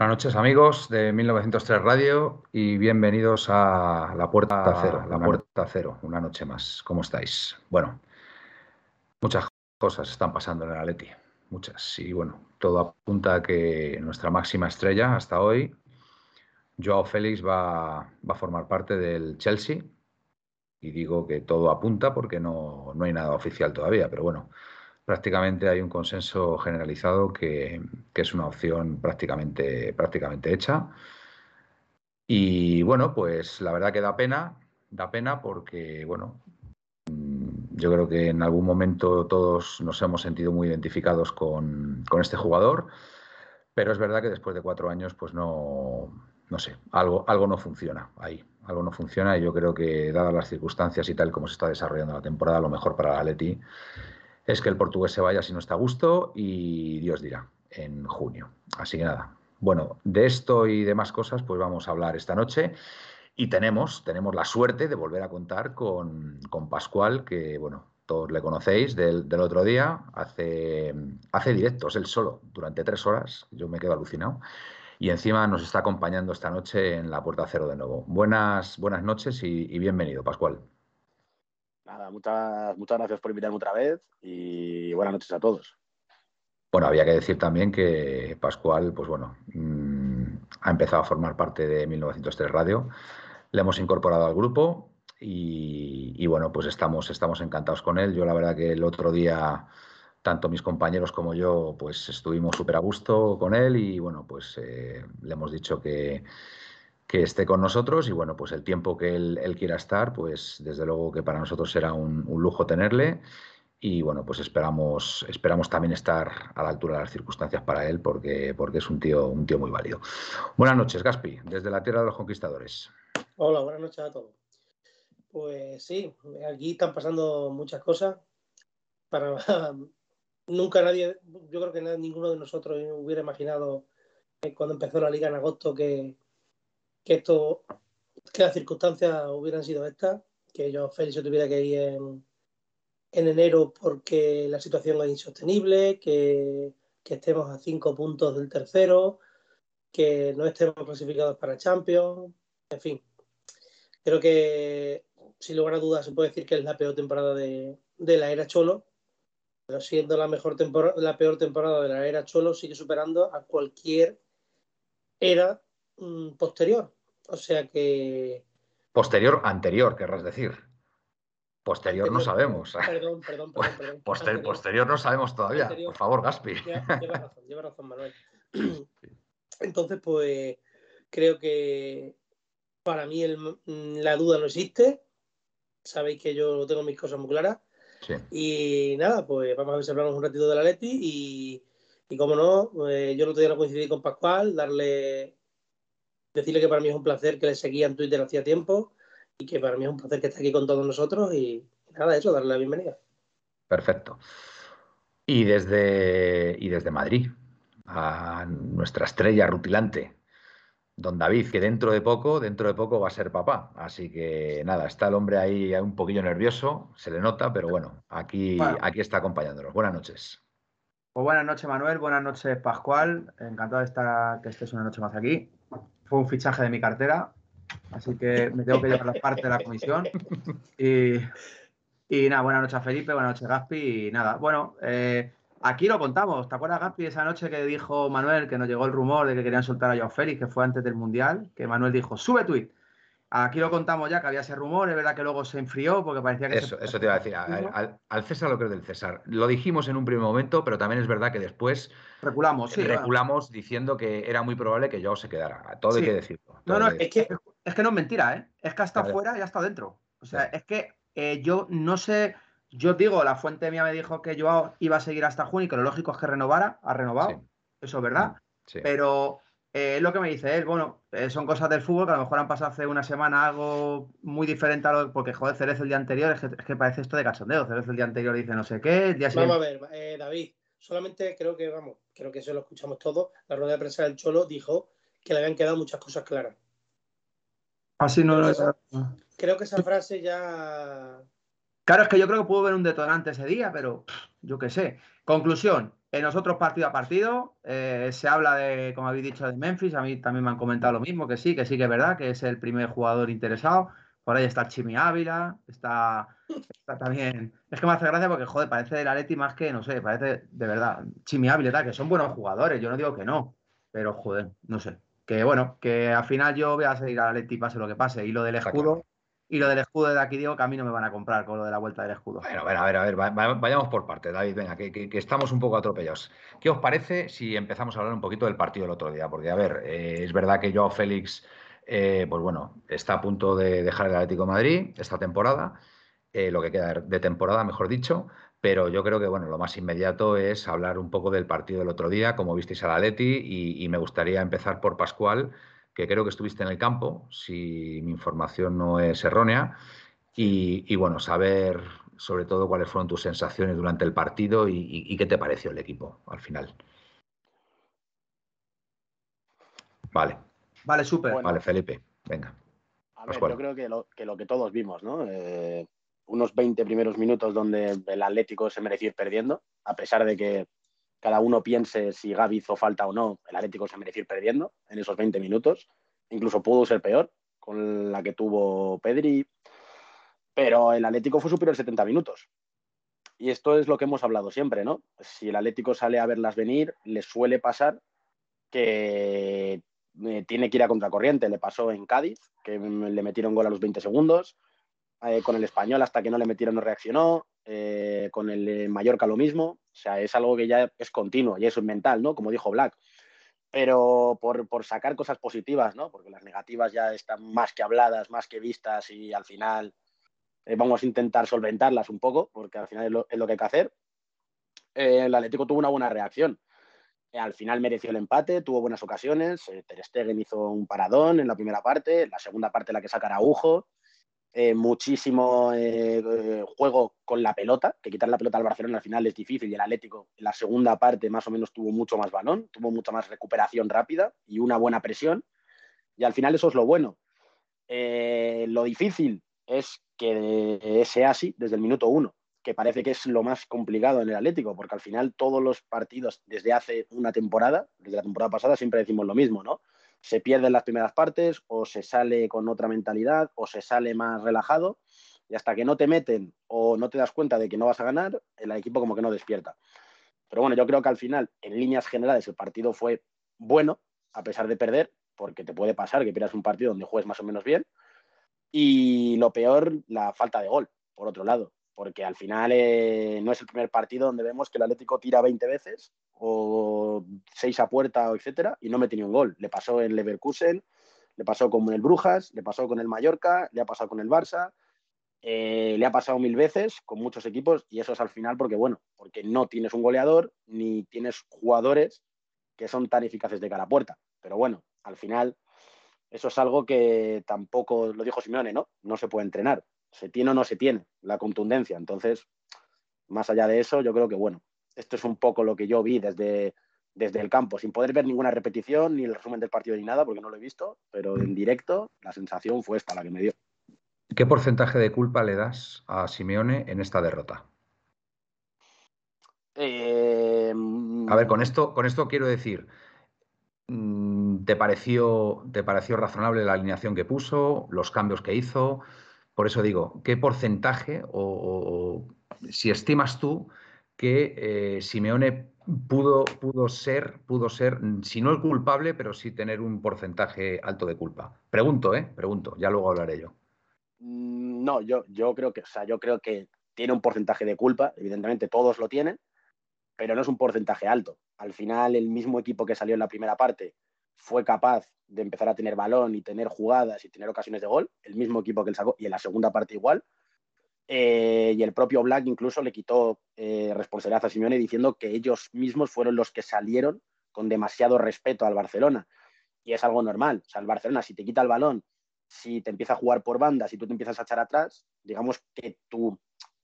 Buenas noches amigos de 1903 Radio y bienvenidos a La Puerta Cero, La Puerta Cero, una noche más. ¿Cómo estáis? Bueno, muchas cosas están pasando en el Atleti, muchas. Y bueno, todo apunta a que nuestra máxima estrella hasta hoy, Joao Félix, va, va a formar parte del Chelsea. Y digo que todo apunta porque no, no hay nada oficial todavía, pero bueno, prácticamente hay un consenso generalizado que, es una opción prácticamente, prácticamente hecha. Y bueno, pues la verdad que da pena, da pena porque, bueno, mm, yo creo que en algún momento todos nos hemos sentido muy identificados con, este jugador, pero es verdad que después de cuatro años, pues no, no sé, algo, algo no funciona ahí, algo no funciona y yo creo que dadas las circunstancias y tal como se está desarrollando la temporada, lo mejor para la Atleti es que el portugués se vaya si no está a gusto y Dios dirá en junio. Así que nada, bueno, de esto y demás cosas pues vamos a hablar esta noche y tenemos, tenemos la suerte de volver a contar con, Pascual, que bueno, todos le conocéis del, otro día, hace, hace directos él solo durante tres horas, yo me quedo alucinado. Y encima nos está acompañando esta noche en la Puerta Cero de nuevo. Buenas, buenas noches y bienvenido, Pascual. Muchas, muchas gracias por invitarme otra vez y buenas noches a todos. Bueno, había que decir también que Pascual, pues bueno, mm, ha empezado a formar parte de 1903 Radio. Le hemos incorporado al grupo y, bueno, pues estamos, estamos encantados con él. Yo la verdad que el otro día, tanto mis compañeros como yo, pues estuvimos súper a gusto con él y bueno, pues eh, le hemos dicho que, que esté con nosotros y bueno, pues el tiempo que él, quiera estar, pues desde luego que para nosotros será un, lujo tenerle y bueno, pues esperamos, esperamos también estar a la altura de las circunstancias para él porque, porque es un tío, un tío muy válido. Buenas noches, Gaspi, desde la Tierra de los Conquistadores. Hola, buenas noches a todos. Pues sí, aquí están pasando muchas cosas. Para nunca nadie, yo creo que ninguno de nosotros hubiera imaginado cuando empezó la liga en agosto que, que esto, que las circunstancias hubieran sido estas, que yo Félix se tuviera que ir en, en enero porque la situación es insostenible, que, que, estemos a cinco puntos del tercero, que no estemos clasificados para Champions, en fin. Creo que, sin lugar a dudas, se puede decir que es la peor temporada de, de la era Cholo, pero siendo la, mejor la peor temporada de la era Cholo, sigue superando a cualquier era Mm, posterior. O sea que. Posterior, anterior, querrás decir. Posterior no sabemos. Perdón, perdón, perdón. posterior no sabemos todavía. Por favor, Gaspi. Lleva razón, lleva razón, Manuel. Entonces, pues creo que para mí la duda no existe. Sabéis que yo tengo mis cosas muy claras. Y nada, pues vamos a ver si hablamos un ratito de la Leti y, y como no, eh, yo no te no coincidir con Pascual, darle decirle que para mí es un placer que le seguía en Twitter hacía tiempo y que para mí es un placer que esté aquí con todos nosotros y nada, eso, darle la bienvenida. Perfecto. Y desde, y desde Madrid, a nuestra estrella rutilante, don David, que dentro de poco, dentro de poco va a ser papá. Así que nada, está el hombre ahí un poquillo nervioso, se le nota, pero bueno, aquí, aquí está acompañándonos. Buenas noches. Pues buenas noches, Manuel. Buenas noches, Pascual. Encantado de estar, que estés una noche más aquí fue un fichaje de mi cartera, así que me tengo que llevar la parte de la comisión. Y, nada, buenas noches a Felipe, buenas noches Gaspi y nada, bueno, eh, aquí lo contamos. ¿Te acuerdas, Gaspi, esa noche que dijo Manuel que nos llegó el rumor de que querían soltar a Joao Félix, que fue antes del Mundial? Que Manuel dijo, sube tweet. Aquí lo contamos ya que había ese rumor, es verdad que luego se enfrió porque parecía que... Eso, eso te iba a decir, al, César lo que es del César. Lo dijimos en un primer momento, pero también es verdad que después reculamos, sí, reculamos diciendo que era muy probable que yo se quedara. Todo hay que decirlo. No, no, es que, es que no es mentira, ¿eh? Es que hasta afuera y hasta dentro. O sea, es que eh, yo no sé, yo digo, la fuente mía me dijo que yo iba a seguir hasta junio y que lo lógico es que renovara, ha renovado, eso es verdad, mm, pero eh, es lo que me dice él, bueno, eh, son cosas del fútbol que a lo mejor han pasado hace una semana algo muy diferente a lo porque joder, Cerezo el día anterior, es que, parece esto de cachondeo, Cerezo el día anterior dice no sé qué, el día Vamos a ver, eh, David, solamente creo que, vamos, creo que eso lo escuchamos todos, la rueda de prensa del Cholo dijo que le habían quedado muchas cosas claras. Así no lo Creo que esa frase ya... Claro, es que yo creo que pudo haber un detonante ese día, pero yo qué sé. Conclusión, en nosotros partido a partido eh, se habla de, como habéis dicho, de Memphis. A mí también me han comentado lo mismo, que sí, que sí que es verdad, que es el primer jugador interesado. Por ahí está Chimi Ávila, está, también... Es que me hace gracia porque, joder, parece del Atleti más que, no sé, parece de verdad. Chimi Ávila, que son buenos jugadores, yo no digo que no, pero joder, no sé. Que bueno, que al final yo voy a seguir al Atleti pase lo que pase. Y lo del escudo, y lo del escudo de aquí digo que a mí no me van a comprar con lo de la vuelta del escudo. Bueno, a ver, a ver, a ver, vayamos por parte, David, venga, que, estamos un poco atropellados. ¿Qué os parece si empezamos a hablar un poquito del partido del otro día? Porque, a ver, eh, es verdad que Joao Félix, eh, pues bueno, está a punto de dejar el Atlético Madrid esta temporada, eh, lo que queda de temporada, mejor dicho, pero yo creo que, bueno, lo más inmediato es hablar un poco del partido del otro día, como visteis al Atleti, y, y me gustaría empezar por Pascual que creo que estuviste en el campo, si mi información no es errónea, y, bueno, saber sobre todo cuáles fueron tus sensaciones durante el partido y, qué te pareció el equipo al final. Vale. Vale, súper. vale, Felipe, venga. A ver, yo creo que lo, que todos vimos, ¿no? Eh, unos 20 primeros minutos donde el Atlético se mereció ir perdiendo, a pesar de que cada uno piense si Gaby hizo falta o no, el Atlético se mereció ir perdiendo en esos 20 minutos. Incluso pudo ser peor con la que tuvo Pedri, pero el Atlético fue superior 70 minutos. Y esto es lo que hemos hablado siempre, ¿no? Si el Atlético sale a verlas venir, le suele pasar que eh, tiene que ir a contracorriente. Le pasó en Cádiz, que le metieron gol a los 20 segundos. Eh, con el español, hasta que no le metieron, no reaccionó. Eh, con el Mallorca lo mismo. O sea, es algo que ya es continuo y eso es mental, ¿no? Como dijo Black. Pero por, por, sacar cosas positivas, ¿no? Porque las negativas ya están más que habladas, más que vistas y al final eh, vamos a intentar solventarlas un poco, porque al final es lo, que hay que hacer. El Atlético tuvo una buena reacción. al final mereció el empate, tuvo buenas ocasiones. Ter Stegen hizo un paradón en la primera parte, la segunda parte la que saca Araujo. Eh, muchísimo eh, eh, juego con la pelota, que quitar la pelota al Barcelona al final es difícil y el Atlético en la segunda parte más o menos tuvo mucho más balón, tuvo mucha más recuperación rápida y una buena presión y al final eso es lo bueno. lo difícil es que sea así desde el minuto uno, que parece que es lo más complicado en el Atlético, porque al final todos los partidos desde hace una temporada, desde la temporada pasada, siempre decimos lo mismo, ¿no? Se pierden las primeras partes o se sale con otra mentalidad o se sale más relajado y hasta que no te meten o no te das cuenta de que no vas a ganar, el equipo como que no despierta. Pero bueno, yo creo que al final, en líneas generales, el partido fue bueno, a pesar de perder, porque te puede pasar que pierdas un partido donde juegues más o menos bien. Y lo peor, la falta de gol, por otro lado porque al final eh, no es el primer partido donde vemos que el Atlético tira 20 veces o 6 a puerta, etcétera, y no mete ni un gol. Le pasó en Leverkusen, le pasó con el Brujas, le pasó con el Mallorca, le ha pasado con el Barça, eh, le ha pasado mil veces con muchos equipos y eso es al final porque, bueno, porque no tienes un goleador ni tienes jugadores que son tan eficaces de cara a puerta. Pero bueno, al final eso es algo que tampoco, lo dijo Simeone, ¿no? No se puede entrenar se tiene o no se tiene la contundencia. Entonces, más allá de eso, yo creo que, bueno, esto es un poco lo que yo vi desde, desde el campo, sin poder ver ninguna repetición, ni el resumen del partido, ni nada, porque no lo he visto, pero en directo la sensación fue esta la que me dio. ¿Qué porcentaje de culpa le das a Simeone en esta derrota? Eh, a ver, con esto, con esto quiero decir, mm, ¿te pareció, ¿te pareció razonable la alineación que puso, los cambios que hizo? Por eso digo, ¿qué porcentaje o, si estimas tú que eh, Simeone pudo, pudo, ser, pudo ser, si no el culpable, pero sí tener un porcentaje alto de culpa. Pregunto, ¿eh? Pregunto, ya luego hablaré yo. Mm, no, yo, yo creo que, o sea, yo creo que tiene un porcentaje de culpa, evidentemente todos lo tienen, pero no es un porcentaje alto. Al final, el mismo equipo que salió en la primera parte fue capaz de empezar a tener balón y tener jugadas y tener ocasiones de gol, el mismo equipo que él sacó, y en la segunda parte igual. Eh, y el propio Black incluso le quitó eh, responsabilidad a Simeone diciendo que ellos mismos fueron los que salieron con demasiado respeto al Barcelona. Y es algo normal. O sea, el Barcelona, si te quita el balón, si te empieza a jugar por bandas, si tú te empiezas a echar atrás, digamos que tu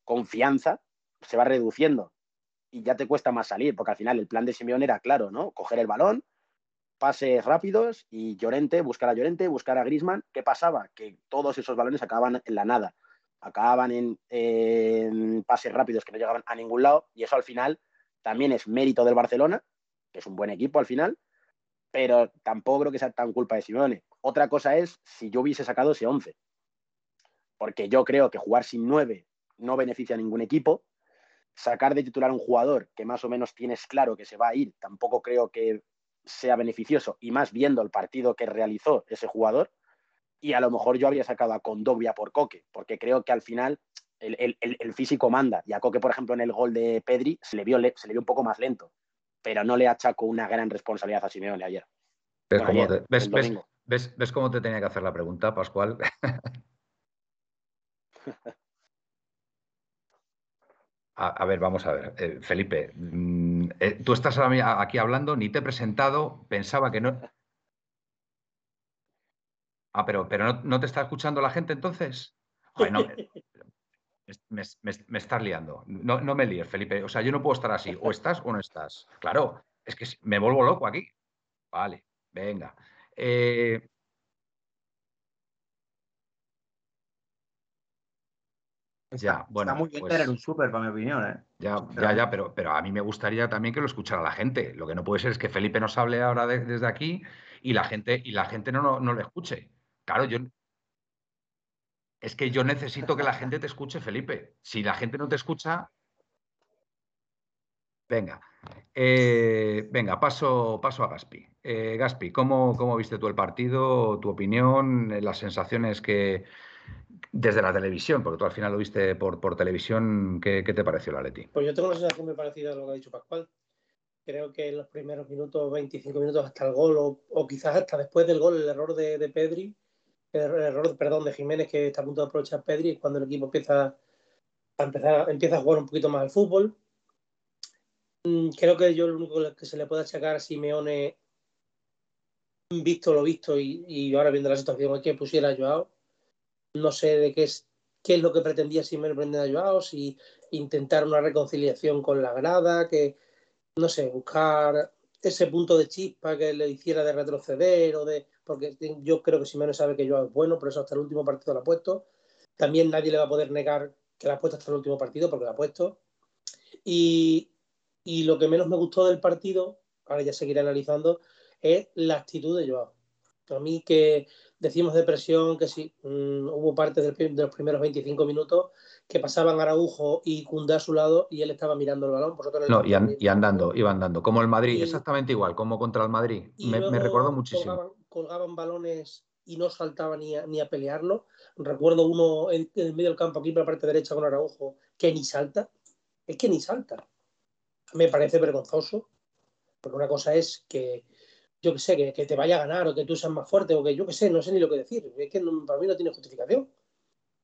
confianza se va reduciendo y ya te cuesta más salir, porque al final el plan de Simeone era claro, ¿no? Coger el balón, pases rápidos y Llorente, buscar a Llorente, buscar a Grisman. ¿Qué pasaba? Que todos esos balones acababan en la nada, acababan en, pases rápidos que no llegaban a ningún lado y eso al final también es mérito del Barcelona, que es un buen equipo al final, pero tampoco creo que sea tan culpa de Simeone. Otra cosa es si yo hubiese sacado ese 11, porque yo creo que jugar sin 9 no beneficia a ningún equipo. Sacar de titular a un jugador que más o menos tienes claro que se va a ir, tampoco creo que sea beneficioso y más viendo el partido que realizó ese jugador. Y a lo mejor yo habría sacado a Condovia por Coque, porque creo que al final el, físico manda. Y a Coque, por ejemplo, en el gol de Pedri se le vio, se le vio un poco más lento, pero no le achaco una gran responsabilidad a Simeone ayer. ¿Ves, cómo, te, ves, cómo te tenía que hacer la pregunta, Pascual? A, ver, vamos a ver. Eh, Felipe, mm, eh, tú estás aquí hablando, ni te he presentado, pensaba que no. Ah, pero, pero no, te está escuchando la gente entonces. me, estás liando. No, no me líes, Felipe. O sea, yo no puedo estar así. O estás o no estás. Claro, es que me vuelvo loco aquí. Vale, venga. Eh, Ya, bueno. Está muy bien pues tener un súper, para mi opinión, ¿eh? Ya, ya, ya, pero, pero a mí me gustaría también que lo escuchara la gente. Lo que no puede ser es que Felipe nos hable ahora desde aquí y la gente, y la gente no, no, no lo escuche. Claro, yo. Es que yo necesito que la gente te escuche, Felipe. Si la gente no te escucha. Venga. Eh, venga, paso, paso a Gaspi. Eh, Gaspi, ¿cómo, ¿cómo viste tú el partido? ¿Tu opinión? ¿Las sensaciones que, desde la televisión, porque tú al final lo viste por, televisión, ¿qué, te pareció la Leti? Pues yo tengo una sensación muy parecida a lo que ha dicho Pascual. Creo que en los primeros minutos, 25 minutos hasta el gol, o, quizás hasta después del gol, el error de, Pedri, el error, perdón, de Jiménez, que está a punto de aprovechar Pedri, es cuando el equipo empieza a, empezar, empieza a jugar un poquito más al fútbol. Mm, creo que yo lo único que se le puede achacar a Simeone, visto lo visto y, y ahora viendo la situación, es que pusiera a Joao no sé de qué es, qué es lo que pretendía Simeone a Joao, si intentar una reconciliación con la grada, que, no sé, buscar ese punto de chispa que le hiciera de retroceder o de. Porque yo creo que Simeone sabe que Joao es bueno, por eso hasta el último partido lo ha puesto. También nadie le va a poder negar que la ha puesto hasta el último partido, porque la ha puesto. Y, y lo que menos me gustó del partido, ahora ya seguiré analizando, es la actitud de Joao. A mí que decimos de presión, que sí, mm, hubo parte de los primeros 25 minutos que pasaban Araujo y Cundá a su lado y él estaba mirando el balón. no, y, andando, iba andando, como el Madrid, exactamente igual, como contra el Madrid. Me, me, recordó muchísimo. Colgaban, balones y no saltaban ni a, ni a pelearlo. Recuerdo uno en, el medio del campo, aquí por la parte derecha con Araujo, que ni salta. Es que ni salta. Me parece vergonzoso, porque una cosa es que yo que sé, que, te vaya a ganar o que tú seas más fuerte o que yo que sé, no sé ni lo que decir. Es que para mí no tiene justificación.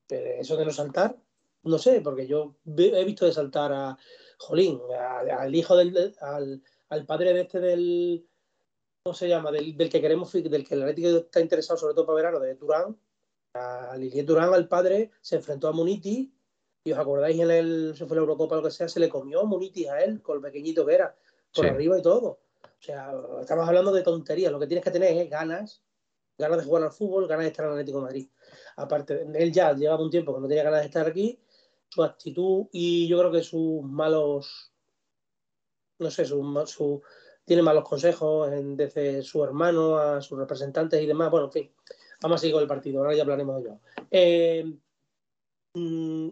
Pero eso de no saltar, no sé, porque yo he visto de saltar a Jolín, al hijo del, al, padre de este del, ¿cómo se llama? Del, que queremos, del que el Atlético está interesado sobre todo para verano, de Turán. A Liliet Turán, al padre, se enfrentó a Muniti y os acordáis en el, se fue la Eurocopa o lo que sea, se le comió Muniti a él, con el pequeñito que era, por arriba y todo. O sea, estamos hablando de tonterías. Lo que tienes que tener es ganas, ganas de jugar al fútbol, ganas de estar en Atlético de Madrid. Aparte, él ya llevaba un tiempo que no tenía ganas de estar aquí, su actitud y yo creo que sus malos, no sé, su, tiene malos consejos desde su hermano a sus representantes y demás. Bueno, en fin, vamos a seguir con el partido, ahora ya hablaremos de ello. Eh, mm,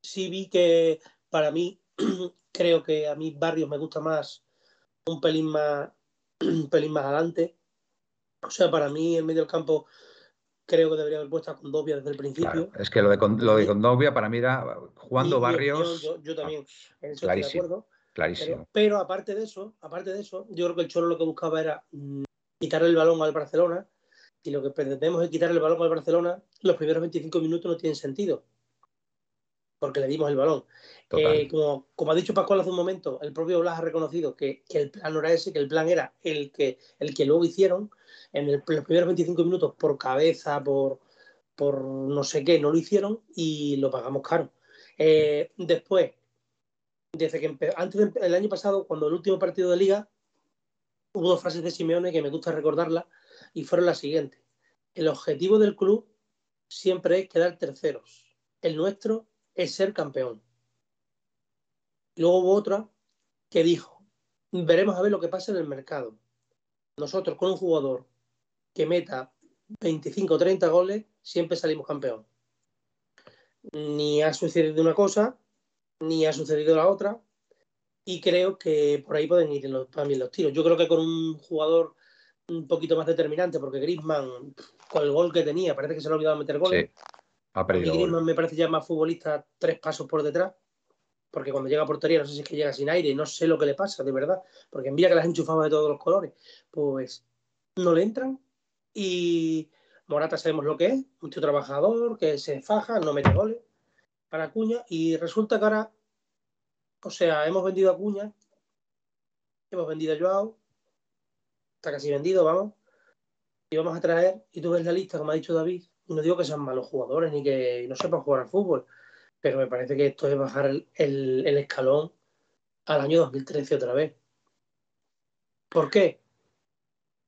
sí vi que para mí creo que a mí Barrios me gusta más un pelín más, un pelín más adelante. O sea, para mí en medio del campo creo que debería haber puesto a Condovia desde el principio. es que lo de, lo de Condovia para mí era jugando Barrios. Yo, también, en eso clarísimo, estoy de acuerdo. Clarísimo. Pero, aparte de eso, aparte de eso, yo creo que el Cholo lo que buscaba era mm, quitar el balón al Barcelona. Y lo que pretendemos es quitar el balón al Barcelona, los primeros 25 minutos no tienen sentido porque le dimos el balón. Eh, como, como, ha dicho Pascual hace un momento, el propio Blas ha reconocido que, que, el plan no era ese, que el plan era el que, el que luego hicieron en el, los primeros 25 minutos por cabeza, por, por no sé qué, no lo hicieron y lo pagamos caro. Eh, después, desde que antes del año pasado, cuando el último partido de liga, hubo dos frases de Simeone que me gusta recordarlas y fueron las siguientes. El objetivo del club siempre es quedar terceros. El nuestro es ser campeón. Luego hubo otra que dijo, veremos a ver lo que pasa en el mercado. Nosotros con un jugador que meta 25 o 30 goles, siempre salimos campeón. Ni ha sucedido una cosa, ni ha sucedido la otra. Y creo que por ahí pueden ir también los tiros. Yo creo que con un jugador un poquito más determinante, porque Griezmann, con el gol que tenía, parece que se le ha olvidado meter goles. Ha perdido. Me parece ya más futbolista tres pasos por detrás. Porque cuando llega a portería, no sé si es que llega sin aire, no sé lo que le pasa, de verdad. Porque envía que las enchufaba de todos los colores. Pues no le entran. Y Morata sabemos lo que es, mucho trabajador, que se faja, no mete goles para Cuña. Y resulta que ahora, o sea, hemos vendido a Cuña, hemos vendido a Joao, está casi vendido, vamos. Y vamos a traer, y tú ves la lista, como ha dicho David, no digo que sean malos jugadores ni que no sepan jugar al fútbol, pero me parece que esto es bajar el, escalón al año 2013 otra vez. ¿Por qué?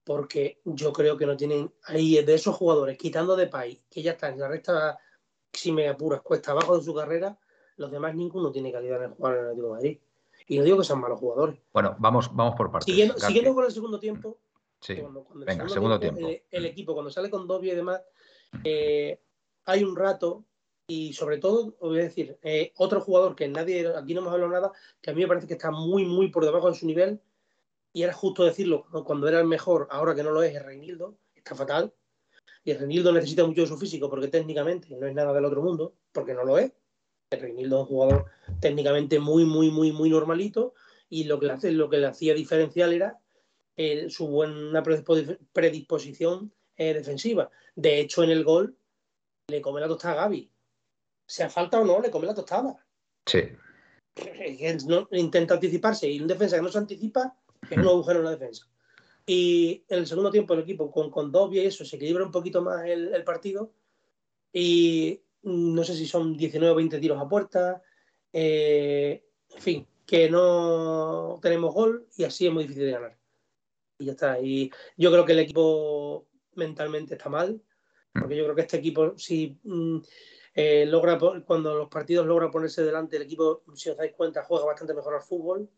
Porque yo creo que no tienen ahí de esos jugadores, quitando de país, que ya están en la recta, si me apuras, cuesta abajo de su carrera, los demás ninguno tiene calidad en jugar en el Atlético de Madrid. Y no digo que sean malos jugadores. Bueno, vamos, vamos por partes. Siguiendo, siguiendo con el segundo tiempo. Sí. Venga, segundo, tiempo. El, equipo, cuando sale con Dobby y demás, eh, hay un rato y sobre todo, voy a decir, eh, otro jugador que nadie, aquí no hemos hablado nada, que a mí me parece que está muy, muy por debajo de su nivel, y era justo decirlo, cuando era el mejor, ahora que no lo es, es Reinildo, está fatal, y el Reinildo necesita mucho de su físico porque técnicamente no es nada del otro mundo, porque no lo es. El Reinildo es un jugador técnicamente muy, muy, muy, muy normalito, y lo que le, hace, lo que le hacía diferencial era eh, su buena predisposición eh, defensiva. De hecho, en el gol le come la tostada a Gaby. Sea falta o no, le come la tostada. Sí. No, intenta anticiparse y un defensa que no se anticipa es un agujero en la defensa. Y en el segundo tiempo el equipo con, con Dobby y eso se equilibra un poquito más el, partido. Y no sé si son 19 o 20 tiros a puerta. Eh, en fin, que no tenemos gol y así es muy difícil de ganar. Y ya está. Y yo creo que el equipo mentalmente está mal, mm. porque yo creo que este equipo, si mm, eh, logra, cuando los partidos logran ponerse delante, el equipo, si os dais cuenta, juega bastante mejor al fútbol,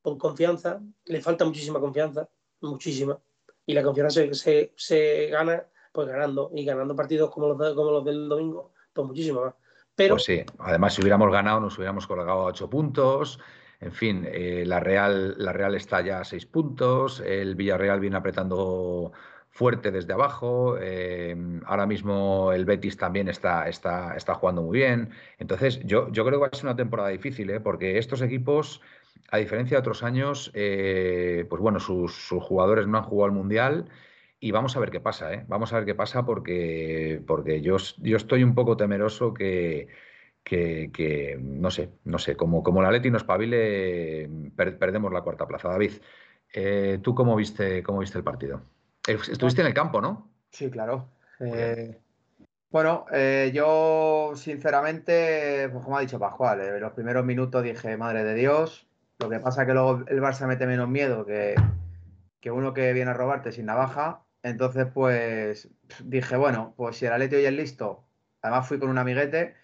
con confianza, le falta muchísima confianza, muchísima, y la confianza se, se, gana pues ganando, y ganando partidos como los, como los del domingo, pues muchísimo más. Pero, pues sí, además si hubiéramos ganado nos hubiéramos colgado a ocho puntos, en fin, eh, la, Real, la Real está ya a seis puntos, el Villarreal viene apretando fuerte desde abajo. Em, ahora mismo el Betis también está, está, está jugando muy bien. Entonces, yo, yo creo que va a ser una temporada difícil, ¿eh? porque estos equipos, a diferencia de otros años, eh, pues bueno, sus, jugadores no han jugado al Mundial. Y vamos a ver qué pasa, ¿eh? Vamos a ver qué pasa porque, porque yo, yo estoy un poco temeroso que, que, no sé, no sé, como, como la Leti nos pavile, perdemos la cuarta plaza. David, eh, ¿tú cómo viste, cómo viste el partido? Estuviste en el campo, ¿no? Sí, claro. Eh, bueno, eh, yo sinceramente, pues como ha dicho Pascual, en los primeros minutos dije, madre de Dios, lo que pasa es que luego el Barça mete menos miedo que, que uno que viene a robarte sin navaja. Entonces, pues dije, bueno, pues si el Atleti hoy es listo, además fui con un amiguete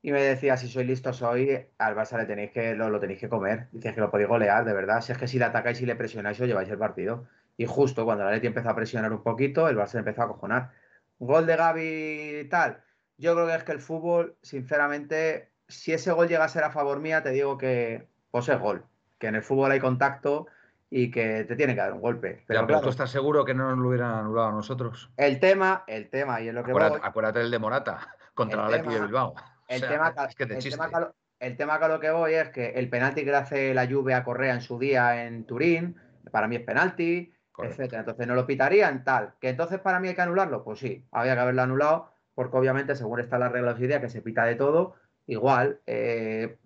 y me decía, si soy listo soy, al Barça le tenéis que, lo, tenéis que comer. Dices que lo podéis golear, de verdad. Si es que si le atacáis y le presionáis, os lleváis el partido. Y justo cuando la Leti empezó a presionar un poquito, el Barça empezó a cojonar. Gol de Gaby y tal. Yo creo que es que el fútbol, sinceramente, si ese gol llega a ser a favor mía, te digo que, pues es gol. Que en el fútbol hay contacto y que te tiene que dar un golpe. Pero, tú estás seguro que no nos lo hubieran anulado a nosotros. El tema, el tema, y es lo que acuérdate, acuérdate el de Morata contra la Leti de Bilbao. El, tema, que el, tema el tema que lo que voy es que el penalti que le hace la lluvia a Correa en su día en Turín, para mí es penalti, Entonces no lo pitarían, tal. ¿Que entonces para mí hay que anularlo? Pues sí, había que haberlo anulado, porque obviamente, según está la regla de que se pita de todo, igual, eh,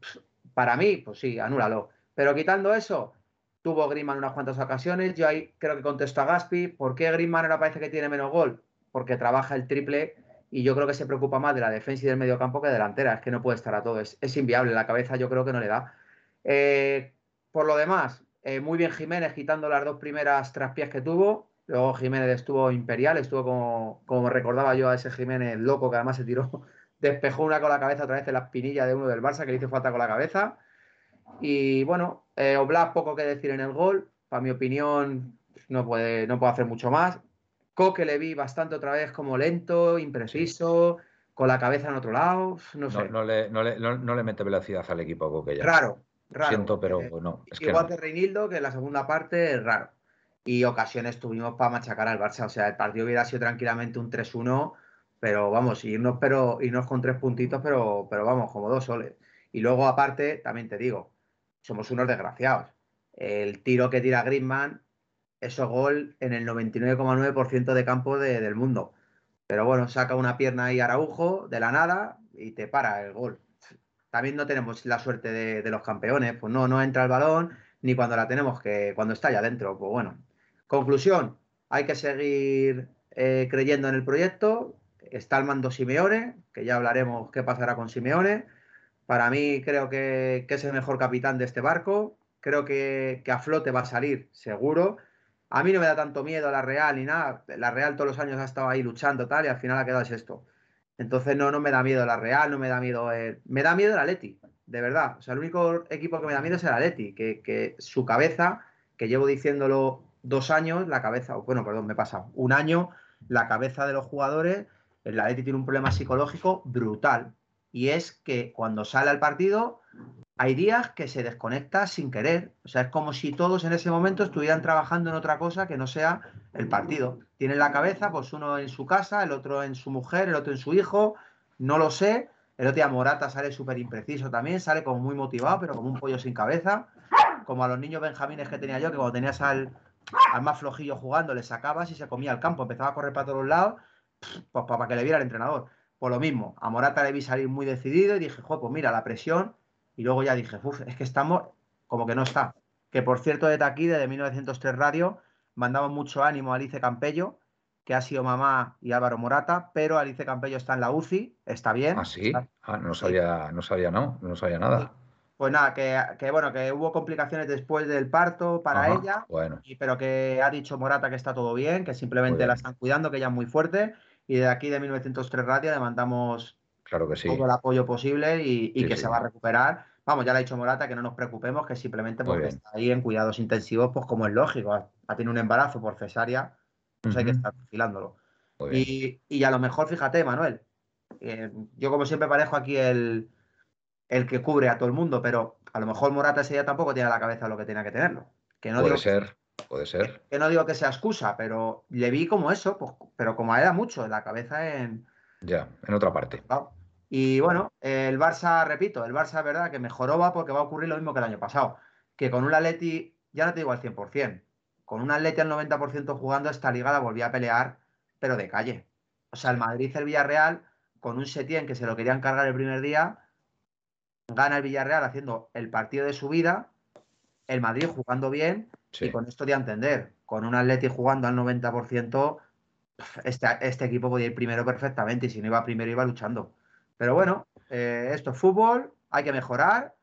para mí, pues sí, anúlalo. Pero quitando eso, Tuvo Griezmann unas cuantas ocasiones. Yo ahí creo que contesto a Gaspi. ¿Por qué Griezmann ahora parece que tiene menos gol? Porque trabaja el triple y yo creo que se preocupa más de la defensa y del mediocampo que de delantera. Es que no puede estar a todo. Es, inviable. La cabeza yo creo que no le da. Eh, por lo demás, eh, muy bien Jiménez quitando las dos primeras traspiés que tuvo. Luego Jiménez estuvo imperial, estuvo como, como recordaba yo a ese Jiménez loco que además se tiró, despejó una con la cabeza otra vez en la espinilla de uno del Barça que le hizo falta con la cabeza. Y bueno, eh, Oblak poco que decir en el gol. Para mi opinión, no puede, no puede hacer mucho más. Coque le vi bastante otra vez como lento, impreciso, con la cabeza en otro lado. No, sé. no, le, no, le, no, le, mete velocidad al equipo Coque ya. Raro, raro. Siento, pero eh, no. igual que, Reinildo, que en la segunda parte es raro. Y ocasiones tuvimos para machacar al Barça. O sea, el partido hubiera sido tranquilamente un 3-1, pero vamos, irnos, pero, irnos con tres puntitos, pero, pero vamos, como dos soles. Y luego, aparte, también te digo, somos unos desgraciados. El tiro que tira Griezmann, eso gol en el 99,9% de campo del mundo. Pero bueno, saca una pierna ahí Araujo de la nada y te para el gol. También no tenemos la suerte de, los campeones, pues no, no entra el balón ni cuando la tenemos que, cuando está ya dentro. Pues bueno. Conclusión, hay que seguir eh, creyendo en el proyecto. Está el mando Simeone, que ya hablaremos qué pasará con Simeone. Para mí creo que, es el mejor capitán de este barco. Creo que, a flote va a salir, seguro. A mí no me da tanto miedo la Real ni nada. La Real todos los años ha estado ahí luchando tal y al final ha quedado esto. Entonces no, no me da miedo la Real, no me da miedo el... Me da miedo el Atleti, de verdad. O sea, el único equipo que me da miedo es el Atleti, que, que su cabeza, que llevo diciéndolo dos años, la cabeza, bueno, perdón, me he pasado, un año, la cabeza de los jugadores, el Atleti tiene un problema psicológico brutal y es que cuando sale al partido hay días que se desconecta sin querer. O sea, es como si todos en ese momento estuvieran trabajando en otra cosa que no sea el partido. Tienen la cabeza, pues uno en su casa, el otro en su mujer, el otro en su hijo, no lo sé. El otro día Morata sale súper impreciso también, sale como muy motivado, pero como un pollo sin cabeza. Como a los niños benjamines que tenía yo, que cuando tenías al, al más flojillo jugando, le sacabas y se comía el campo, empezaba a correr para todos lados, pues para que le viera el entrenador. Por lo mismo, a Morata le vi salir muy decidido y dije, jo, pues mira, la presión. Y luego ya dije, uff, es que estamos como que no está. Que por cierto, de aquí, desde 1903 Radio, mandamos mucho ánimo a Alice Campello, que ha sido mamá y Álvaro Morata, pero Alice Campello está en la UCI, está bien. Ah, sí. Ah, no sabía, no sabía, no, no sabía nada. Pues nada, que, bueno, que hubo complicaciones después del parto para ella, bueno. y, pero que ha dicho Morata que está todo bien, que simplemente la están cuidando, que ella es muy fuerte y de aquí de 1903 Radio le mandamos claro que sí. todo el apoyo posible y, que se va a recuperar. Vamos, ya le ha dicho Morata que no nos preocupemos, que simplemente porque está ahí en cuidados intensivos, pues como es lógico, ha, tenido un embarazo por cesárea, pues hay que estar vigilándolo. Y, y, a lo mejor, fíjate, Manuel, eh, yo como siempre parejo aquí el, el que cubre a todo el mundo, pero a lo mejor Morata ese día tampoco tiene la cabeza lo que tenía que tenerlo. Que no Puede ser. Puede ser. Que, no digo que sea excusa, pero le vi como eso, pues, pero como era mucho, la cabeza en. Ya, en otra parte. Y bueno, el Barça, repito, el Barça, verdad, que mejoró va porque va a ocurrir lo mismo que el año pasado. Que con un Atleti, ya no te digo al 100%, con un Atleti al 90% jugando esta liga la volvía a pelear, pero de calle. O sea, el Madrid el Villarreal, con un Setién que se lo querían cargar el primer día, gana el Villarreal haciendo el partido de su vida, el Madrid jugando bien y con esto de entender, con un Atleti jugando al 90%, este, este equipo podía ir primero perfectamente y si no iba primero iba luchando. Pero bueno, eh, esto es fútbol, hay que mejorar.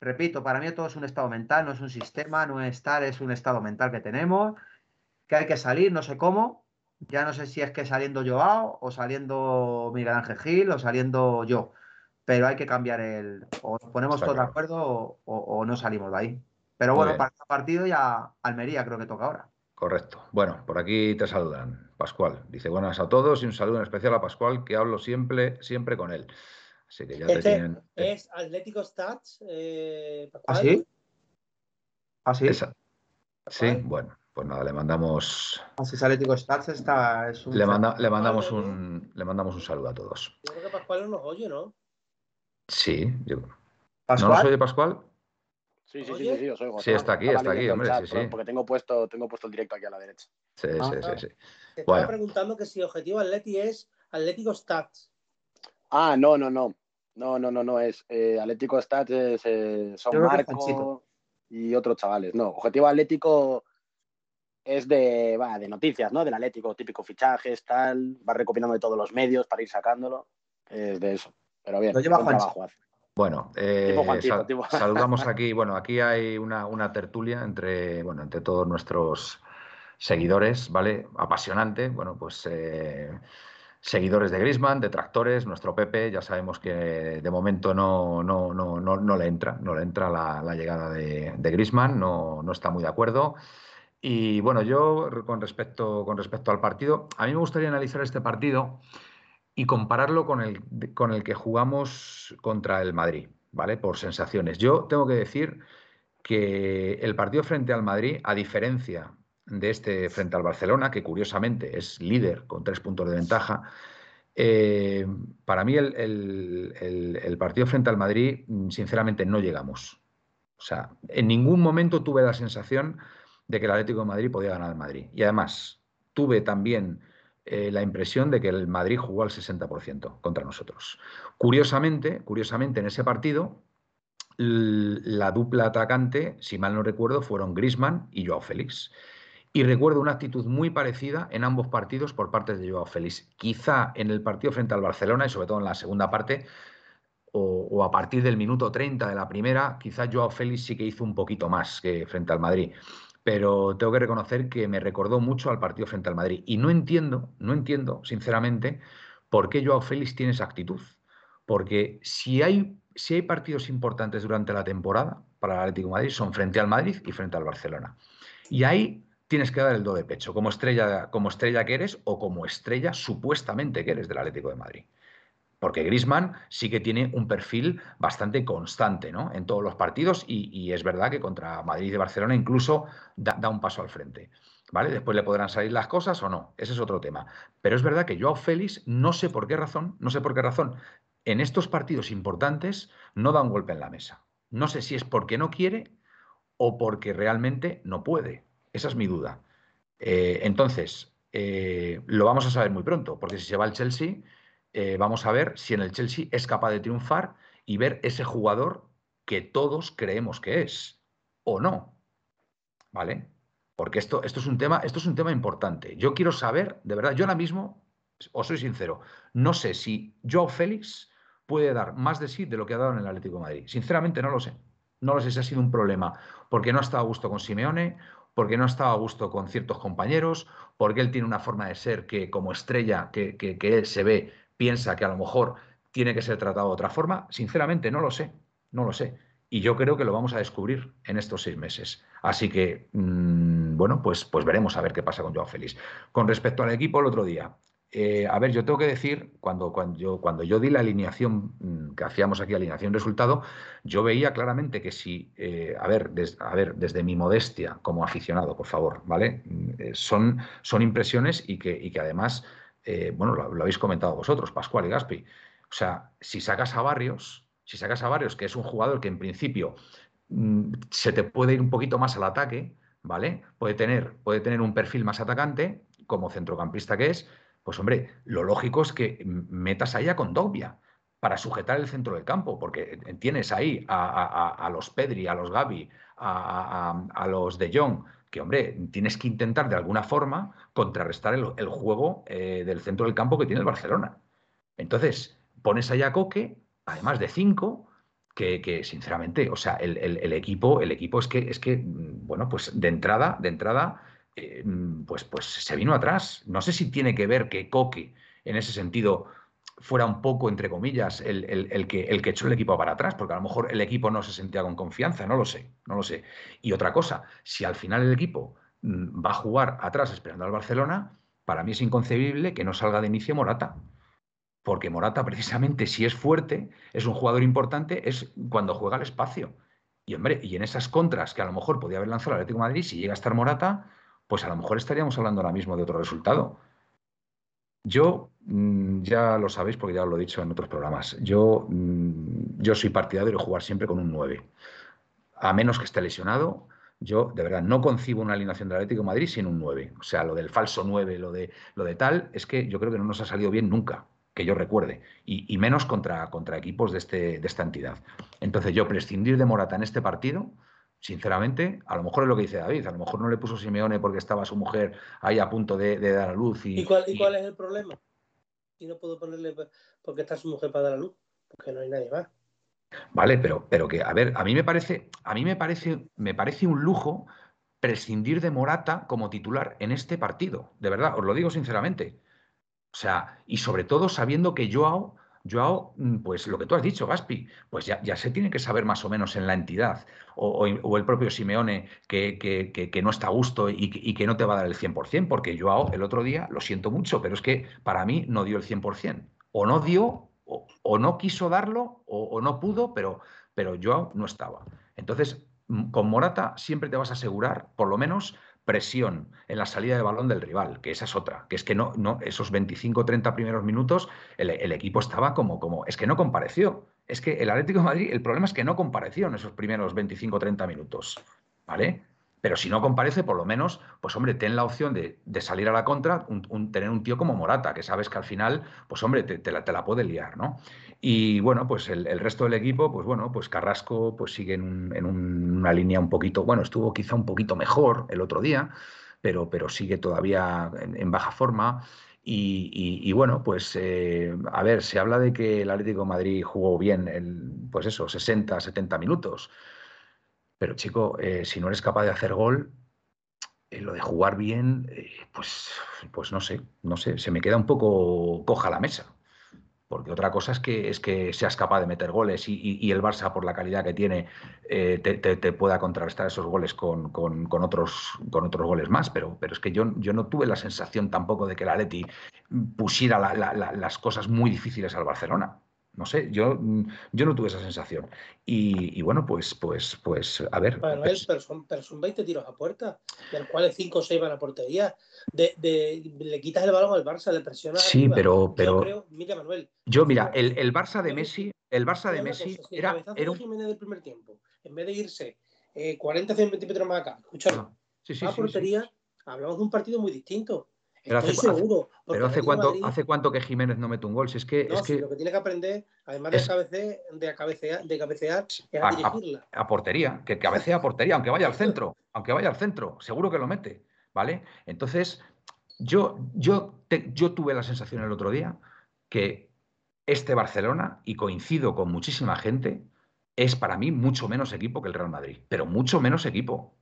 Repito, para mí todo es un estado mental, no es un sistema, no es estar, es un estado mental que tenemos, que hay que salir, no sé cómo. Ya no sé si es que saliendo Joao o saliendo Miguel Ángel Gil o saliendo yo. Pero hay que cambiar el. O nos ponemos todos de acuerdo o no salimos de ahí. Pero bueno, para el partido ya Almería creo que toca ahora. Correcto. Bueno, por aquí te saludan. Pascual. Dice buenas a todos y un saludo en especial a Pascual, que hablo siempre, siempre con él. Así que ya te este tienen. ¿Es Atlético Stats? Eh, ¿Ah, sí? ¿Ah, sí? Sí, bueno, pues nada, le mandamos. Así es Atlético Stats está. le, le, mandamos un, le mandamos un saludo a todos. Yo creo que Pascual no nos oye, ¿no? Sí, yo. ¿No nos oye Pascual? Sí, sí, sí, sí, os oigo. Sí, está aquí, está aquí, hombre, sí, sí. Porque tengo puesto, tengo puesto el directo aquí a la derecha. Sí, sí, sí, sí. Te estaba preguntando que si objetivo Atleti es Atlético Stats. Ah, no, no, no. No, no, no, no, es eh, Atlético Stats, es, eh, son Marco y otros chavales. No, objetivo Atlético es de, va, de noticias, ¿no? Del Atlético, típico fichajes, tal, va recopilando de todos los medios para ir sacándolo. Es de eso. Pero bien, Lo lleva trabajo bueno, eh, saludamos aquí. Bueno, aquí hay una, tertulia entre, bueno, entre todos nuestros seguidores, ¿vale? Apasionante. Bueno, pues eh, seguidores de Grisman, detractores, nuestro Pepe, ya sabemos que de momento no, no, no, no, le entra, no le entra la, llegada de, de Grisman, no, no está muy de acuerdo. Y bueno, yo con respecto, con respecto al partido, a mí me gustaría analizar este partido y compararlo con el, con el que jugamos contra el Madrid, ¿vale? Por sensaciones. Yo tengo que decir que el partido frente al Madrid, a diferencia de este frente al Barcelona, que curiosamente es líder con tres puntos de ventaja, eh, para mí el, el, partido frente al Madrid, sinceramente, no llegamos. O sea, en ningún momento tuve la sensación de que el Atlético de Madrid podía ganar al Madrid. Y además, tuve también eh, la impresión de que el Madrid jugó al 60% contra nosotros. Curiosamente, curiosamente, en ese partido, la dupla atacante, si mal no recuerdo, fueron Grisman y Joao Félix. Y recuerdo una actitud muy parecida en ambos partidos por parte de Joao Félix. Quizá en el partido frente al Barcelona y sobre todo en la segunda parte, o, o, a partir del minuto 30 de la primera, quizá Joao Félix sí que hizo un poquito más que frente al Madrid pero tengo que reconocer que me recordó mucho al partido frente al Madrid. Y no entiendo, no entiendo, sinceramente, por qué Joao Félix tiene esa actitud. Porque si hay, si hay partidos importantes durante la temporada para el Atlético de Madrid, son frente al Madrid y frente al Barcelona. Y ahí tienes que dar el do de pecho, como estrella, como estrella que eres o como estrella supuestamente que eres del Atlético de Madrid. Porque Grisman sí que tiene un perfil bastante constante ¿no? en todos los partidos y, es verdad que contra Madrid y Barcelona incluso da, un paso al frente. ¿Vale? Después le podrán salir las cosas o no, ese es otro tema. Pero es verdad que Joao Félix, no sé por qué razón, no sé por qué razón, en estos partidos importantes no da un golpe en la mesa. No sé si es porque no quiere o porque realmente no puede. Esa es mi duda. Eh, entonces, eh, lo vamos a saber muy pronto, porque si se va al Chelsea, eh, vamos a ver si en el Chelsea es capaz de triunfar y ver ese jugador que todos creemos que es, o no. ¿Vale? Porque esto, esto, es un tema, esto es un tema importante. Yo quiero saber, de verdad, yo ahora mismo, os soy sincero, no sé si Joao Félix puede dar más de sí de lo que ha dado en el Atlético de Madrid. Sinceramente no lo sé. No lo sé si ha sido un problema porque no ha estado a gusto con Simeone, porque no ha estado a gusto con ciertos compañeros, porque él tiene una forma de ser que como estrella que, que él se ve piensa que a lo mejor tiene que ser tratado de otra forma, sinceramente no lo sé, no lo sé. Y yo creo que lo vamos a descubrir en estos seis meses. Así que, mm, bueno, pues, pues veremos a ver qué pasa con Joao Félix. Con respecto al equipo, el otro día, eh, a ver, yo tengo que decir, cuando, cuando, yo, cuando yo di la alineación mm, que hacíamos aquí, alineación resultado, yo veía claramente que si, eh, a, ver, a ver, desde mi modestia como aficionado, por favor, ¿vale? Mm, eh, son, son impresiones y que, y que además eh, bueno, lo, habéis comentado vosotros, Pascual y Gaspi. O sea, si sacas a Barrios, si sacas a Barrios, que es un jugador que en principio mm, se te puede ir un poquito más al ataque, ¿vale? Puede tener, puede tener un perfil más atacante, como centrocampista que es, pues hombre, lo lógico es que metas ahí a Condovia para sujetar el centro del campo, porque tienes ahí a, los Pedri, a los Gavi, a, los De Jong, que, hombre, tienes que intentar de alguna forma contrarrestar el, juego eh, del centro del campo que tiene el Barcelona. Entonces, pones allá a Coque, además de cinco, que, sinceramente, o sea, el, equipo, el equipo es que, es que, mm, bueno, pues de entrada, de entrada, eh, mm, pues, pues se vino atrás. No sé si tiene que ver que Coque, en ese sentido, fuera un poco, entre comillas, el, que, el que echó el equipo para atrás, porque a lo mejor el equipo no se sentía con confianza, no lo sé, no lo sé. Y otra cosa, si al final el equipo mm, va a jugar atrás esperando al Barcelona, para mí es inconcebible que no salga de inicio Morata. Porque Morata, precisamente, si es fuerte, es un jugador importante, es cuando juega al espacio. Y hombre, y en esas contras que a lo mejor podía haber lanzado el Atlético Madrid, si llega a estar Morata, pues a lo mejor estaríamos hablando ahora mismo de otro resultado. Yo, mm, ya lo sabéis porque ya lo he dicho en otros programas, yo, mm, yo soy partidario de jugar siempre con un 9. A menos que esté lesionado, yo de verdad no concibo una alineación del Atlético Madrid sin un 9. O sea, lo del falso 9, lo de, lo de tal, es que yo creo que no nos ha salido bien nunca que yo recuerde, y, menos contra, contra equipos de, este, de esta entidad. Entonces yo prescindir de Morata en este partido, sinceramente, a lo mejor es lo que dice David, a lo mejor no le puso Simeone porque estaba su mujer ahí a punto de, dar a luz. Y, cuál, es el problema? Si no puedo ponerle porque está su mujer para dar a luz, porque no hay nadie más. Vale, pero, pero que, a ver, a mí me parece, a mí me parece, me parece un lujo prescindir de Morata como titular en este partido. De verdad, os lo digo sinceramente. O sea, y sobre todo sabiendo que Joao, Joao, mm, pues lo que tú has dicho, Gaspi, pues ya, ya se tiene que saber más o menos en la entidad, o, el propio Simeone que, no está a gusto y, que no te va a dar el 100%, porque Joao el otro día, lo siento mucho, pero es que para mí no dio el 100%. O no dio, o, no quiso darlo, o, no pudo, pero, pero Joao no estaba. Entonces, mm, con Morata siempre te vas a asegurar, por lo menos, presión en la salida de balón del rival, que esa es otra, que es que no, esos 25 30 primeros minutos el, equipo estaba como, como, es que no compareció. Es que el Atlético Madrid, el problema es que no compareció en esos primeros 25 30 minutos, ¿vale? Pero si no comparece, por lo menos, pues hombre, ten la opción de, salir a la contra, tener un tío como Morata, que sabes que al final, pues hombre, te, la, te la, puede liar, ¿no? Y bueno, pues el, resto del equipo, pues bueno, pues Carrasco pues sigue en, una línea un poquito, bueno, estuvo quizá un poquito mejor el otro día, pero, pero sigue todavía en, baja forma. Y, bueno, pues eh, a ver, se habla de que el Atlético Madrid jugó bien, el, pues eso, 60, 70 minutos. Pero chico, eh, si no eres capaz de hacer gol, eh, lo de jugar bien, pues, pues no sé, no sé, se me queda un poco coja la mesa. Porque otra cosa es que, es que seas capaz de meter goles y, el Barça, por la calidad que tiene, te, pueda contrarrestar esos goles con, otros, con otros goles más. Pero, pero es que yo, yo no tuve la sensación tampoco de que el Atleti pusiera las cosas muy difíciles al Barcelona. No sé, yo, mm, yo no tuve esa sensación. Y, bueno, pues, pues, pues, a ver. pero, son, pero, son, 20 tiros a puerta, de los cuales 5 o 6 van a portería. De, de, le quitas el balón al Barça, le presionas. Sí, pero. pero yo mira, Manuel. Yo, mira, el, el Barça de Messi, el Barça de Messi era. era un... Jiménez del primer tiempo, en vez de irse eh, 40 centímetros más acá, escúchame, ah, sí, sí, a portería, hablamos de un partido muy distinto. Pero hace, seguro. Pero hace cuánto, hace cuánto que Jiménez no mete un gol. Si es que, es que lo que tiene que aprender, además de, cabecear, de, cabecear, de cabecear, es a, dirigirla. A, portería, que cabecea a portería, aunque vaya al centro, aunque vaya al centro, seguro que lo mete. ¿Vale? Entonces, yo, yo, yo tuve la sensación el otro día que este Barcelona, y coincido con muchísima gente, es para mí mucho menos equipo que el Real Madrid, pero mucho menos equipo.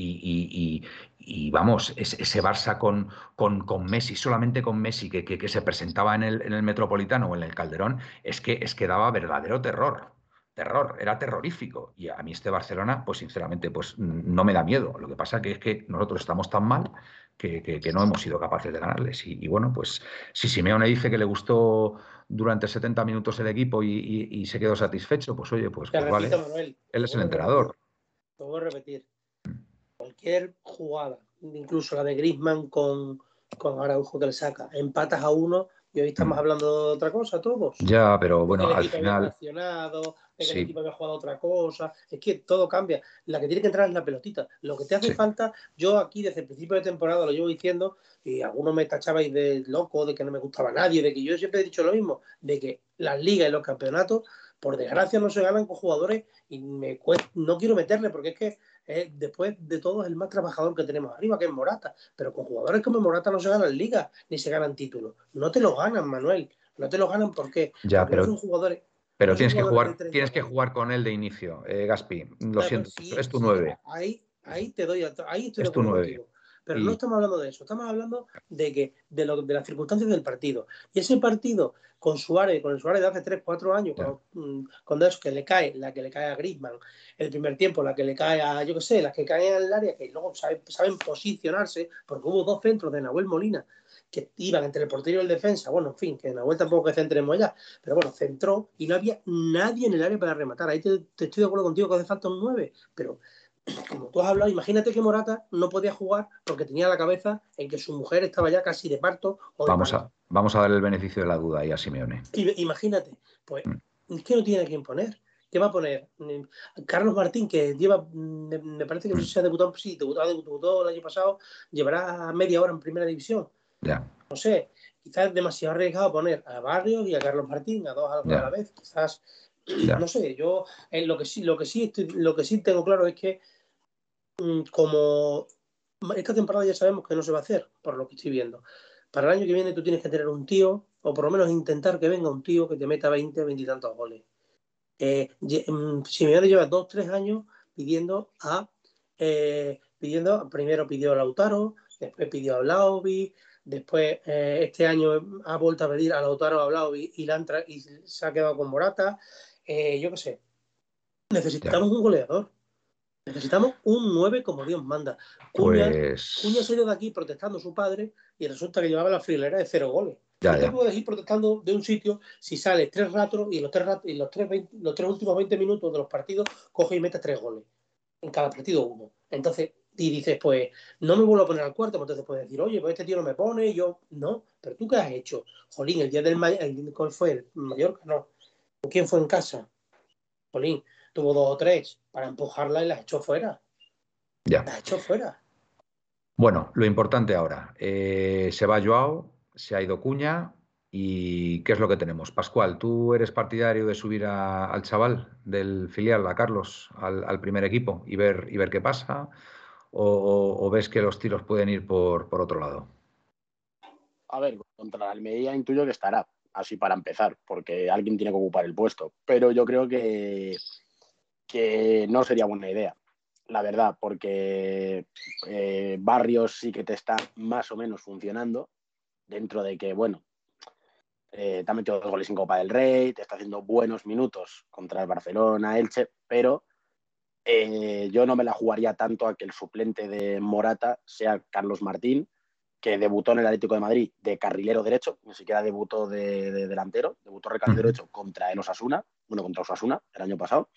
Y, vamos, ese Barça con, con, Messi, solamente con Messi, que, se presentaba en el, en el, Metropolitano o en el Calderón, es que, es que daba verdadero terror. Terror, era terrorífico. Y a mí este Barcelona, pues sinceramente, pues no me da miedo. Lo que pasa que es que nosotros estamos tan mal que, no hemos sido capaces de ganarles. Y, bueno, pues si Simeone dice que le gustó durante 70 minutos el equipo y, se quedó satisfecho, pues oye, pues, pues vale. Él es el entrenador. Te voy a repetir cualquier jugada, incluso la de Grisman con, con Araujo que le saca, empatas a uno y hoy estamos mm. hablando de otra cosa todos. Ya, pero bueno, al final. que el equipo había jugado otra cosa. Es que todo cambia. La que tiene que entrar es la pelotita. Lo que te hace falta, yo aquí desde el principio de temporada lo llevo diciendo, y algunos me tachabais de loco, de que no me gustaba nadie, de que yo siempre he dicho lo mismo, de que las ligas y los campeonatos, por desgracia, no se ganan con jugadores y me no quiero meterle porque es que después de todo es el más trabajador que tenemos arriba, que es Morata. Pero con jugadores como Morata no se ganan ligas ni se ganan títulos. No te lo ganan, Manuel. No te lo ganan porque, ya, pero, son jugadores. Pero tienes que jugar, tienes que jugar con él de inicio, eh, Gaspi. Lo siento, es tu nueve. Ahí, ahí te doy, ahí estoy es tu nueve. Pero no estamos hablando de eso, estamos hablando de que de, lo, de las circunstancias del partido. Y ese partido con Suárez, con el Suárez de hace 3, 4 años, con, con eso que le cae, la que le cae a Griezmann, el primer tiempo, la que le cae a, yo qué sé, las que caen en el área, que luego saben, saben posicionarse, porque hubo dos centros de Nahuel Molina que iban entre el portero y el defensa. Bueno, en fin, que vuelta tampoco que centremos ya, pero bueno, centró y no había nadie en el área para rematar. Ahí te, estoy de acuerdo contigo que hace falta un 9, pero como tú has hablado, imagínate que Morata no podía jugar porque tenía la cabeza en que su mujer estaba ya casi de parto. vamos, a, vamos a dar el beneficio de la duda ahí a Simeone. Imagínate, pues mm. es que no tiene a quién poner. ¿Qué va a poner? Carlos Martín, que lleva, me, parece que no sé si ha debutado, sí, debutó el año pasado, llevará media hora en primera división. No sé, quizás es demasiado arriesgado poner a Barrios y a Carlos Martín, a dos a la vez. Quizás, no sé, yo en lo que sí, lo que sí lo que sí tengo claro es que mm, como esta temporada ya sabemos que no se va a hacer, por lo que estoy viendo. Para el año que viene tú tienes que tener un tío, o por lo menos intentar que venga un tío que te meta 20, 20 y tantos goles. Eh, mm, Simeone lleva dos, tres años pidiendo a eh, pidiendo, primero pidió a Lautaro, después pidió a Blaovic, Después, eh, este año ha vuelto a pedir a Lautaro hablado y, y, y se ha quedado con Morata. Eh, yo qué sé. Necesitamos un goleador. Necesitamos un 9 como Dios manda. Cuña, pues... Cuña se ha ido de aquí protestando a su padre y resulta que llevaba la frilera de cero goles. Ya, no te puedes ir protestando de un sitio si sale tres ratos y los tres, y los tres, los tres últimos 20 minutos de los partidos coge y mete tres goles. En cada partido uno. Entonces, y dices, pues no me vuelvo a poner al cuarto, pues entonces puedes decir, oye, pues este tío no me pone, yo no, pero tú qué has hecho, Jolín, el día del mayor, ¿cuál fue? El Mallorca, no, ¿quién fue en casa? Jolín, tuvo dos o tres para empujarla y las echó fuera. Ya. Las echó fuera. Bueno, lo importante ahora, eh, se va Joao, se ha ido Cuña, ¿Y qué es lo que tenemos? Pascual, ¿tú eres partidario de subir al chaval del filial, a Carlos, al, al, primer equipo y ver, y ver qué pasa? o, ves que los tiros pueden ir por, por, otro lado? A ver, contra la Almería intuyo que estará, así para empezar, porque alguien tiene que ocupar el puesto. Pero yo creo que, que no sería buena idea, la verdad, porque eh, Barrios sí que te está más o menos funcionando, dentro de que, bueno, eh, te ha metido dos goles en Copa del Rey, te está haciendo buenos minutos contra el Barcelona, Elche, pero eh, yo no me la jugaría tanto a que el suplente de Morata sea Carlos Martín, que debutó en el Atlético de Madrid de carrilero derecho, ni siquiera debutó de, delantero, debutó de carrilero derecho contra el Osasuna, bueno, contra Osasuna el año pasado.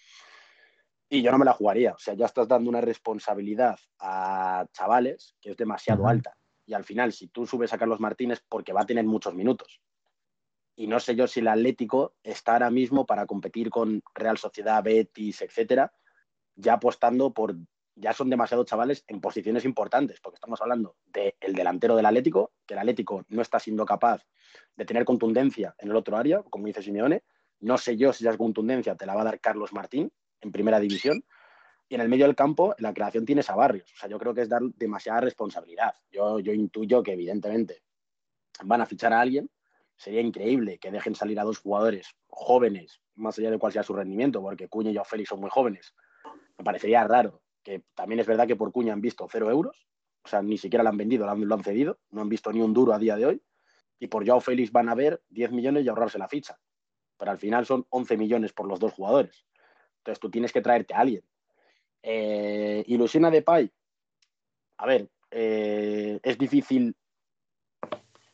Y yo no me la jugaría. O sea, ya estás dando una responsabilidad a chavales que es demasiado alta. Y al final, si tú subes a Carlos Martín es porque va a tener muchos minutos. Y no sé yo si el Atlético está ahora mismo para competir con Real Sociedad, Betis, etcétera, ya apostando por, ya son demasiados chavales en posiciones importantes, porque estamos hablando del delantero del Atlético, que el Atlético no está siendo capaz de tener contundencia en el otro área, como dice Simeone. No sé yo si esa contundencia te la va a dar Carlos Martín en primera división. Y en el medio del campo, la creación tienes a Barrios. O sea, yo creo que es dar demasiada responsabilidad. Yo, yo intuyo que, evidentemente, van a fichar a alguien. Sería increíble que dejen salir a dos jugadores jóvenes, más allá de cuál sea su rendimiento, porque Cuña y Félix son muy jóvenes, me parecería raro, que también es verdad que por Cuña han visto cero euros, o sea, ni siquiera lo han vendido, lo han, cedido, no han visto ni un duro a día de hoy, y por Joao Félix van a ver 10 millones y ahorrarse la ficha, pero al final son 11 millones por los dos jugadores. Entonces tú tienes que traerte a alguien. Eh, ilusiona de Pai. A ver, eh, es difícil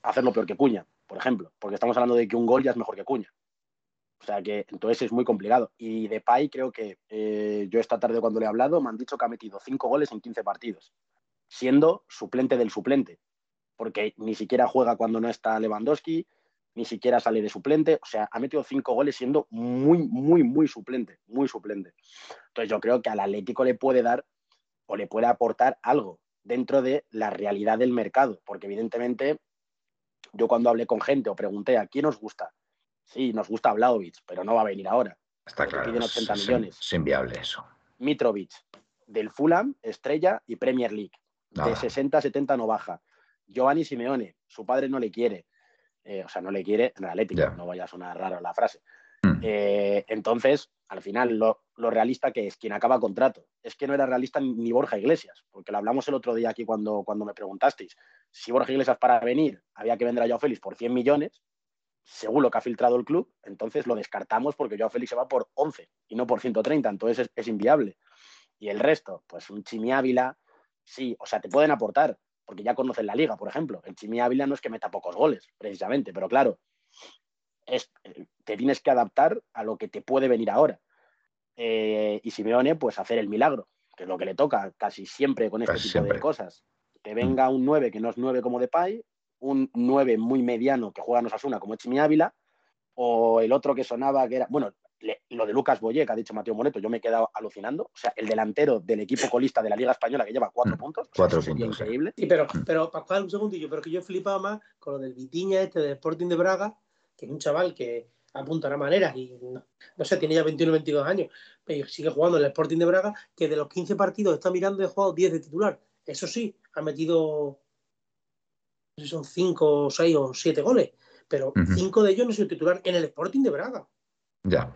hacerlo peor que Cuña, por ejemplo, porque estamos hablando de que un gol ya es mejor que Cuña. O sea que entonces es muy complicado. Y de Pai creo que eh, yo esta tarde cuando le he hablado me han dicho que ha metido cinco goles en 15 partidos, siendo suplente del suplente, porque ni siquiera juega cuando no está Lewandowski, ni siquiera sale de suplente, o sea, ha metido cinco goles siendo muy, muy, muy suplente, muy suplente. Entonces yo creo que al Atlético le puede dar o le puede aportar algo dentro de la realidad del mercado, porque evidentemente yo cuando hablé con gente o pregunté a quién os gusta, Sí, nos gusta Vlaovic, pero no va a venir ahora. Está claro. Piden 80 millones. Es inviable eso. Mitrovic, del Fulham, estrella y Premier League. De 60 70 no baja. Giovanni Simeone, su padre no le quiere. Eh, o sea, no le quiere en el no vaya a sonar raro la frase. Mm. Eh, entonces, al final, lo realista que es quien acaba contrato. Es que no era realista ni Borja Iglesias, porque lo hablamos el otro día aquí cuando, cuando me preguntasteis. Si Borja Iglesias para venir había que vender a Joao Félix por 100 millones, según lo que ha filtrado el club, entonces lo descartamos porque Joao Félix se va por 11 y no por 130, entonces es, inviable. Y el resto, pues un Chimi Ávila, sí, o sea, te pueden aportar, porque ya conocen la liga, por ejemplo. El Chimi Ávila no es que meta pocos goles, precisamente, pero claro, es, te tienes que adaptar a lo que te puede venir ahora. Eh, y Simeone, pues hacer el milagro, que es lo que le toca casi siempre con este tipo de cosas. Que venga un 9 que no es 9 como de Pai, un 9 muy mediano que juega en Osasuna como Chimi Ávila, o el otro que sonaba que era, bueno, lo de Lucas Boyé, que ha dicho Mateo Moneto, yo me he quedado alucinando. O sea, el delantero del equipo colista de la Liga Española que lleva cuatro mm, puntos. Cuatro puntos. Increíble. Sí, pero, pero Pascual, un segundillo, pero que yo flipaba más con lo del Vitiña este del Sporting de Braga, que es un chaval que apuntará maneras y no, sé, tiene ya 21 22 años, pero sigue jugando en el Sporting de Braga, que de los 15 partidos está mirando y ha jugado 10 de titular. Eso sí, ha metido no sé si son 5, 6 o 7 goles, pero 5 de ellos no son titular en el Sporting de Braga. Ya.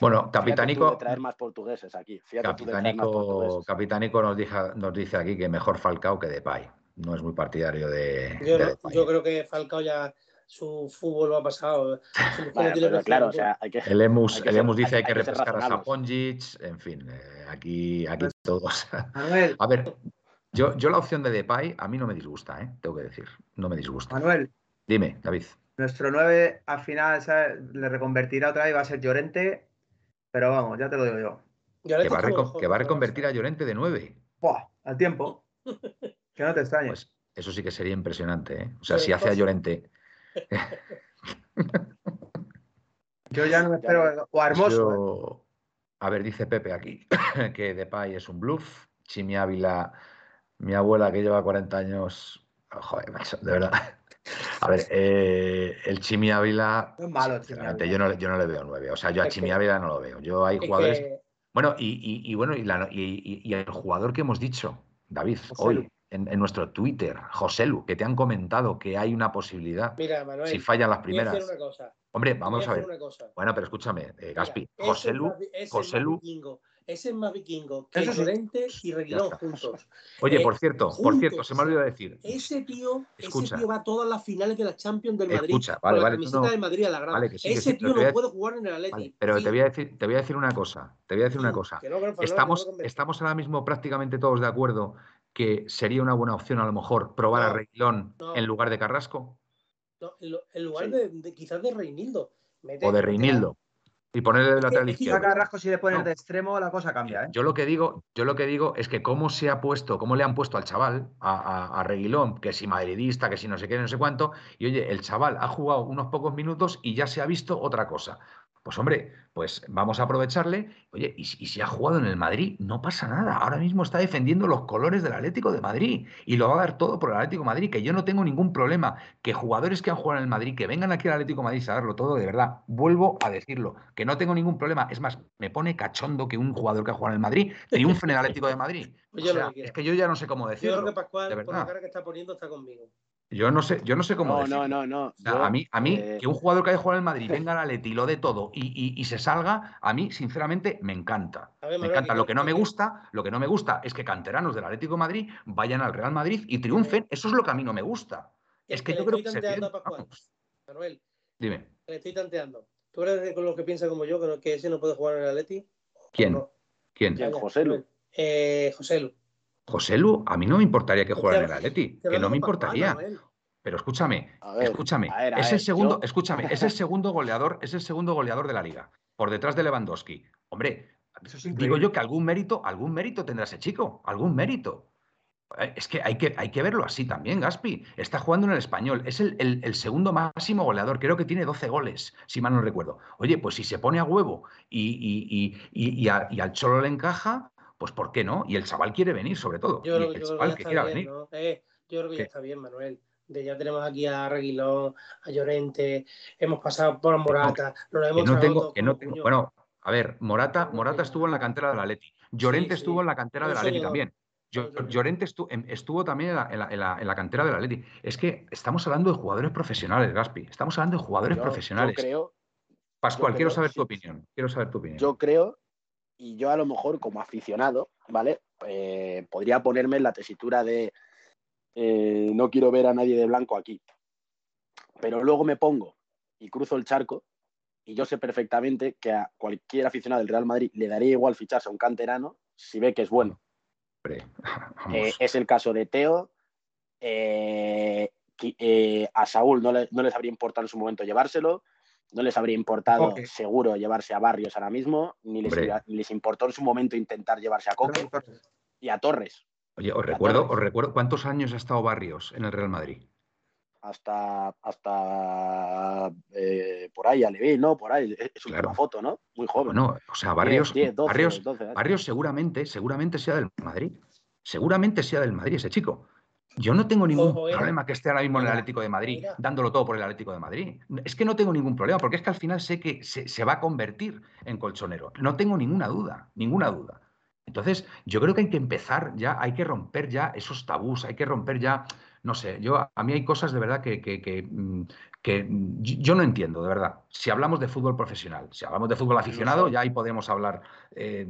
Bueno, Capitánico. traer más portugueses aquí. Capitánico, Capitánico nos, nos dice aquí que mejor Falcao que Depay. No es muy partidario de. Yo, creo que Falcao ya su fútbol lo ha pasado. claro, o sea, hay que, el Emus, el Emus dice hay que, hay que refrescar a Saponjic, en fin, eh, aquí, aquí todos. A ver, yo, yo la opción de Depay a mí no me disgusta, ¿eh? tengo que decir, no me disgusta. Manuel. Dime, David. Nuestro 9 al final le reconvertirá otra vez, va a ser Llorente, pero vamos, ya te lo digo yo. Que va, que va, a reconvertir a Llorente de 9. Buah, al tiempo. que no te extrañes. Pues eso sí que sería impresionante, ¿eh? O sea, si hace a Llorente. yo ya no me espero. O Hermoso. ¿eh? A ver, dice Pepe aquí que Depay es un bluff. Chimi Ávila mi abuela que lleva 40 años, joder, de verdad. A ver, eh, el Chimi Ávila. Es malo, Yo no, yo no le veo nueve. O sea, yo a Chimi Ávila no lo veo. Yo hay jugadores. Bueno, y, bueno, y, el jugador que hemos dicho, David, hoy, en, nuestro Twitter, Joselu, que te han comentado que hay una posibilidad. Mira, Manuel, si fallan las primeras. Hombre, vamos a ver. Bueno, pero escúchame, eh, Gaspi, Joselu, Joselu, ese es más vikingo que Llorente y Reguilón juntos. Oye, por cierto, por cierto, se me olvidó decir. Ese tío, ese tío va a todas las finales de la Champions del Madrid. Escucha, vale, vale. La camiseta de Madrid a la grada. ese tío no puede jugar en el Atlético. pero te voy a decir, te voy a decir una cosa. Te voy a decir una cosa. estamos, estamos ahora mismo prácticamente todos de acuerdo que sería una buena opción a lo mejor probar a Reguilón en lugar de Carrasco. No, en lugar de, quizás de Reinildo. o de Reinildo y ponerle de lateral izquierdo. Si le pones de extremo la cosa cambia. ¿eh? Yo lo que digo, yo lo que digo es que cómo se ha puesto, cómo le han puesto al chaval, a, a, Reguilón, que si madridista, que si no sé qué, no sé cuánto, y oye, el chaval ha jugado unos pocos minutos y ya se ha visto otra cosa. Pues hombre, pues vamos a aprovecharle. Oye, y, si ha jugado en el Madrid, no pasa nada. Ahora mismo está defendiendo los colores del Atlético de Madrid y lo va a dar todo por el Atlético de Madrid, que yo no tengo ningún problema. Que jugadores que han jugado en el Madrid, que vengan aquí al Atlético de Madrid a darlo todo, de verdad, vuelvo a decirlo, que no tengo ningún problema. Es más, me pone cachondo que un jugador que ha jugado en el Madrid triunfe en el Atlético de Madrid. es que yo ya no sé cómo decirlo. Yo creo que Pascual, por la cara que está poniendo, está conmigo. Yo no sé, yo no sé cómo. No, no, no, no. a mí, a mí eh, que un jugador que haya jugado en el Madrid venga al Atleti y lo de todo y, se salga, a mí, sinceramente, me encanta. me encanta. Lo que no me gusta, lo que no me gusta es que canteranos del Atlético de Madrid vayan al Real Madrid y triunfen. Eso es lo que a mí no me gusta. Es que, yo creo que se Manuel, Dime. Le estoy tanteando. ¿Tú eres con lo que piensa como yo, que, ese no puede jugar en el Atleti? ¿Quién? ¿Quién? José Lu. Eh, José Lu. José Lu, a mí no me importaría que jugara en el Atleti, que no me importaría. Pero escúchame, escúchame, es el segundo, escúchame, es el segundo goleador, es el segundo goleador de la liga, por detrás de Lewandowski. Hombre, digo yo que algún mérito, algún mérito tendrá ese chico, algún mérito. Eh, es que hay, que hay que verlo así también, Gaspi. Está jugando en el español. Es el, segundo máximo goleador. Creo que tiene 12 goles, si mal no recuerdo. Oye, pues si se pone a huevo y, y al Cholo le encaja, pues ¿por qué no? Y el chaval quiere venir, sobre todo. Yo creo, el chaval que, quiera venir. Eh, yo creo que ya está bien, Manuel. De ya tenemos aquí a Reguilón, a Llorente, hemos pasado por Morata, no, lo hemos no tengo, que no tengo, Bueno, a ver, Morata, Morata estuvo en la cantera de la Leti. Llorente estuvo en la cantera de la Leti también. Llorente estuvo, también en la, cantera de la Leti. Es que estamos hablando de jugadores profesionales, Gaspi. Estamos hablando de jugadores profesionales. Yo creo, Pascual, quiero saber tu opinión. Quiero saber tu opinión. Yo creo Y yo a lo mejor como aficionado, ¿vale? Eh, podría ponerme en la tesitura de eh, no quiero ver a nadie de blanco aquí. Pero luego me pongo y cruzo el charco y yo sé perfectamente que a cualquier aficionado del Real Madrid le daría igual ficharse a un canterano si ve que es bueno. Eh, es el caso de Teo. A Saúl no, les habría importado en su momento llevárselo, no les habría importado seguro llevarse a Barrios ahora mismo, ni les, importó en su momento intentar llevarse a Coque y a Torres. Oye, os recuerdo, os recuerdo cuántos años ha estado Barrios en el Real Madrid hasta, hasta eh, por ahí, Aleví, ¿no? Por ahí, es una foto, ¿no? Muy joven. No, o sea, Barrios, Barrios, Barrios seguramente, seguramente sea del Madrid. Seguramente sea del Madrid ese chico. Yo no tengo ningún problema que esté ahora mismo en el Atlético de Madrid, dándolo todo por el Atlético de Madrid. Es que no tengo ningún problema, porque es que al final sé que se, se va a convertir en colchonero. No tengo ninguna duda, ninguna duda. Entonces, yo creo que hay que empezar ya, hay que romper ya esos tabús, hay que romper ya no sé, yo a mí hay cosas de verdad que, que, que, mm, yo no entiendo, de verdad. Si hablamos de fútbol profesional, si hablamos de fútbol aficionado, ya ahí podemos hablar, eh,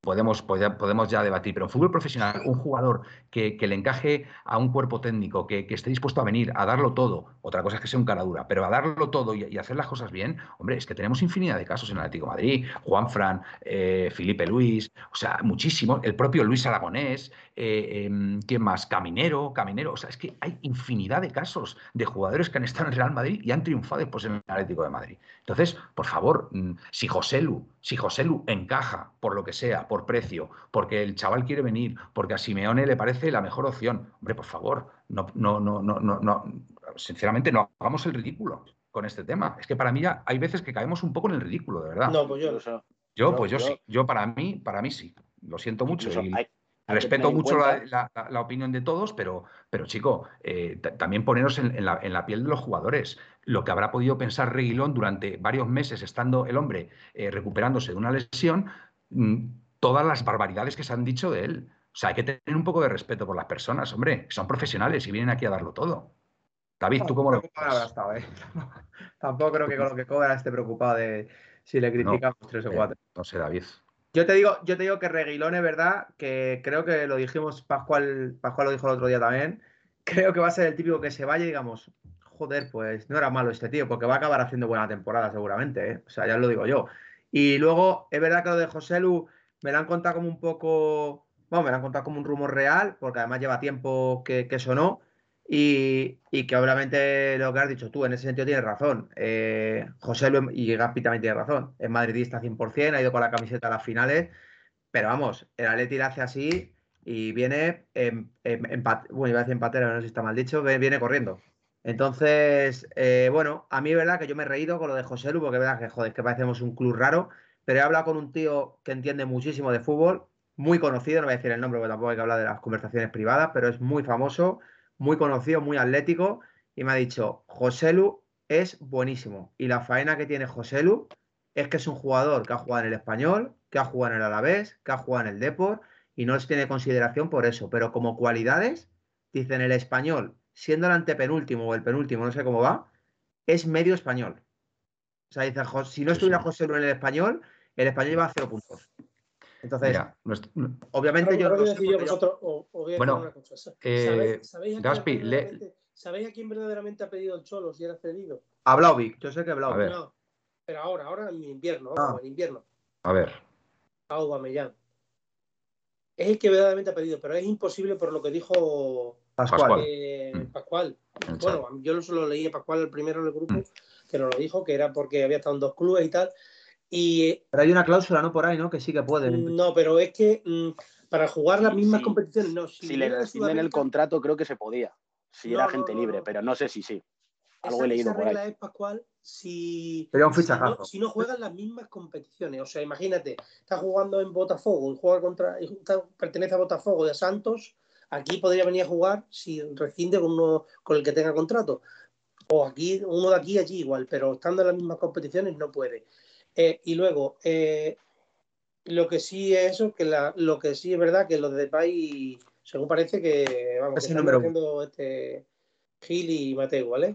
podemos, podemos ya debatir, pero en fútbol profesional, un jugador que, le encaje a un cuerpo técnico, que, esté dispuesto a venir, a darlo todo, otra cosa es que sea un cara dura, pero a darlo todo y, hacer las cosas bien, hombre, es que tenemos infinidad de casos en el Atlético de Madrid, Juan Fran, eh, Felipe Luis, o sea, muchísimo, el propio Luis Aragonés, eh, em, ¿quién más? Caminero, Caminero, o sea, es que hay infinidad de casos de jugadores que han estado en el Real Madrid y han triunfado después en el Atlético de Madrid. Entonces, por favor, mm, si José Lu, si José Lu encaja por lo que sea, por precio, porque el chaval quiere venir, porque a Simeone le parece la mejor opción, hombre, por favor, no, no, no, no, no, no sinceramente no hagamos el ridículo con este tema. Es que para mí ya hay veces que caemos un poco en el ridículo, de verdad. No, pues yo no sé. Yo, pues yo, sí. Yo para mí, para mí sí. Lo siento mucho. Respeto mucho la, opinión de todos, pero, pero chico, eh, también poneros en, la, piel de los jugadores. Lo que habrá podido pensar Reguilón durante varios meses estando el hombre eh, recuperándose de una lesión, mm, todas las barbaridades que se han dicho de él. O sea, hay que tener un poco de respeto por las personas, hombre, son profesionales y vienen aquí a darlo todo. David, ¿tú cómo lo ves? ¿eh? Tampoco creo que con lo que cobra esté preocupado de si le criticamos tres o cuatro. no sé, David. Yo te digo, yo te digo que Reguilón es verdad, que creo que lo dijimos, Pascual, Pascual lo dijo el otro día también. Creo que va a ser el típico que se vaya y digamos, joder, pues no era malo este tío, porque va a acabar haciendo buena temporada seguramente, ¿eh? o sea, ya lo digo yo. Y luego, es verdad que lo de José Lu me lo han contado como un poco, bueno, me lo han contado como un rumor real, porque además lleva tiempo que, que sonó, y, que obviamente lo que has dicho tú, en ese sentido tienes razón. Eh, José y Gaspi también tiene razón. Es madridista 100%, ha ido con la camiseta a las finales. Pero vamos, el Atleti le hace así y viene, en, bueno, iba a decir no sé si está mal dicho, viene corriendo. Entonces, eh, bueno, a mí es verdad que yo me he reído con lo de José Lu, porque es verdad que, joder, que parecemos un club raro, pero he hablado con un tío que entiende muchísimo de fútbol, muy conocido, no voy a decir el nombre porque tampoco hay que hablar de las conversaciones privadas, pero es muy famoso muy conocido, muy atlético, y me ha dicho, Joselu es buenísimo. Y la faena que tiene Joselu es que es un jugador que ha jugado en el español, que ha jugado en el Alavés, que ha jugado en el Deport, y no se tiene consideración por eso. Pero como cualidades, dicen el español, siendo el antepenúltimo o el penúltimo, no sé cómo va, es medio español. O sea, dice, si no estuviera José en el español, el español iba a cero puntos. Entonces, obviamente yo... bueno, eh, ¿Sabéis, a quién verdaderamente ha pedido el Cholo si era cedido? A Blauvik, yo sé que Blauvik. No, pero ahora, ahora en invierno, ah. en invierno. A ver. A Aubameyang. Es el que verdaderamente ha pedido, pero es imposible por lo que dijo Pascual. Eh, mm. Pascual. Bueno, yo solo leí a Pascual el primero en el grupo, mm. que nos lo dijo, que era porque había estado en dos clubes y tal, y, pero hay una cláusula, ¿no? Por ahí, ¿no? Que sí que pueden. No, pero es que mm, para jugar las mismas competiciones, no. Si, le rescinden el contrato, creo que se podía. Si era gente libre, pero no sé si sí. Algo he leído por ahí. es, Pascual, si, un si, no, si no juegan las mismas competiciones. O sea, imagínate, está jugando en Botafogo y juega contra, pertenece a Botafogo de Santos, aquí podría venir a jugar si rescinde con uno con el que tenga contrato. O aquí, uno de aquí allí igual, pero estando en las mismas competiciones no puede. Eh, y luego, eh, lo que sí es eso, que lo que sí es verdad que los de Depay, según parece que vamos, que están haciendo este Gil y Mateo, ¿vale?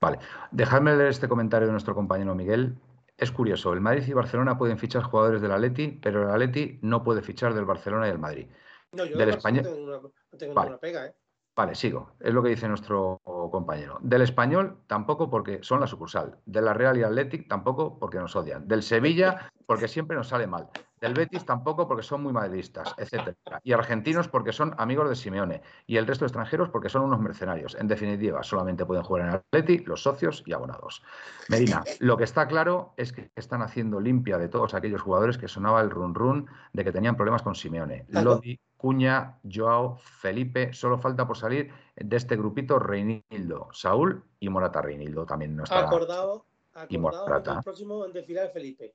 Vale, dejadme leer este comentario de nuestro compañero Miguel. es curioso, el Madrid y Barcelona pueden fichar jugadores del Atleti, pero el Atleti no puede fichar del Barcelona y el Madrid. No, yo Del del español- no tengo, una- no tengo Vale. ninguna pega, ¿eh? Vale, sigo. Es lo que dice nuestro compañero. Del español tampoco porque son la sucursal. De la Real y Athletic tampoco porque nos odian. Del Sevilla porque siempre nos sale mal. Del Betis tampoco porque son muy madridistas, etcétera. Y argentinos porque son amigos de Simeone. Y el resto de extranjeros porque son unos mercenarios. En definitiva, solamente pueden jugar en Atleti los socios y abonados. Medina, lo que está claro es que están haciendo limpia de todos aquellos jugadores que sonaba el run run de que tenían problemas con Simeone. Lodi, Cuña, Joao, Felipe, solo falta por salir de este grupito Reinildo, Saúl y Morata Reinildo también no está. Acordado, Y acordado Morata. que el próximo en desfilar es Felipe.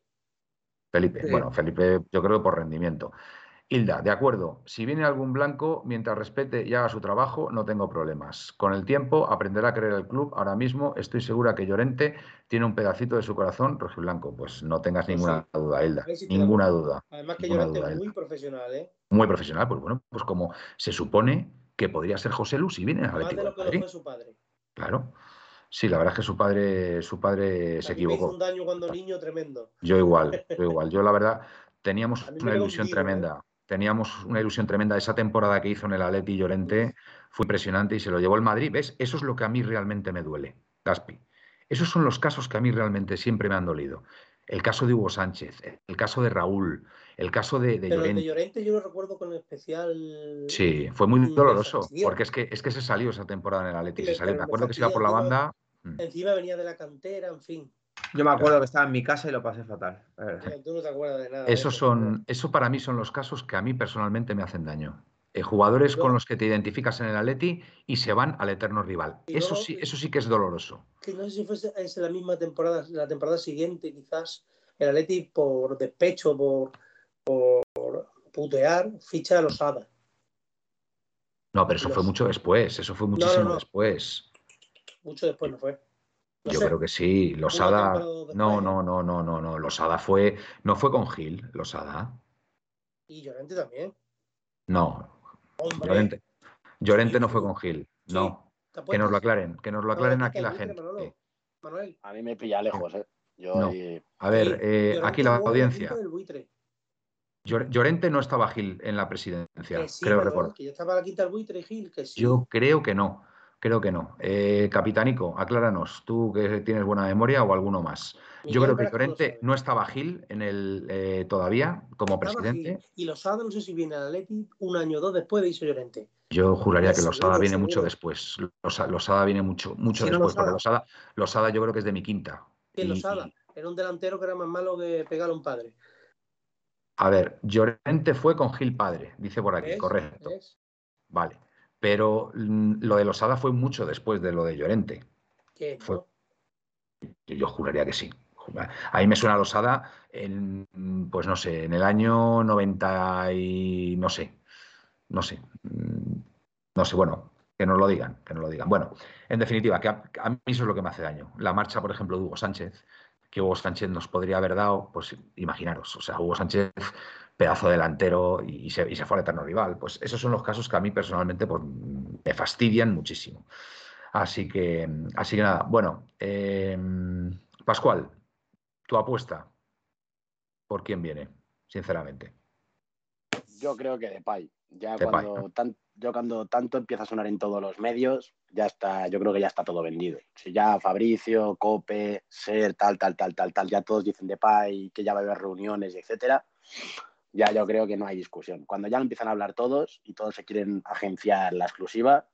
Felipe, Sí. bueno, Felipe yo creo que por rendimiento. Hilda, de acuerdo, si viene algún blanco, mientras respete y haga su trabajo, no tengo problemas. Con el tiempo aprenderá a querer el club. Ahora mismo estoy segura que Llorente tiene un pedacito de su corazón rojiblanco. Pues no tengas ninguna duda, Hilda. Ninguna duda. Además que Llorente duda, es Hilda. muy profesional, ¿eh? Muy profesional, pues bueno, pues como se supone que podría ser José Lu si viene al Atlético de de lo que lo Madrid. fue su padre. Claro. Sí, la verdad es que su padre, su padre se me hizo equivocó. un daño cuando niño tremendo. Yo igual, yo igual. Yo la verdad teníamos una ilusión ¿eh? tremenda. Teníamos una ilusión tremenda. Esa temporada que hizo en el Atleti Llorente fue impresionante y se lo llevó el Madrid. ¿Ves? Eso es lo que a mí realmente me duele, Gaspi. Esos son los casos que a mí realmente siempre me han dolido. El caso de Hugo Sánchez, el caso de Raúl, el caso de, de Pero el Llorente. de Llorente yo lo recuerdo con especial. Sí, fue muy doloroso, porque es que, es que se salió esa temporada en el Atleti. Sí, Se salió. Me acuerdo que se iba por la banda. Mm. Encima venía de la cantera, en fin. Yo me acuerdo que estaba en mi casa y lo pasé fatal. Tú no te acuerdas de nada. Esos son, eso para mí son los casos que a mí personalmente me hacen daño. Eh, jugadores Yo- con los que te identificas en el Atleti y se van al eterno rival. Y Eso sí, eso sí que es doloroso. Que no sé si fuese es la misma temporada, la temporada siguiente, quizás el Atleti por despecho, por, por putear, ficha a los Losada. No, pero eso fue mucho después. Eso fue no, muchísimo no. después. Mucho después no fue. No Yo sé, creo que sí. Losada. No, no, no, no, no, no. Losada fue. No fue con Gil, Losada. Y Llorente también. No. Hombre, Llorente. Llorente Sí, no fue con Gil. No. ¿te Que nos lo aclaren. Que nos lo aclaren aquí la gente. Manolo. Manuel. A mí me pilla lejos, ¿eh? Yo No. A ver, Sí, eh, aquí la audiencia. Llorente no estaba Gil en la presidencia, Que sí, creo recordar. que ya estaba la quinta del buitre, Gil, que sí. Yo creo que no, creo que no. Eh, Capitanico, acláranos, tú que tienes buena memoria o alguno más. Yo creo que Llorente no estaba Gil en el eh, todavía como presidente. Y Losada no sé si viene al Atleti un año o dos después de irse Llorente. Yo juraría que Losada viene mucho después. Losa- Losada viene mucho, mucho no, después, Losada. Losada, Losada yo creo que es de mi quinta. Y- Losada era un delantero que era más malo que pegarle a un padre. a ver, Llorente fue con Gil padre, dice por aquí, correcto. ¿Ves? Vale. Pero lo de Losada fue mucho después de lo de Llorente. Fue-. Yo, juraría que sí. A mí me suena Losada en, pues no sé, en el año 90 y no sé, no sé, no sé, bueno, que nos lo digan, que nos lo digan. Bueno, en definitiva, que a, a mí eso es lo que me hace daño. La marcha, por ejemplo, de Hugo Sánchez, que Hugo Sánchez nos podría haber dado, pues imaginaros, o sea, Hugo Sánchez, pedazo delantero y se, y se fue al eterno rival. Pues esos son los casos que a mí personalmente pues, me fastidian muchísimo. Así que, así que nada, bueno, eh, Pascual, tu apuesta, ¿por quién viene? Sinceramente. Yo creo que Depay. Ya Depay, cuando, ¿no? tan- yo cuando tanto empieza a sonar en todos los medios, ya está, yo creo que ya está todo vendido. Si ya Fabricio, Cope, Ser, tal, tal, tal, tal, tal, ya todos dicen Depay, que ya va a haber reuniones, etcétera, ya yo creo que no hay discusión. Cuando ya empiezan a hablar todos y todos se quieren agenciar la exclusiva,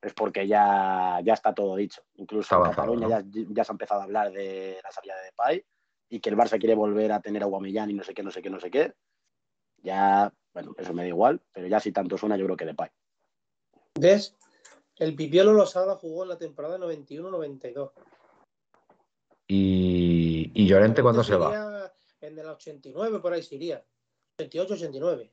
es porque ya, ya está todo dicho. Incluso Está en Cataluña ¿no? ya, ya se ha empezado a hablar de la salida de Depay y que el Barça quiere volver a tener a Guamellán y no sé qué, no sé qué, no sé qué. Ya, bueno, eso me da igual, pero ya si tanto suena, yo creo que Depay. ¿Ves? El Pipiolo Losada jugó en la temporada 91-92. ¿Y, y Llorente cuándo se va? En el 89 por ahí se iría. 88-89.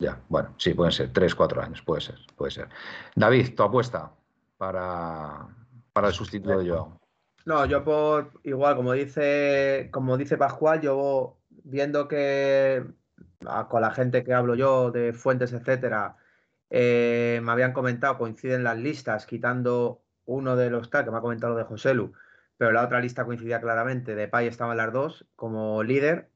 Ya, bueno, sí, pueden ser, tres, cuatro años, puede ser, puede ser. David, tu apuesta para, para el sustituto de Joao. No, yo por igual, como dice, como dice Pascual, yo viendo que a- con la gente que hablo yo de fuentes, etcétera, eh, me habían comentado, coinciden las listas, quitando uno de los tal, que me ha comentado lo de Joselu, pero la otra lista coincidía claramente. Depay estaba en las dos como líder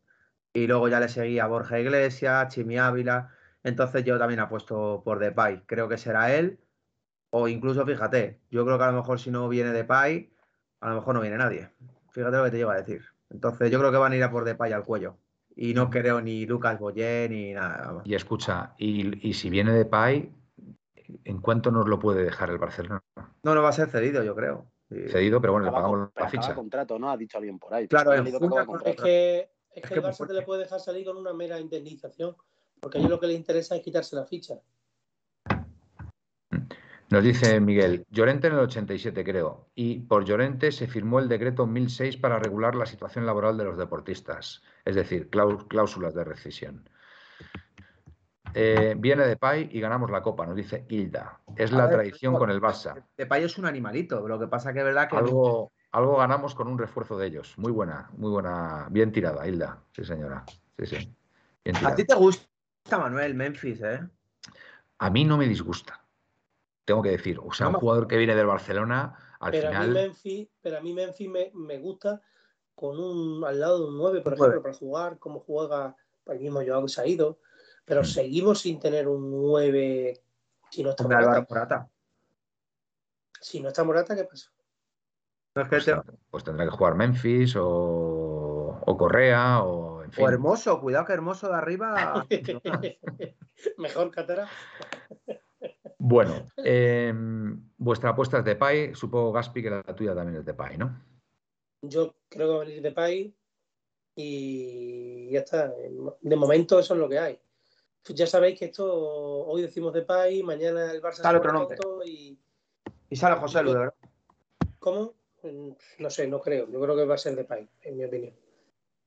y luego ya le seguía Borja Iglesias, Chimi Ávila. Entonces yo también apuesto por Depay. Creo que será él. O incluso, fíjate, yo creo que a lo mejor si no viene Depay, a lo mejor no viene nadie. Fíjate lo que te llevo a decir. Entonces yo creo que van a ir a por Depay al cuello. Y no creo ni Lucas Boyer ni nada. Y escucha, y, si viene Depay, ¿en cuánto nos lo puede dejar el Barcelona? No, no va a ser cedido, yo creo. Cedido, pero bueno, le pagamos la ficha. contrato, ¿no? Ha dicho alguien por ahí. Claro, es, que, es que el Barça te le puede dejar salir con una mera indemnización, porque a ellos lo que le interesa es quitarse la ficha. Nos dice Miguel, Llorente en el 87 creo, y por Llorente se firmó el decreto 1006 para regular la situación laboral de los deportistas, es decir, cláusulas de rescisión. Eh, viene de Pay y ganamos la copa, nos dice Hilda. Es la tradición con el Barça. De Pay es un animalito, lo que pasa que es verdad que... Algo, algo ganamos con un refuerzo de ellos. Muy buena, muy buena. Bien tirada, Hilda. Sí, señora. Sí, sí. ¿A ti te gusta Manuel Memphis, eh? A mí no me disgusta. Tengo que decir. O sea, un jugador que viene del Barcelona, al pero final. A mí Memphis, pero a mí Memphis me, gusta con un al lado de un 9, por ejemplo, para jugar, como juega el mismo Joao que se ha ido. Pero mm. seguimos sin tener un 9 si no está Morata. Si no está Morata, ¿qué pasa? Pues, pues, tendrá que jugar Memphis o, Correa o O Hermoso, cuidado que Hermoso de arriba. Mejor Catara. bueno, em, vuestra apuesta es de Pai, supongo Gaspi que la tuya también es de Pai, ¿no? Yo creo que va a venir de Pai y ya está. De momento eso es lo que hay. Ya sabéis que esto hoy decimos de Pai, mañana el Barça sale otro nombre. Y... y sale José Lu, ¿verdad? ¿Cómo? No sé, no creo. Yo creo que va a ser de Pay, en mi opinión.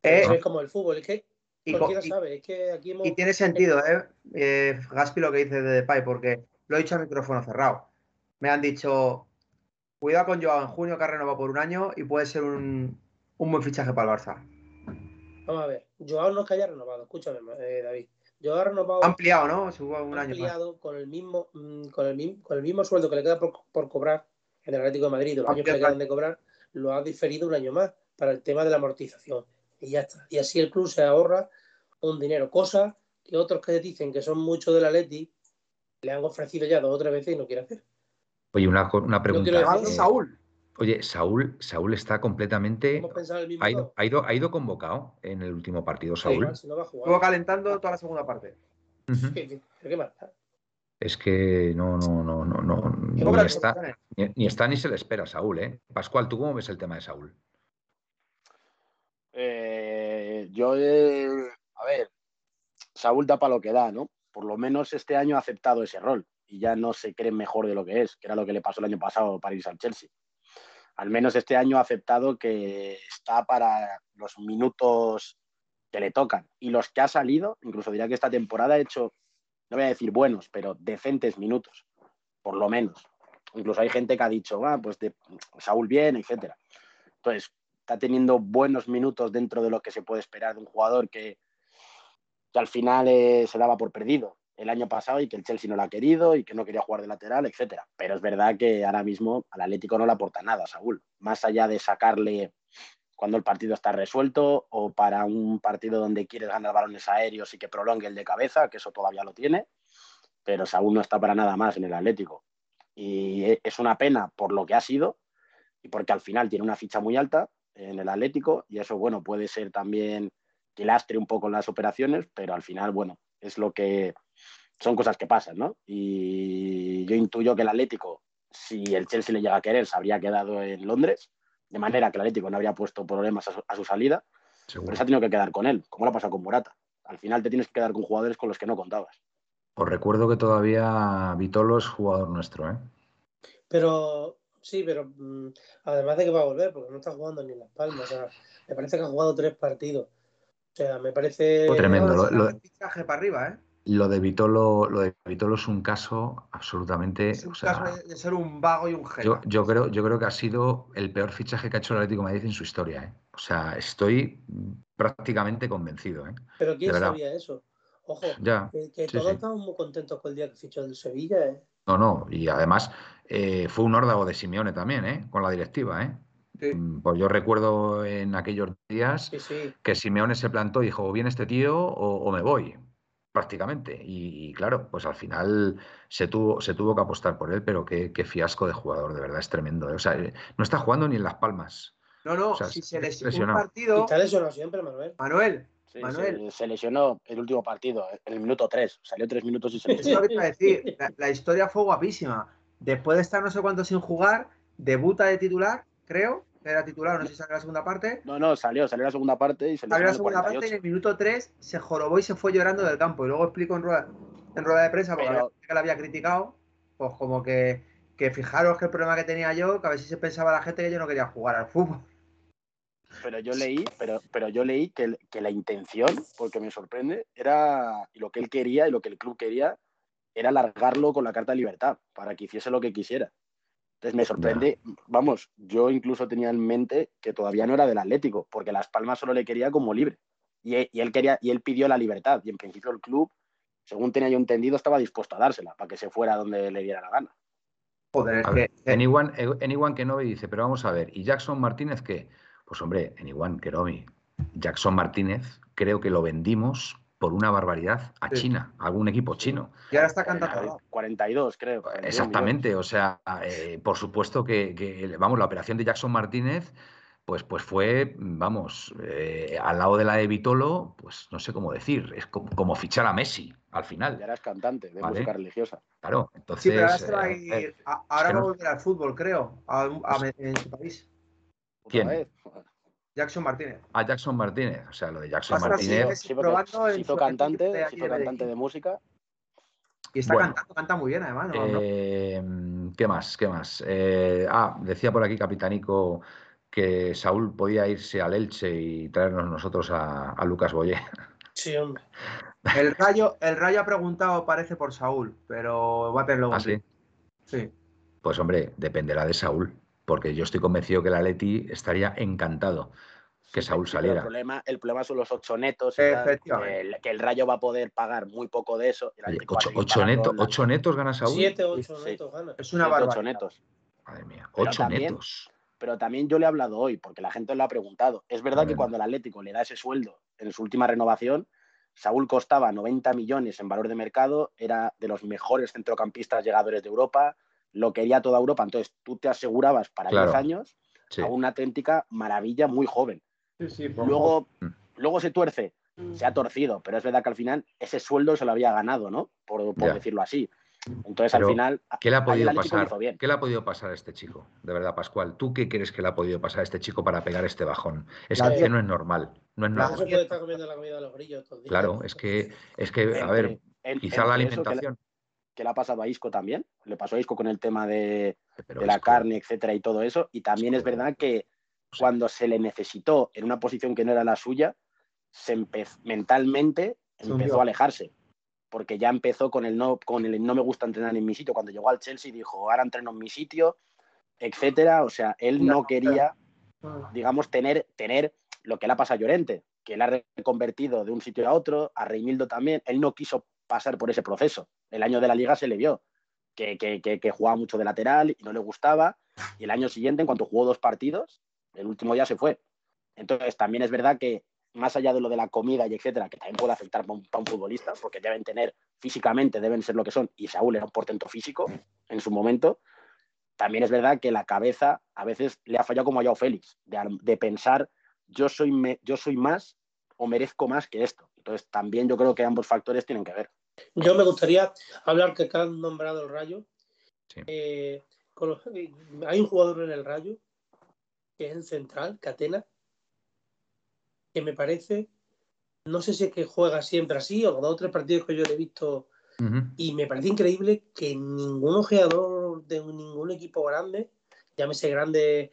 Eh, es como el fútbol, es que cualquiera sabe, es que aquí hemos... Y tiene sentido, ¿eh? ¿eh? Gaspi lo que dice de Depay, porque lo he dicho a micrófono cerrado. Me han dicho, cuidado con Joao en junio, que ha renovado por un año y puede ser un, buen fichaje para el Barça. Vamos a ver, Joao no es que haya renovado, escúchame, eh, David. Joao ha renovado... Ampliado, ¿no? un ampliado con el, mismo, mm, con, el, mismo, con el mismo sueldo que le queda por cobrar en el Atlético de Madrid, los años que le quedan de cobrar, lo ha diferido un año más para el tema de la amortización. Y ya está. Y así el club se ahorra un dinero, cosa que otros que dicen que son muchos del Atleti le han ofrecido ya dos o tres veces y no quiere hacer. Oye, una, una pregunta. Eh, Saúl. Oye, Saúl, Saúl está completamente. Ha ido, ha, ido, ha ido, convocado en el último partido, Saúl. Estuvo calentando toda la segunda parte. ¿Qué más? Es que no, no, no, no, no ni, está, ni, está, ni se le espera Saúl, ¿eh? Pascual, ¿tú cómo ves el tema de Saúl? Eh, yo, eh, a ver, Saúl da para lo que da, ¿no? Por lo menos este año ha aceptado ese rol y ya no se cree mejor de lo que es, que era lo que le pasó el año pasado para irse al Chelsea. Al menos este año ha aceptado que está para los minutos que le tocan. Y los que ha salido, incluso diría que esta temporada ha hecho no voy a decir buenos, pero decentes minutos, por lo menos. Incluso hay gente que ha dicho, ah, pues de Saúl bien, etcétera. Entonces, está teniendo buenos minutos dentro de lo que se puede esperar de un jugador que, al final eh, se daba por perdido el año pasado y que el Chelsea no lo ha querido y que no quería jugar de lateral, etcétera. Pero es verdad que ahora mismo al Atlético no le aporta nada, Saúl. Más allá de sacarle cuando el partido está resuelto o para un partido donde quieres ganar balones aéreos y que prolongue el de cabeza, que eso todavía lo tiene, pero Saúl no está para nada más en el Atlético. Y e, es una pena por lo que ha sido y porque al final tiene una ficha muy alta en el Atlético y eso, bueno, puede ser también que lastre un poco las operaciones, pero al final, bueno, es lo que son cosas que pasan, ¿no? Y yo intuyo que el Atlético, si el Chelsea le llega a querer, se habría quedado en Londres de manera que el Atlético no habría puesto problemas a su, salida, pero se ha tenido que quedar con él, como lo ha pasado con Morata. Al final te tienes que quedar con jugadores con los que no contabas. Os recuerdo que todavía Vitolo es jugador nuestro, ¿eh? Pero sí, pero mm, además de que va a volver, porque no está jugando ni en Las Palmas. me parece que ha jugado tres partidos. O sea, me parece. tremendo. Lo, lo... para arriba, ¿eh? Lo de Vitolo, lo de Vitolo es un caso absolutamente. Es un caso de ser un vago y un genio. Yo, creo, yo creo que ha sido el peor fichaje que ha hecho el Atlético de Madrid en su historia. ¿eh? O sea, estoy prácticamente convencido. ¿eh? Pero ¿quién sabía eso? Ojo, ya, que, todos estamos muy contentos con el día que fichó del Sevilla. ¿eh? No, no, y además eh, fue un órdago de Simeone también, ¿eh? con la directiva. ¿eh? Mm, pues yo recuerdo en aquellos días que Simeone se plantó y dijo, o viene este tío o, me voy, prácticamente. Y, claro, pues al final se tuvo, se tuvo que apostar por él, pero qué, fiasco de jugador, de verdad, es tremendo. ¿eh? O sea, no está jugando ni en Las Palmas. No, no, si se lesionó un partido... Está lesionado siempre, Manuel. Manuel, Manuel. Se, lesionó el último partido, en el minuto 3. Salió 3 minutos y se lesionó. Eso decir. La, historia fue guapísima. Después de estar no sé cuánto sin jugar, debuta de titular, creo. Era titular, no sé si salió la segunda parte. No, no, salió, salió la segunda parte y se Salió la segunda parte y en el minuto 3 se jorobó y se fue llorando del campo. Y luego explico en rueda, en rueda de prensa, porque que la había criticado, pues como que, que fijaros que el problema que tenía yo, que a ver si se pensaba la gente que yo no quería jugar al fútbol pero yo leí, pero, pero yo leí que, que, la intención, porque me sorprende, era y lo que él quería y lo que el club quería era alargarlo con la carta de libertad para que hiciese lo que quisiera. Entonces me sorprende, vamos, yo incluso tenía en mente que todavía no era del Atlético, porque Las Palmas solo le quería como libre. Y, y él quería, y él pidió la libertad. Y en principio el club, según tenía yo entendido, estaba dispuesto a dársela para que se fuera donde le diera la gana. Joder, es que... Anyone, anyone que no dice, pero vamos a ver, ¿y Jackson Martínez qué? Pues hombre, en Iguan Keromi, Jackson Martínez, creo que lo vendimos por una barbaridad a China, a algún equipo chino. Y ahora está cantando. 42, creo. Exactamente, o sea, eh, por supuesto que, vamos, la operación de Jackson Martínez, pues, pues fue, vamos, eh, al lado de la de Vitolo, pues no sé cómo decir, es como, fichar a Messi al final. Ya eras cantante de música religiosa. Claro, entonces. Sí, pero ahora, eh, ahora va a volver al fútbol, creo, en su país. ¿Quién? Jackson Martínez. Ah, Jackson Martínez. O sea, lo de Jackson Martínez. Sí, probando cantante, cantante de... música. Y está cantando, canta muy bien además. Eh, ¿Qué más? ¿Qué más? Eh, ah, decía por aquí Capitanico que Saúl podía irse al Elche y traernos nosotros a, Lucas Boyé. Sí, hombre. El Rayo, el Rayo ha preguntado, parece, por Saúl, pero va a tenerlo. ¿Ah, sí? Sí. Pues hombre, dependerá de Saúl porque yo estoy convencido que el Atleti estaría encantado que Saúl saliera. El problema, el problema son los ocho netos, que, el, Rayo va a poder pagar muy poco de eso. ocho, netos gana Saúl. Siete, ocho netos gana. Es una barbaridad. Ocho netos. Madre mía, ocho netos. Pero también yo le he hablado hoy, porque la gente lo ha preguntado. Es verdad que cuando el Atlético le da ese sueldo en su última renovación, Saúl costaba 90 millones en valor de mercado, era de los mejores centrocampistas llegadores de Europa, lo quería toda Europa. Entonces tú te asegurabas para 10 años a una auténtica maravilla muy joven. luego, mm. luego se tuerce, se ha torcido, pero es verdad que al final ese sueldo se lo había ganado, ¿no? Por, decirlo así. Entonces, al final. ¿Qué le ha podido pasar? ¿Qué le ha podido pasar a este chico? De verdad, Pascual. ¿Tú qué crees que le ha podido pasar a este chico para pegar este bajón? Es que no es normal. No es normal. Claro, es que, es que, a ver, quizá la alimentación que le ha pasado a Isco también. Le pasó a Isco con el tema de, la carne, etcétera, y todo eso. Y también es verdad que cuando se le necesitó en una posición que no era la suya, se mentalmente empezó a alejarse. Porque ya empezó con el, no, con el no me gusta entrenar en mi sitio. Cuando llegó al Chelsea dijo, ahora entreno en mi sitio, etcétera. O sea, él no quería, digamos, tener, tener lo que le ha pasado a Llorente, que él ha reconvertido de un sitio a otro, a Reimildo también. Él no quiso pasar por ese proceso. El año de la liga se le vio que, jugaba mucho de lateral y no le gustaba. Y el año siguiente, en cuanto jugó dos partidos, el último ya se fue. Entonces, también es verdad que más allá de lo de la comida y etcétera, que también puede afectar para un, futbolista, porque deben tener físicamente, deben ser lo que son, y Saúl era un portento físico en su momento, también es verdad que la cabeza a veces le ha fallado como a Joao Félix, de, pensar yo soy, yo soy más o merezco más que esto. Entonces, también yo creo que ambos factores tienen que ver. Yo me gustaría hablar que han nombrado el Rayo. Eh, hay un jugador en el Rayo, que es el central, Catena, que me parece, no sé si es que juega siempre así o dos o tres partidos que yo le he visto, y me parece increíble que ningún ojeador de ningún equipo grande, llámese grande,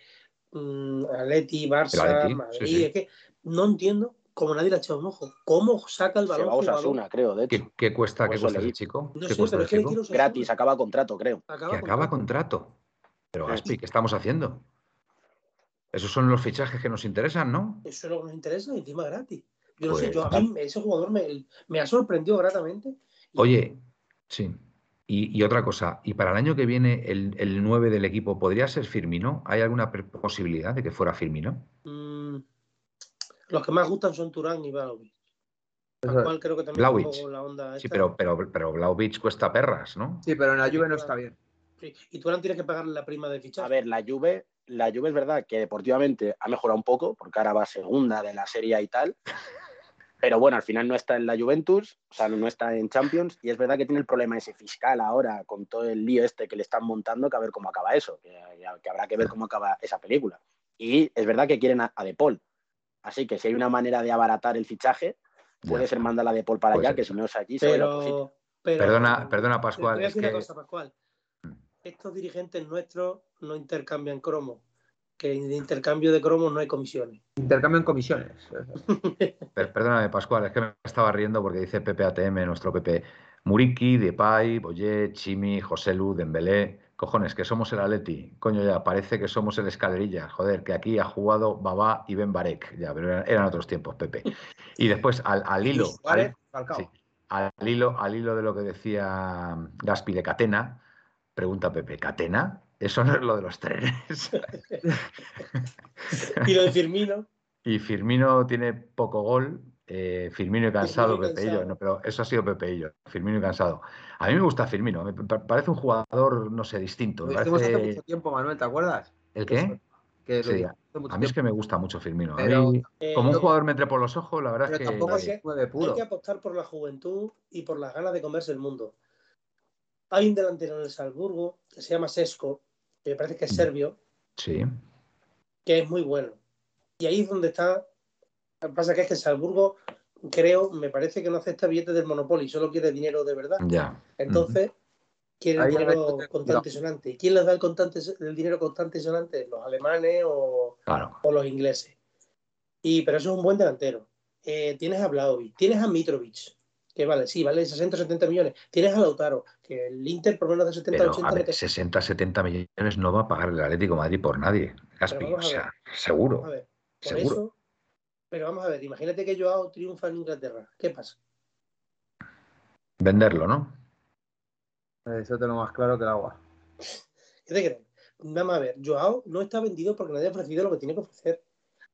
um, Atleti, Barça, Madrid, es que no entiendo como nadie le ha echado un ojo. ¿Cómo saca el balón? Se va Osasuna, creo, de hecho. ¿Qué, cuesta, ¿qué cuesta el chico? No sé, pero es que chico? Gratis, acaba contrato, creo. Acaba, que acaba contrato. Pero Gaspi, ¿qué estamos haciendo? Esos son los fichajes que nos interesan, ¿no? Eso es lo que nos interesa y encima gratis. Yo no sé, pues yo, a mí ese jugador me, me ha sorprendido gratamente. Oye, sí. Y, otra cosa, ¿y para el año que viene el, el 9 del equipo podría ser Firmino? ¿Hay alguna posibilidad de que fuera Firmino? Mm, los que más gustan son Turán y Vlaovic. cual creo que también la onda Sí, pero, pero, pero Vlaovic cuesta perras, ¿no? Sí, pero en la Juve no está bien. Y Turán tienes que pagarle la prima de fichaje. A ver, la Juve, la Juve es verdad que deportivamente ha mejorado un poco, porque ahora va segunda de la Serie y tal. Pero bueno, al final no está en la Juventus, o sea, no está en Champions, y es verdad que tiene el problema ese fiscal ahora, con todo el lío este que le están montando, que a ver cómo acaba eso, que, habrá que ver cómo acaba esa película. Y es verdad que quieren a, De Paul. Así que si hay una manera de abaratar el fichaje, puede ser mandar a De Paul para allá, que si no es aquí, pero, perdona, perdona, Pascual. Pascual. Estos dirigentes nuestros no intercambian cromo que en intercambio de cromos no hay comisiones. Intercambio en comisiones. Perdóname, Pascual, es que me estaba riendo porque dice Pepe ATM, nuestro Pepe. Muriki, Depay, Boyé, Chimi, Joselu, Dembélé. Cojones, que somos el Atleti. Coño, ya, parece que somos el Escalerilla. Joder, que aquí ha jugado Babá y Ben Barek. Ya, pero eran, otros tiempos, Pepe. Y después, al, al hilo. Al, al, hilo, al hilo de lo que decía Gaspi de Catena, pregunta Pepe, ¿Catena? Eso no es lo de los trenes. y lo de Firmino. Y Firmino tiene poco gol. Eh, Firmino y cansado, Pepeillo. No, pero eso ha sido Pepeillo. Firmino y cansado. A mí me gusta Firmino. Me parece un jugador, no sé, distinto. Lo parece... hace mucho tiempo, Manuel, ¿te acuerdas? ¿El qué? Que a mí es que me gusta mucho Firmino. Eh, como un jugador me entre por los ojos, la verdad es que. Tampoco hay, que, hay que apostar por la juventud y por las ganas de comerse el mundo. Hay un delantero en el Salzburgo que se llama Sesco, que me parece que es serbio. Sí. Que es muy bueno. Y ahí es donde está. Lo que pasa que es que Salzburgo, creo, me parece que no acepta billetes del Monopoly, solo quiere dinero de verdad. Ya. Entonces, quiere dinero constante y sonante. ¿Y quién les da el, constante, el dinero constante y sonante? Los alemanes o, o los ingleses. Y, pero eso es un buen delantero. Eh, tienes a Blaovic, tienes a Mitrovic, que vale, sí, vale 60 o 70 millones. Tienes a Lautaro, que el Inter por menos de 70 o 80 a ver, 60 70 millones no va a pagar el Atlético Madrid por nadie, Gaspi, o sea, seguro. seguro. Pero vamos a ver, imagínate que Joao triunfa en Inglaterra, ¿qué pasa? Venderlo, ¿no? Eso te lo más claro que el agua. ¿Qué te crees? Vamos a ver, Joao no está vendido porque nadie ha ofrecido lo que tiene que ofrecer.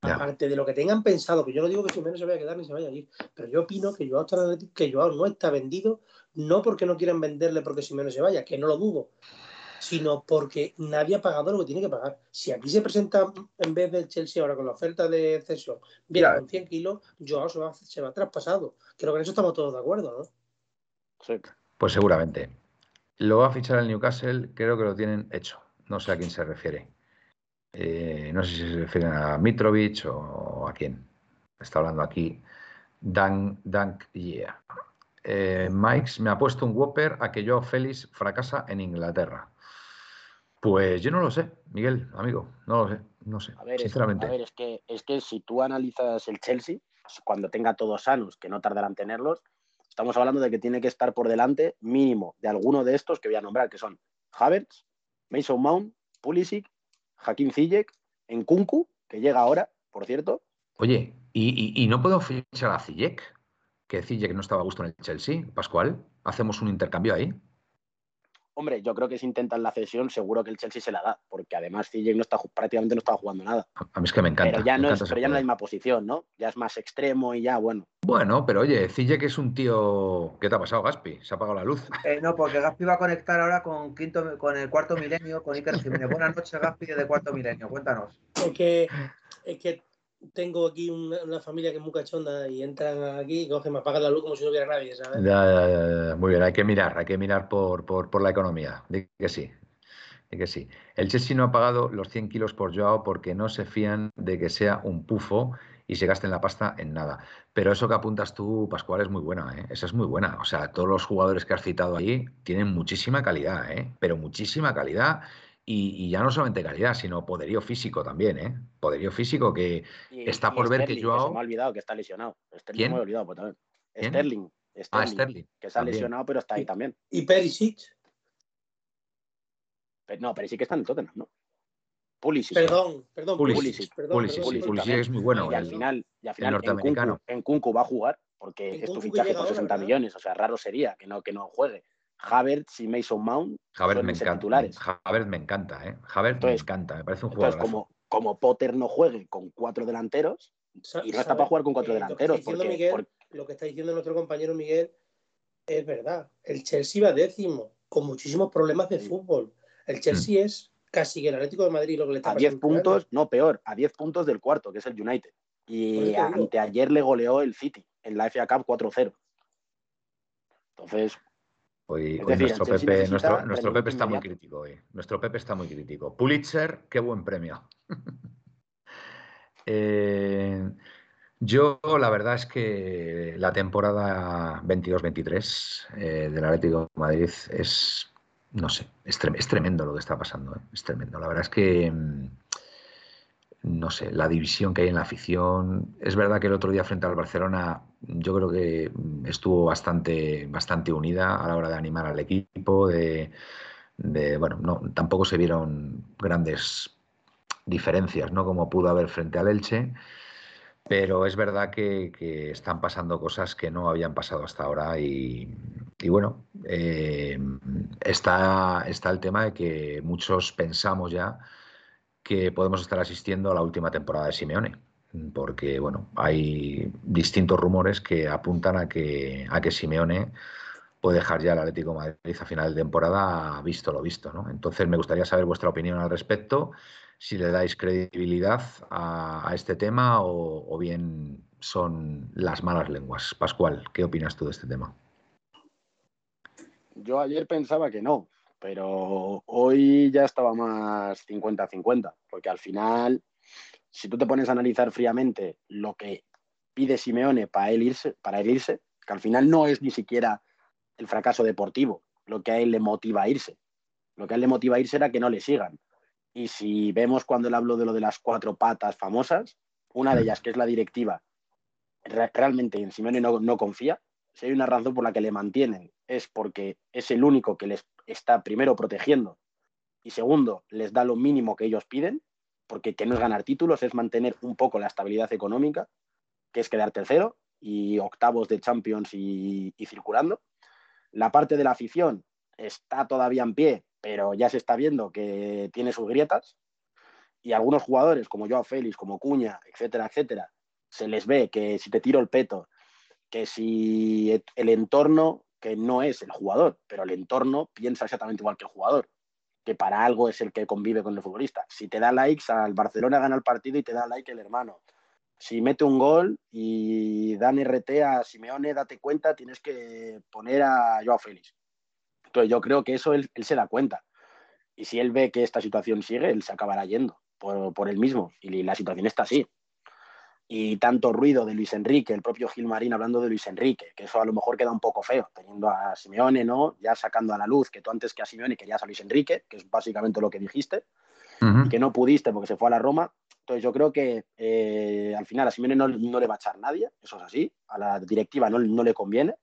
Aparte de lo que tengan pensado, que yo no digo que menos se vaya a quedar ni se vaya a ir, pero yo opino que Joao, que Joao no está vendido, no porque no quieran venderle porque menos se vaya, que no lo dudo, sino porque nadie ha pagado lo que tiene que pagar. Si aquí se presenta en vez del Chelsea ahora con la oferta de cesión, bien, con 100 kilos, Joao se va, se va traspasado. Creo que en eso estamos todos de acuerdo, ¿no? Sí. Pues seguramente. Lo va a fichar el Newcastle, creo que lo tienen hecho. No sé a quién se refiere. Eh, no sé si se refieren a Mitrovic o a quién. Está hablando aquí Dan, Dank Yeah. Eh, Mike me ha puesto un Whopper a que yo Félix fracasa en Inglaterra. Pues yo no lo sé, Miguel, amigo, no lo sé, no sé, sinceramente. a ver, es que, es que si tú analizas el Chelsea, cuando tenga todos sanos, que no tardarán en tenerlos, estamos hablando de que tiene que estar por delante mínimo de alguno de estos que voy a nombrar, que son Havertz, Mason Mount, Pulisic Hakim Ziyech, en Kunku, que llega ahora, por cierto. Oye, ¿y, no puedo fichar a Ziyech? Que Ziyech no estaba a gusto en el Chelsea, Pascual. ¿Hacemos un intercambio ahí? Hombre, yo creo que si intentan la cesión, seguro que el Chelsea se la da, porque además Ziyech no está, prácticamente no estaba jugando nada. A mí es que me encanta. Pero ya, no, es, pero ya no es la misma posición, ¿no? Ya es más extremo y ya, bueno. Bueno, pero oye, Ziyech es un tío... ¿Qué te ha pasado, Gaspi? ¿Se ha apagado la luz? Eh, no, porque Gaspi va a conectar ahora con, quinto, con el cuarto milenio, con Iker Jiménez. Buenas noches, Gaspi, de cuarto milenio. Cuéntanos. Es que, es que tengo aquí una, familia que es muy cachonda y entran aquí y cogen, me apagan la luz como si no hubiera nadie, ¿sabes? Ya, Muy bien, hay que mirar, hay que mirar por, por, por la economía. Dice que sí. que sí. El Chelsea no ha pagado los 100 kilos por Joao porque no se fían de que sea un pufo y se gasten la pasta en nada. Pero eso que apuntas tú, Pascual, es muy buena, ¿eh? Esa es muy buena. O sea, todos los jugadores que has citado ahí tienen muchísima calidad, ¿eh? Pero muchísima calidad y, ya no solamente calidad, sino poderío físico también, ¿eh? Poderío físico que está por ver que Joao... Que se me ha olvidado que está lesionado. Sterling ¿Quién? me he olvidado pues, también. Sterling, ah, Sterling. Que se ha lesionado, pero está ahí también. ¿Y Perisic? No, Perisic está en el Tottenham, ¿no? Pulisic. Perdón, perdón. Pulisic. Pulisic, Pulisic, es muy bueno. Y al final, y al final en, Kunku, va a jugar porque es tu fichaje por 60 millones. O sea, raro sería que no, que no juegue. Havertz y Mason Mount Havertz me encanta. Havertz me encanta, ¿eh? Havertz me encanta, me parece un jugador. Entonces, como, como Potter no juegue con cuatro delanteros, y no está para jugar con cuatro delanteros. Lo que está diciendo nuestro compañero Miguel es verdad. El Chelsea va décimo, con muchísimos problemas de fútbol. El Chelsea mm. es casi el Atlético de Madrid lo que le está A 10 puntos, no peor, a 10 puntos del cuarto, que es el United. Y anteayer le goleó el City en la FA Cup 4-0. Entonces. Hoy, nuestro, Pepe, nuestro, Pepe está muy crítico hoy. Nuestro Pepe está muy crítico. Pulitzer, qué buen premio. Eh, yo la verdad es que la temporada 22-23 eh, del Atlético de Madrid es, no sé, es, tremendo lo que está pasando. ¿eh? Es tremendo. La verdad es que, mm, no sé, la división que hay en la afición. Es verdad que el otro día frente al Barcelona yo creo que mm, estuvo bastante, bastante unida a la hora de animar al equipo, de, bueno, no, tampoco se vieron grandes diferencias, ¿no? Como pudo haber frente al Elche. Pero es verdad que, están pasando cosas que no habían pasado hasta ahora y, bueno, eh, está, está el tema de que muchos pensamos ya que podemos estar asistiendo a la última temporada de Simeone, porque bueno, hay distintos rumores que apuntan a que, a que Simeone puede dejar ya el Atlético Madrid a final de temporada visto lo visto. ¿no? Entonces me gustaría saber vuestra opinión al respecto si le dais credibilidad a, este tema o, bien son las malas lenguas. Pascual, ¿qué opinas tú de este tema? Yo ayer pensaba que no, pero hoy ya estaba más 50-50, porque al final, si tú te pones a analizar fríamente lo que pide Simeone para él irse, para él irse, que al final no es ni siquiera el fracaso deportivo lo que a él le motiva a irse. Lo que a él le motiva a irse era que no le sigan. Y si vemos cuando él habló de lo de las cuatro patas famosas, una de ellas, que es la directiva, realmente en Simeone no, no confía. Si hay una razón por la que le mantienen, es porque es el único que les está primero protegiendo y segundo, les da lo mínimo que ellos piden, porque que no es ganar títulos, es mantener un poco la estabilidad económica, que es quedar tercero y octavos de Champions y circulando. La parte de la afición está todavía en pie, pero ya se está viendo que tiene sus grietas y algunos jugadores como Joao Félix, como Cuña, etcétera, etcétera, se les ve que si te tiro el peto, que si el entorno, que no es el jugador, pero el entorno piensa exactamente igual que el jugador, que para algo es el que convive con el futbolista. Si te da likes, al Barcelona gana el partido y te da like el hermano. Si mete un gol y dan RT a Simeone, date cuenta, tienes que poner a Joao Félix. Entonces yo creo que eso él, se da cuenta. Y si él ve que esta situación sigue, él se acabará yendo por, por él mismo. Y la situación está así. Y tanto ruido de Luis Enrique, el propio Gilmarín hablando de Luis Enrique, que eso a lo mejor queda un poco feo, teniendo a Simeone, ¿no? Ya sacando a la luz que tú antes que a Simeone querías a Luis Enrique, que es básicamente lo que dijiste, y que no pudiste porque se fue a la Roma. Entonces yo creo que eh, al final a Simeone no, no, le va a echar nadie, eso es así, a la directiva no, no le conviene,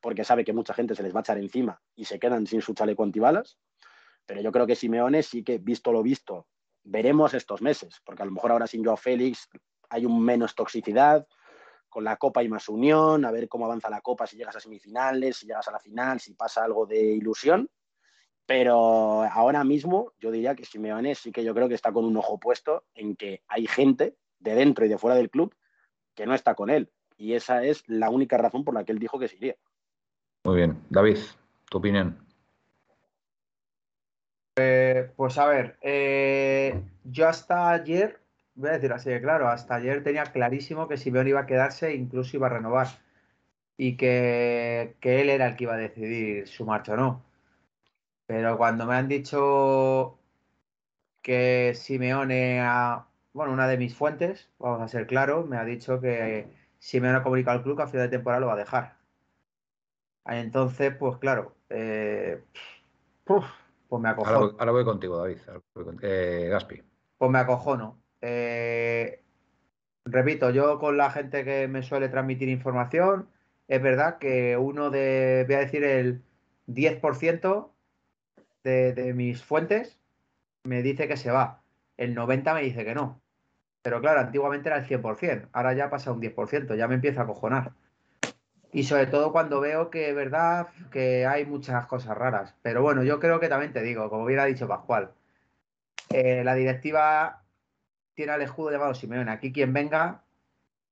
porque sabe que mucha gente se les va a echar encima y se quedan sin su chaleco antibalas. Pero yo creo que Simeone sí que, visto lo visto, veremos estos meses, porque a lo mejor ahora sin Joao Félix hay un menos toxicidad, con la Copa hay más unión, a ver cómo avanza la Copa, si llegas a semifinales, si llegas a la final, si pasa algo de ilusión. Pero ahora mismo yo diría que Simeone sí que yo creo que está con un ojo puesto en que hay gente de dentro y de fuera del club que no está con él. Y esa es la única razón por la que él dijo que se iría. Muy bien. David, tu opinión. Eh, pues a ver, eh, yo hasta ayer, voy a decir así de claro, hasta ayer tenía clarísimo que Simeone iba a quedarse, incluso iba a renovar. Y que, él era el que iba a decidir su marcha o no. Pero cuando me han dicho que Simeone, bueno, una de mis fuentes, vamos a ser claros, me ha dicho que Simeone ha comunicado al club que a final de temporada lo va a dejar. Entonces, pues claro, eh, pues me acojono. Ahora, voy contigo, David. Eh, Gaspi. Pues me acojono. Eh, repito, yo con la gente que me suele transmitir información, es verdad que uno de, voy a decir, el 10% de, de mis fuentes me dice que se va. El 90% me dice que no. Pero claro, antiguamente era el 100%. Ahora ya pasa un 10%. Ya me empieza a acojonar. Y sobre todo cuando veo que es verdad que hay muchas cosas raras. Pero bueno, yo creo que también te digo, como hubiera dicho Pascual, eh, la directiva tiene al escudo llamado Simeone. Aquí quien venga,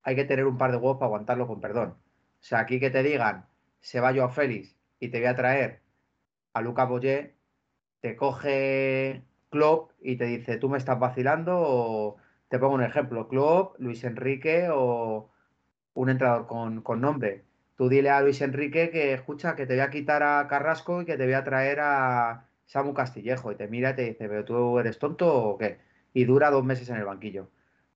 hay que tener un par de huevos para aguantarlo con perdón. O sea, aquí que te digan, se va yo a Félix y te voy a traer a Luca Boyer, te coge Klopp y te dice, tú me estás vacilando o te pongo un ejemplo, Klopp, Luis Enrique o un entrenador con, con nombre tú dile a Luis Enrique que escucha, que te voy a quitar a Carrasco y que te voy a traer a Samu Castillejo. Y te mira y te dice, pero tú eres tonto o qué? Y dura dos meses en el banquillo.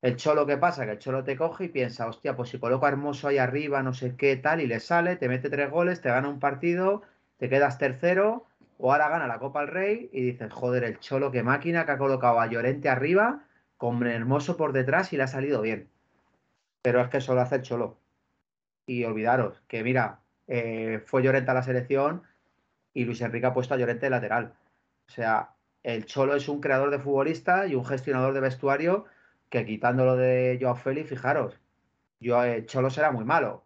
El cholo, ¿qué pasa? Que el cholo te coge y piensa, hostia, pues si coloco a Hermoso ahí arriba, no sé qué tal, y le sale, te mete tres goles, te gana un partido, te quedas tercero, o ahora gana la Copa al Rey y dices, joder, el cholo, qué máquina que ha colocado a Llorente arriba, con Hermoso por detrás y le ha salido bien. Pero es que solo hace el cholo y olvidaros que, mira, eh, fue Llorente a la selección y Luis Enrique ha puesto a Llorente de lateral. O sea, el Cholo es un creador de futbolista y un gestionador de vestuario que quitándolo de Joao Félix, fijaros, yo, el eh, Cholo será muy malo.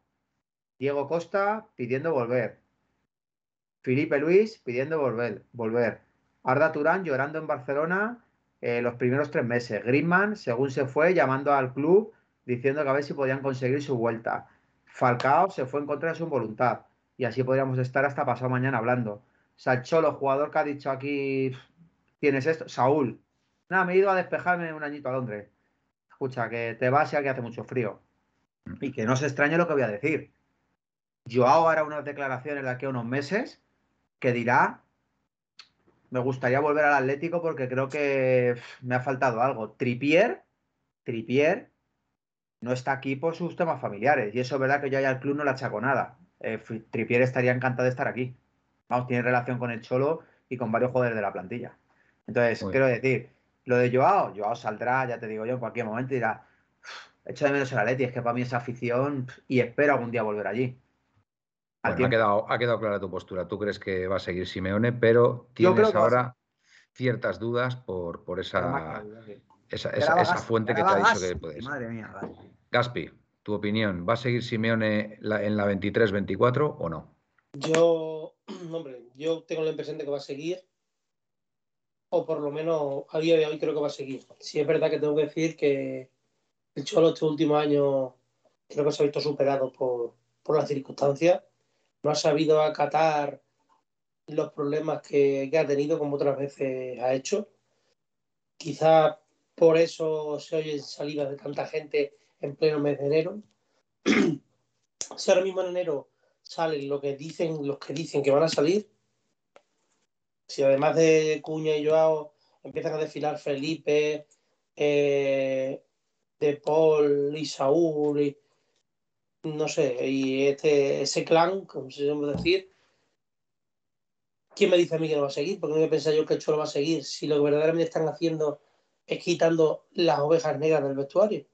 Diego Costa pidiendo volver. Felipe Luis pidiendo volver. volver. Arda Turán llorando en Barcelona eh, los primeros tres meses. Griezmann, según se fue, llamando al club diciendo que a ver si podían conseguir su vuelta. Falcao se fue en contra de su voluntad. Y así podríamos estar hasta pasado mañana hablando. O sea, el Cholo, jugador que ha dicho aquí, tienes esto. Saúl, nada, me he ido a despejarme un añito a Londres. Escucha, que te vas ya que hace mucho frío. Y que no se extrañe lo que voy a decir. Joao hará unas declaraciones de aquí a unos meses que dirá, me gustaría volver al Atlético porque creo que me ha faltado algo. Tripier, Tripier no está aquí por sus temas familiares. Y eso es verdad que yo ya al club no le achaco nada. Eh, Tripier estaría encantado de estar aquí. Vamos, tiene relación con el Cholo y con varios jugadores de la plantilla. Entonces, quiero decir, lo de Joao, Joao saldrá, ya te digo yo, en cualquier momento y dirá, echo de menos el Atleti, es que para mí es afición y espero algún día volver allí. ha, quedado, ha quedado clara tu postura. Tú crees que va a seguir Simeone, pero tienes ahora ciertas dudas por, por esa, esa, fuente que te ha dicho que puedes. Madre mía, Gaspi, tu opinión, ¿va a seguir Simeone en la 23-24 o no? Yo, hombre, yo tengo la impresión de que va a seguir, o por lo menos a día de hoy creo que va a seguir. Si es verdad que tengo que decir que el Cholo este último año creo que se ha visto superado por, por las circunstancias, no ha sabido acatar los problemas que, que ha tenido como otras veces ha hecho. Quizás por eso se oyen salidas de tanta gente en pleno mes de enero. si ahora mismo en enero salen lo que dicen, los que dicen que van a salir, si además de Cuña y Joao empiezan a desfilar Felipe, eh, De Paul y Saúl, y, no sé, y este, ese clan, como se llama decir, ¿quién me dice a mí que no va a seguir? Porque no me pensar yo que el Cholo va a seguir si lo que verdaderamente están haciendo es quitando las ovejas negras del vestuario.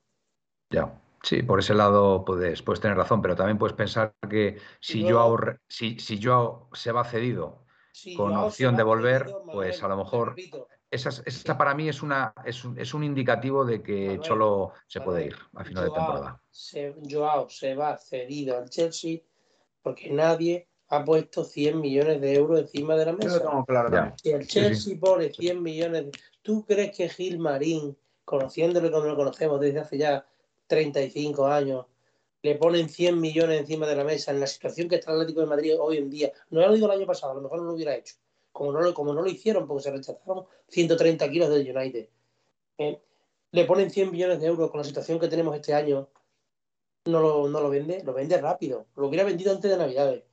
Ya. Sí, por ese lado puedes, puedes tener razón, pero también puedes pensar que si yo si, si se va cedido con opción de volver, pues a lo mejor esa, para mí es una es un, es un indicativo de que Cholo se puede ir a final de temporada. Joao se va cedido al Chelsea porque nadie ha puesto 100 millones de euros encima de la mesa. si el Chelsea pone 100 millones, de... ¿tú crees que Gil Marín, conociéndolo como lo conocemos desde hace ya 35 años, le ponen 100 millones encima de la mesa en la situación que está el Atlético de Madrid hoy en día? No lo digo el año pasado, a lo mejor no lo hubiera hecho. Como no lo, como no lo hicieron porque se rechazaron 130 kilos del United. ¿eh? Le ponen 100 millones de euros con la situación que tenemos este año. No lo, no lo vende, lo vende rápido. Lo hubiera vendido antes de Navidades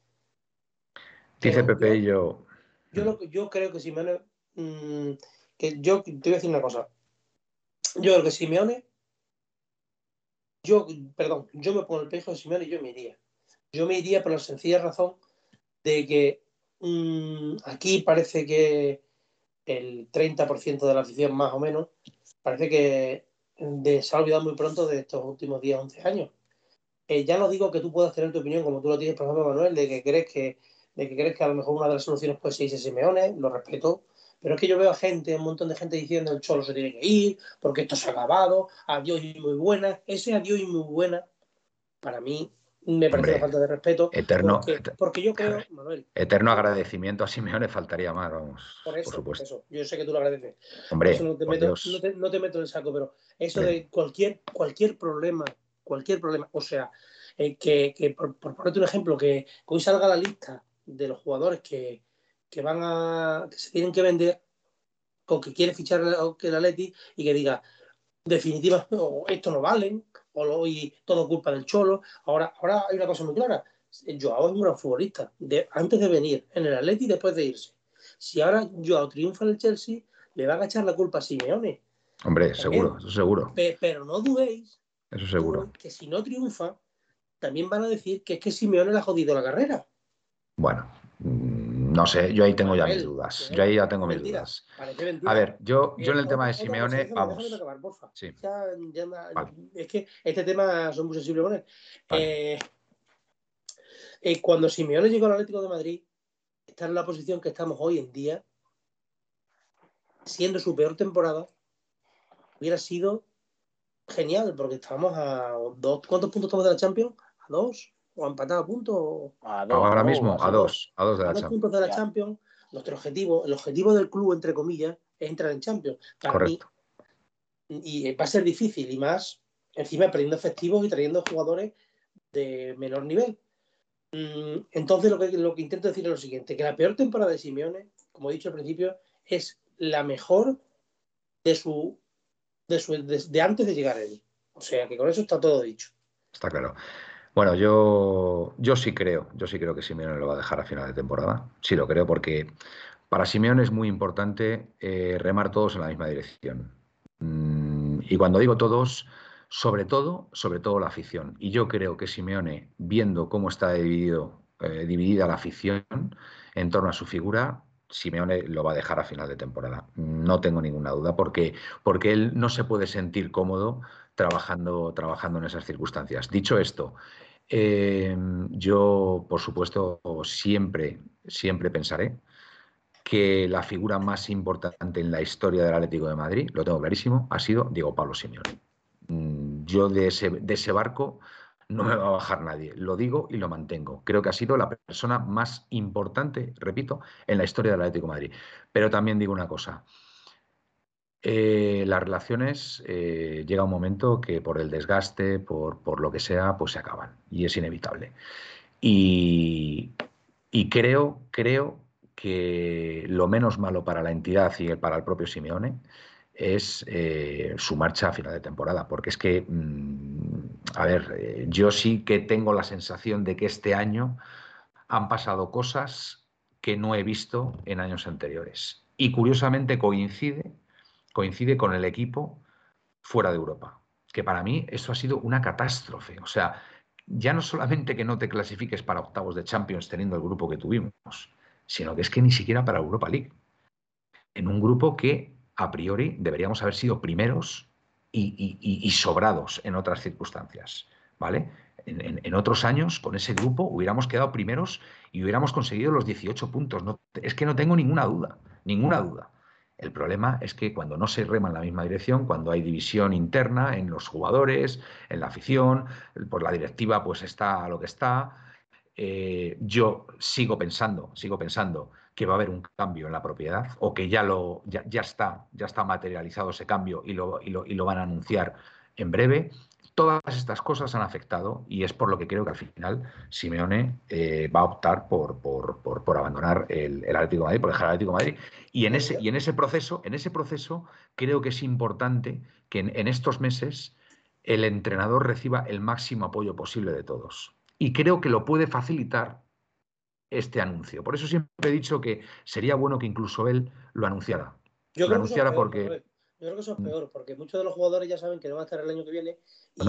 Dice Pepe y yo. Yo, yo creo que Simeone. Mm, que yo te voy a decir una cosa. Yo creo que Simeone. Yo, perdón, yo me pongo el pecho de Simeone y yo me iría. Yo me iría por la sencilla razón de que mm, aquí parece que el 30% de la afición, más o menos, parece que se ha olvidado muy pronto de estos últimos 10, 11 años. Eh, ya no digo que tú puedas tener tu opinión como tú lo tienes, por ejemplo, Manuel, de que crees que de que crees que a lo mejor una de las soluciones puede ser Simeone, lo respeto, pero es que yo veo a gente, un montón de gente diciendo el Cholo se tiene que ir, porque esto se ha acabado, adiós y muy buena. Ese adiós y muy buena, para mí, me parece una falta de respeto. Eterno, porque, yo creo, Manuel. Eterno agradecimiento a Simeone faltaría más, vamos. Por, eso, supuesto. Yo sé que tú lo agradeces. Hombre, no te, meto, no, te, meto, en el saco, pero eso de cualquier, cualquier problema, cualquier problema, o sea, eh, que, por, ponerte un ejemplo, que hoy salga la lista de los jugadores que, van a. que se tienen que vender o que quiere fichar el Atleti y que diga definitiva, esto no valen, o y todo culpa del Cholo. Ahora, ahora hay una cosa muy clara. Joao es un gran futbolista. antes de venir en el Atleti y después de irse. Si ahora Joao triunfa en el Chelsea, le va a echar la culpa a Simeone. Hombre, seguro, eso seguro. Pero, no dudéis. Eso seguro. Que si no triunfa, también van a decir que es que Simeone le ha jodido la carrera. Bueno, no sé, yo ahí tengo ya mis dudas. Yo ahí ya tengo mis dudas. A ver, yo, yo en el tema de Simeone, vamos. Es que este tema son muy sensibles con él. Eh, eh, cuando Simeone llegó al Atlético de Madrid, está en la posición que estamos hoy en día, siendo su peor temporada, hubiera sido genial, porque estábamos a dos. ¿Cuántos puntos estamos de la Champions? ¿A dos? ¿O empatado a puntos? Ahora mismo, a dos. A dos de la Champions. puntos de la Champions. Nuestro objetivo, el objetivo del club, entre comillas, es entrar en Champions. Correcto. y va a ser difícil, y más encima perdiendo efectivos y trayendo jugadores de menor nivel. Mm, entonces, lo que, lo que intento decir es lo siguiente: que la peor temporada de Simeone, como he dicho al principio, es la mejor de su de, de, antes de llegar a él. O sea que con eso está todo dicho. Está claro. Bueno, yo, yo sí creo, yo sí creo que Simeone lo va a dejar a final de temporada. Sí lo creo porque para Simeone es muy importante eh, remar todos en la misma dirección. Mm, y cuando digo todos, sobre todo, sobre todo la afición. Y yo creo que Simeone, viendo cómo está dividido, eh, dividida la afición en torno a su figura, Simeone lo va a dejar a final de temporada. No tengo ninguna duda, porque, porque él no se puede sentir cómodo trabajando, trabajando en esas circunstancias. Dicho esto, eh, yo, por supuesto, siempre, siempre pensaré que la figura más importante en la historia del Atlético de Madrid, lo tengo clarísimo, ha sido Diego Pablo Simeone. Mm, yo de ese, de ese barco no me va a bajar nadie. Lo digo y lo mantengo. Creo que ha sido la persona más importante, repito, en la historia del Atlético Madrid. Pero también digo una cosa. Eh, las relaciones eh, llega un momento que por el desgaste, por, por, lo que sea, pues se acaban y es inevitable. Y, y, creo, creo que lo menos malo para la entidad y para el propio Simeone es eh, su marcha a final de temporada, porque es que, mm, a ver, eh, yo sí que tengo la sensación de que este año han pasado cosas que no he visto en años anteriores. Y curiosamente coincide, coincide con el equipo fuera de Europa, que para mí eso ha sido una catástrofe. O sea, ya no solamente que no te clasifiques para octavos de Champions teniendo el grupo que tuvimos, sino que es que ni siquiera para Europa League. En un grupo que a priori deberíamos haber sido primeros y, sobrados en otras circunstancias, ¿vale? En, otros años, con ese grupo, hubiéramos quedado primeros y hubiéramos conseguido los 18 puntos. No, es que no tengo ninguna duda, ninguna duda. El problema es que cuando no se rema en la misma dirección, cuando hay división interna en los jugadores, en la afición, pues la directiva pues está lo que está, eh, yo sigo pensando, sigo pensando que va a haber un cambio en la propiedad o que ya, lo, ya, está, ya está materializado ese cambio y lo, y lo, van a anunciar en breve. Todas estas cosas han afectado y es por lo que creo que al final Simeone eh, va a optar por, por, abandonar el, Atlético de Madrid, por dejar el Atlético de Madrid. Y en ese, y en ese proceso, en ese proceso, creo que es importante que en estos meses el entrenador reciba el máximo apoyo posible de todos. Y creo que lo puede facilitar este anuncio. Por eso siempre he dicho que sería bueno que incluso él lo anunciara. Yo lo anunciara porque... Yo creo que eso es mm. peor, porque muchos de los jugadores ya saben que no va a estar el año que viene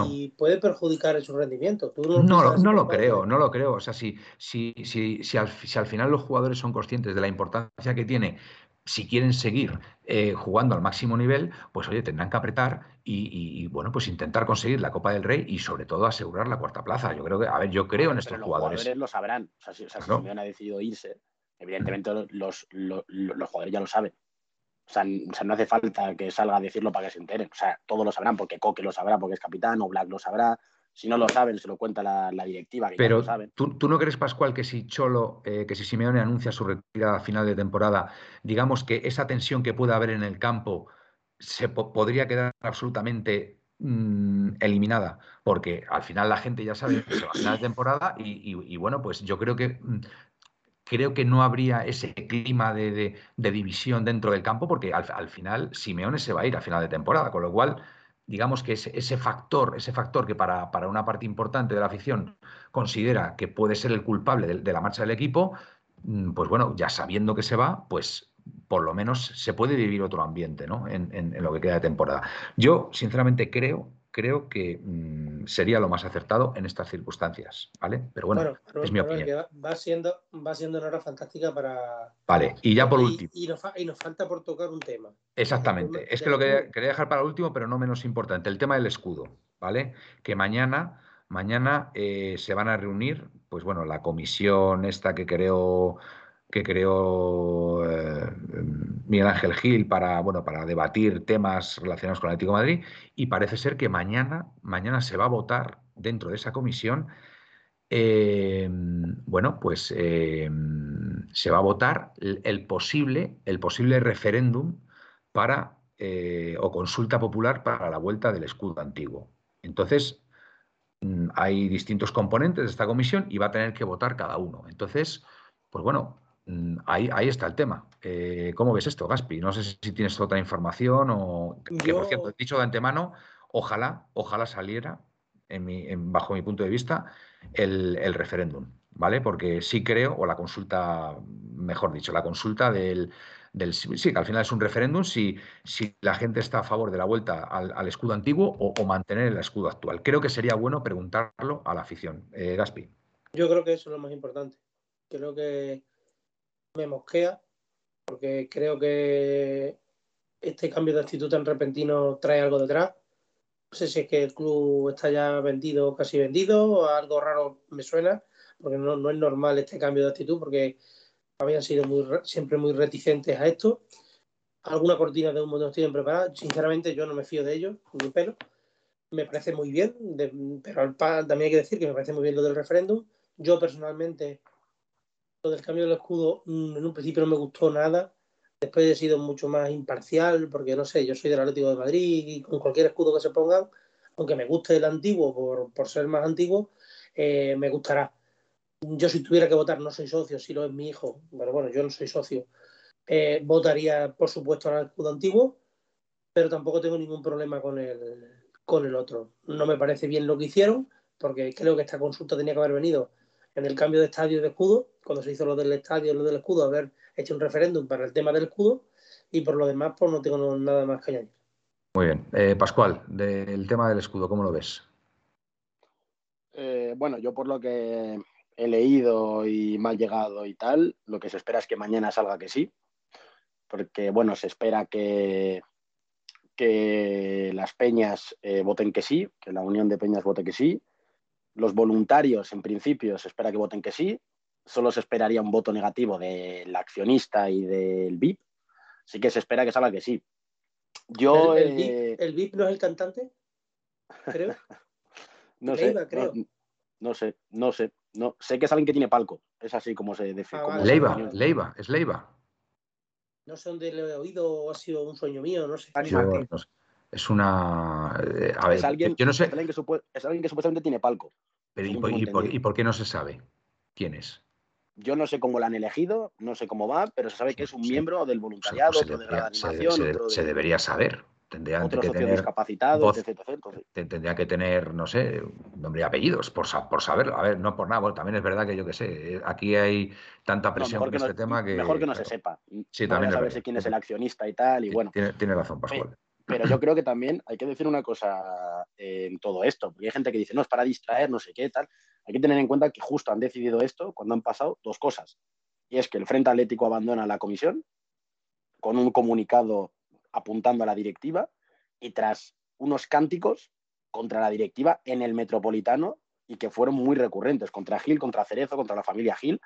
y puede perjudicar su rendimiento. no, no, lo creo, no lo creo. O sea, si, si, si, si, al, si al final los jugadores son conscientes de la importancia que tiene si quieren seguir eh, jugando al máximo nivel, pues oye, tendrán que apretar y, bueno, pues intentar conseguir la Copa del Rey y sobre todo asegurar la cuarta plaza. Yo creo que, a ver, yo creo en estos los jugadores. lo sabrán. O sea, si, o ha decidido irse, evidentemente los, los, jugadores ya lo saben. O sea, no hace falta que salga a decirlo para que se enteren. O sea, todos lo sabrán, porque Coque lo sabrá porque es capitán, o Black lo sabrá, Si no lo saben, se lo cuenta la, directiva. Pero lo saben. ¿tú, ¿tú, no crees, Pascual, que si Cholo, eh, que si Simeone anuncia su retirada a final de temporada, digamos que esa tensión que pueda haber en el campo se podría quedar absolutamente mm, eliminada? Porque al final la gente ya sabe que se va a de temporada y, bueno, pues yo creo que mm, creo que no habría ese clima de, división dentro del campo, porque al, al, final Simeone se va a ir a final de temporada, con lo cual digamos que ese, factor, ese factor que para, una parte importante de la afición considera que puede ser el culpable de, la marcha del equipo, mm, pues bueno, ya sabiendo que se va, pues por lo menos se puede vivir otro ambiente ¿no? en, en lo que queda de temporada. Yo, sinceramente, creo creo que mm, sería lo más acertado en estas circunstancias, ¿vale? Pero bueno, es mi opinión. Va, siendo, va siendo una hora fantástica para... Vale, y ya por último... Y, nos, falta por tocar un tema. Exactamente, es que lo que quería dejar para último, pero no menos importante, el tema del escudo, ¿vale? Que mañana, mañana eh, se van a reunir, pues bueno, la comisión esta que creo que creó eh, Miguel Ángel Gil para, bueno, para debatir temas relacionados con el Atlético Madrid y parece ser que mañana, mañana se va a votar dentro de esa comisión, eh, bueno, pues eh, se va a votar el, posible, el posible referéndum para o consulta popular para la vuelta del escudo antiguo. Entonces, mm, hay distintos componentes de esta comisión y va a tener que votar cada uno. Entonces, pues bueno, ahí, ahí está el tema. Eh, ¿Cómo ves esto, Gaspi? No sé si tienes otra información o que, por cierto, dicho de antemano, ojalá, ojalá saliera, en bajo mi punto de vista, el, referéndum, ¿vale? Porque sí creo, o la consulta, mejor dicho, la consulta del, sí, que al final es un referéndum si, si la gente está a favor de la vuelta al, escudo antiguo o, mantener el escudo actual. Creo que sería bueno preguntarlo a la afición. Eh, Gaspi. Yo creo que eso es lo más importante. Creo que me mosquea, porque creo que este cambio de actitud tan repentino trae algo detrás. No sé si es que el club está ya vendido, casi vendido, o algo raro me suena, porque no, es normal este cambio de actitud, porque habían sido muy, siempre muy reticentes a esto. Alguna cortina de humo no tienen preparada. Sinceramente, yo no me fío de ellos, ni pelo. Me parece muy bien, pero también hay que decir que me parece muy bien lo del referéndum. Yo personalmente del cambio del escudo mm, en un principio no me gustó nada. Después he sido mucho más imparcial, porque no sé, yo soy del Atlético de Madrid y con cualquier escudo que se pongan, aunque me guste el antiguo por, ser más antiguo, eh, me gustará. Yo si tuviera que votar, no soy socio, si lo es mi hijo, pero bueno, yo no soy socio, eh, votaría por supuesto al escudo antiguo, pero tampoco tengo ningún problema con el, con el otro. No me parece bien lo que hicieron, porque creo que esta consulta tenía que haber venido en el cambio de estadio de escudo, cuando se hizo lo del estadio y lo del escudo, haber hecho un referéndum para el tema del escudo y por lo demás, pues no tengo nada más que añadir. Muy bien. Eh, Pascual, del tema del escudo, ¿cómo lo ves? Eh, bueno, yo por lo que he leído y me ha llegado y tal, lo que se espera es que mañana salga que sí, porque bueno, se espera que, que las peñas eh, voten que sí, que la Unión de Peñas vote que sí, los voluntarios, en principio, se espera que voten que sí. Solo se esperaría un voto negativo del accionista y del VIP. Así que se espera que salga que sí. Yo, ¿El, VIP, no es el cantante? Creo. no sé. No, sé, no sé. No, sé que es alguien que tiene palco. Es así como se define. Ah, Leiva, Leiva, es Leiva. No sé dónde lo he oído o ha sido un sueño mío, no sé. Es una. Eh, a ver, es alguien, yo no sé. Es alguien, que supuestamente tiene palco. Pero y, por, qué no se sabe quién es? Yo no sé cómo la han elegido, no sé cómo va, pero se sabe que es un miembro del voluntariado, se, otro de la animación. Se, debería saber. Tendría que tener discapacitados, Tendría que tener, no sé, nombre y apellidos, por, por saberlo. A ver, no por nada, también es verdad que yo qué sé, aquí hay tanta presión con este tema que. Mejor que no se sepa. Sí, también. Saber quién es el accionista y tal, y bueno. Tiene, tiene razón, Pascual. Pero yo creo que también hay que decir una cosa en todo esto, porque hay gente que dice, no, es para distraer, no sé qué, tal. Hay que tener en cuenta que justo han decidido esto cuando han pasado dos cosas. Y es que el Frente Atlético abandona la comisión con un comunicado apuntando a la directiva y tras unos cánticos contra la directiva en el Metropolitano y que fueron muy recurrentes, contra Gil, contra Cerezo, contra la familia Gil.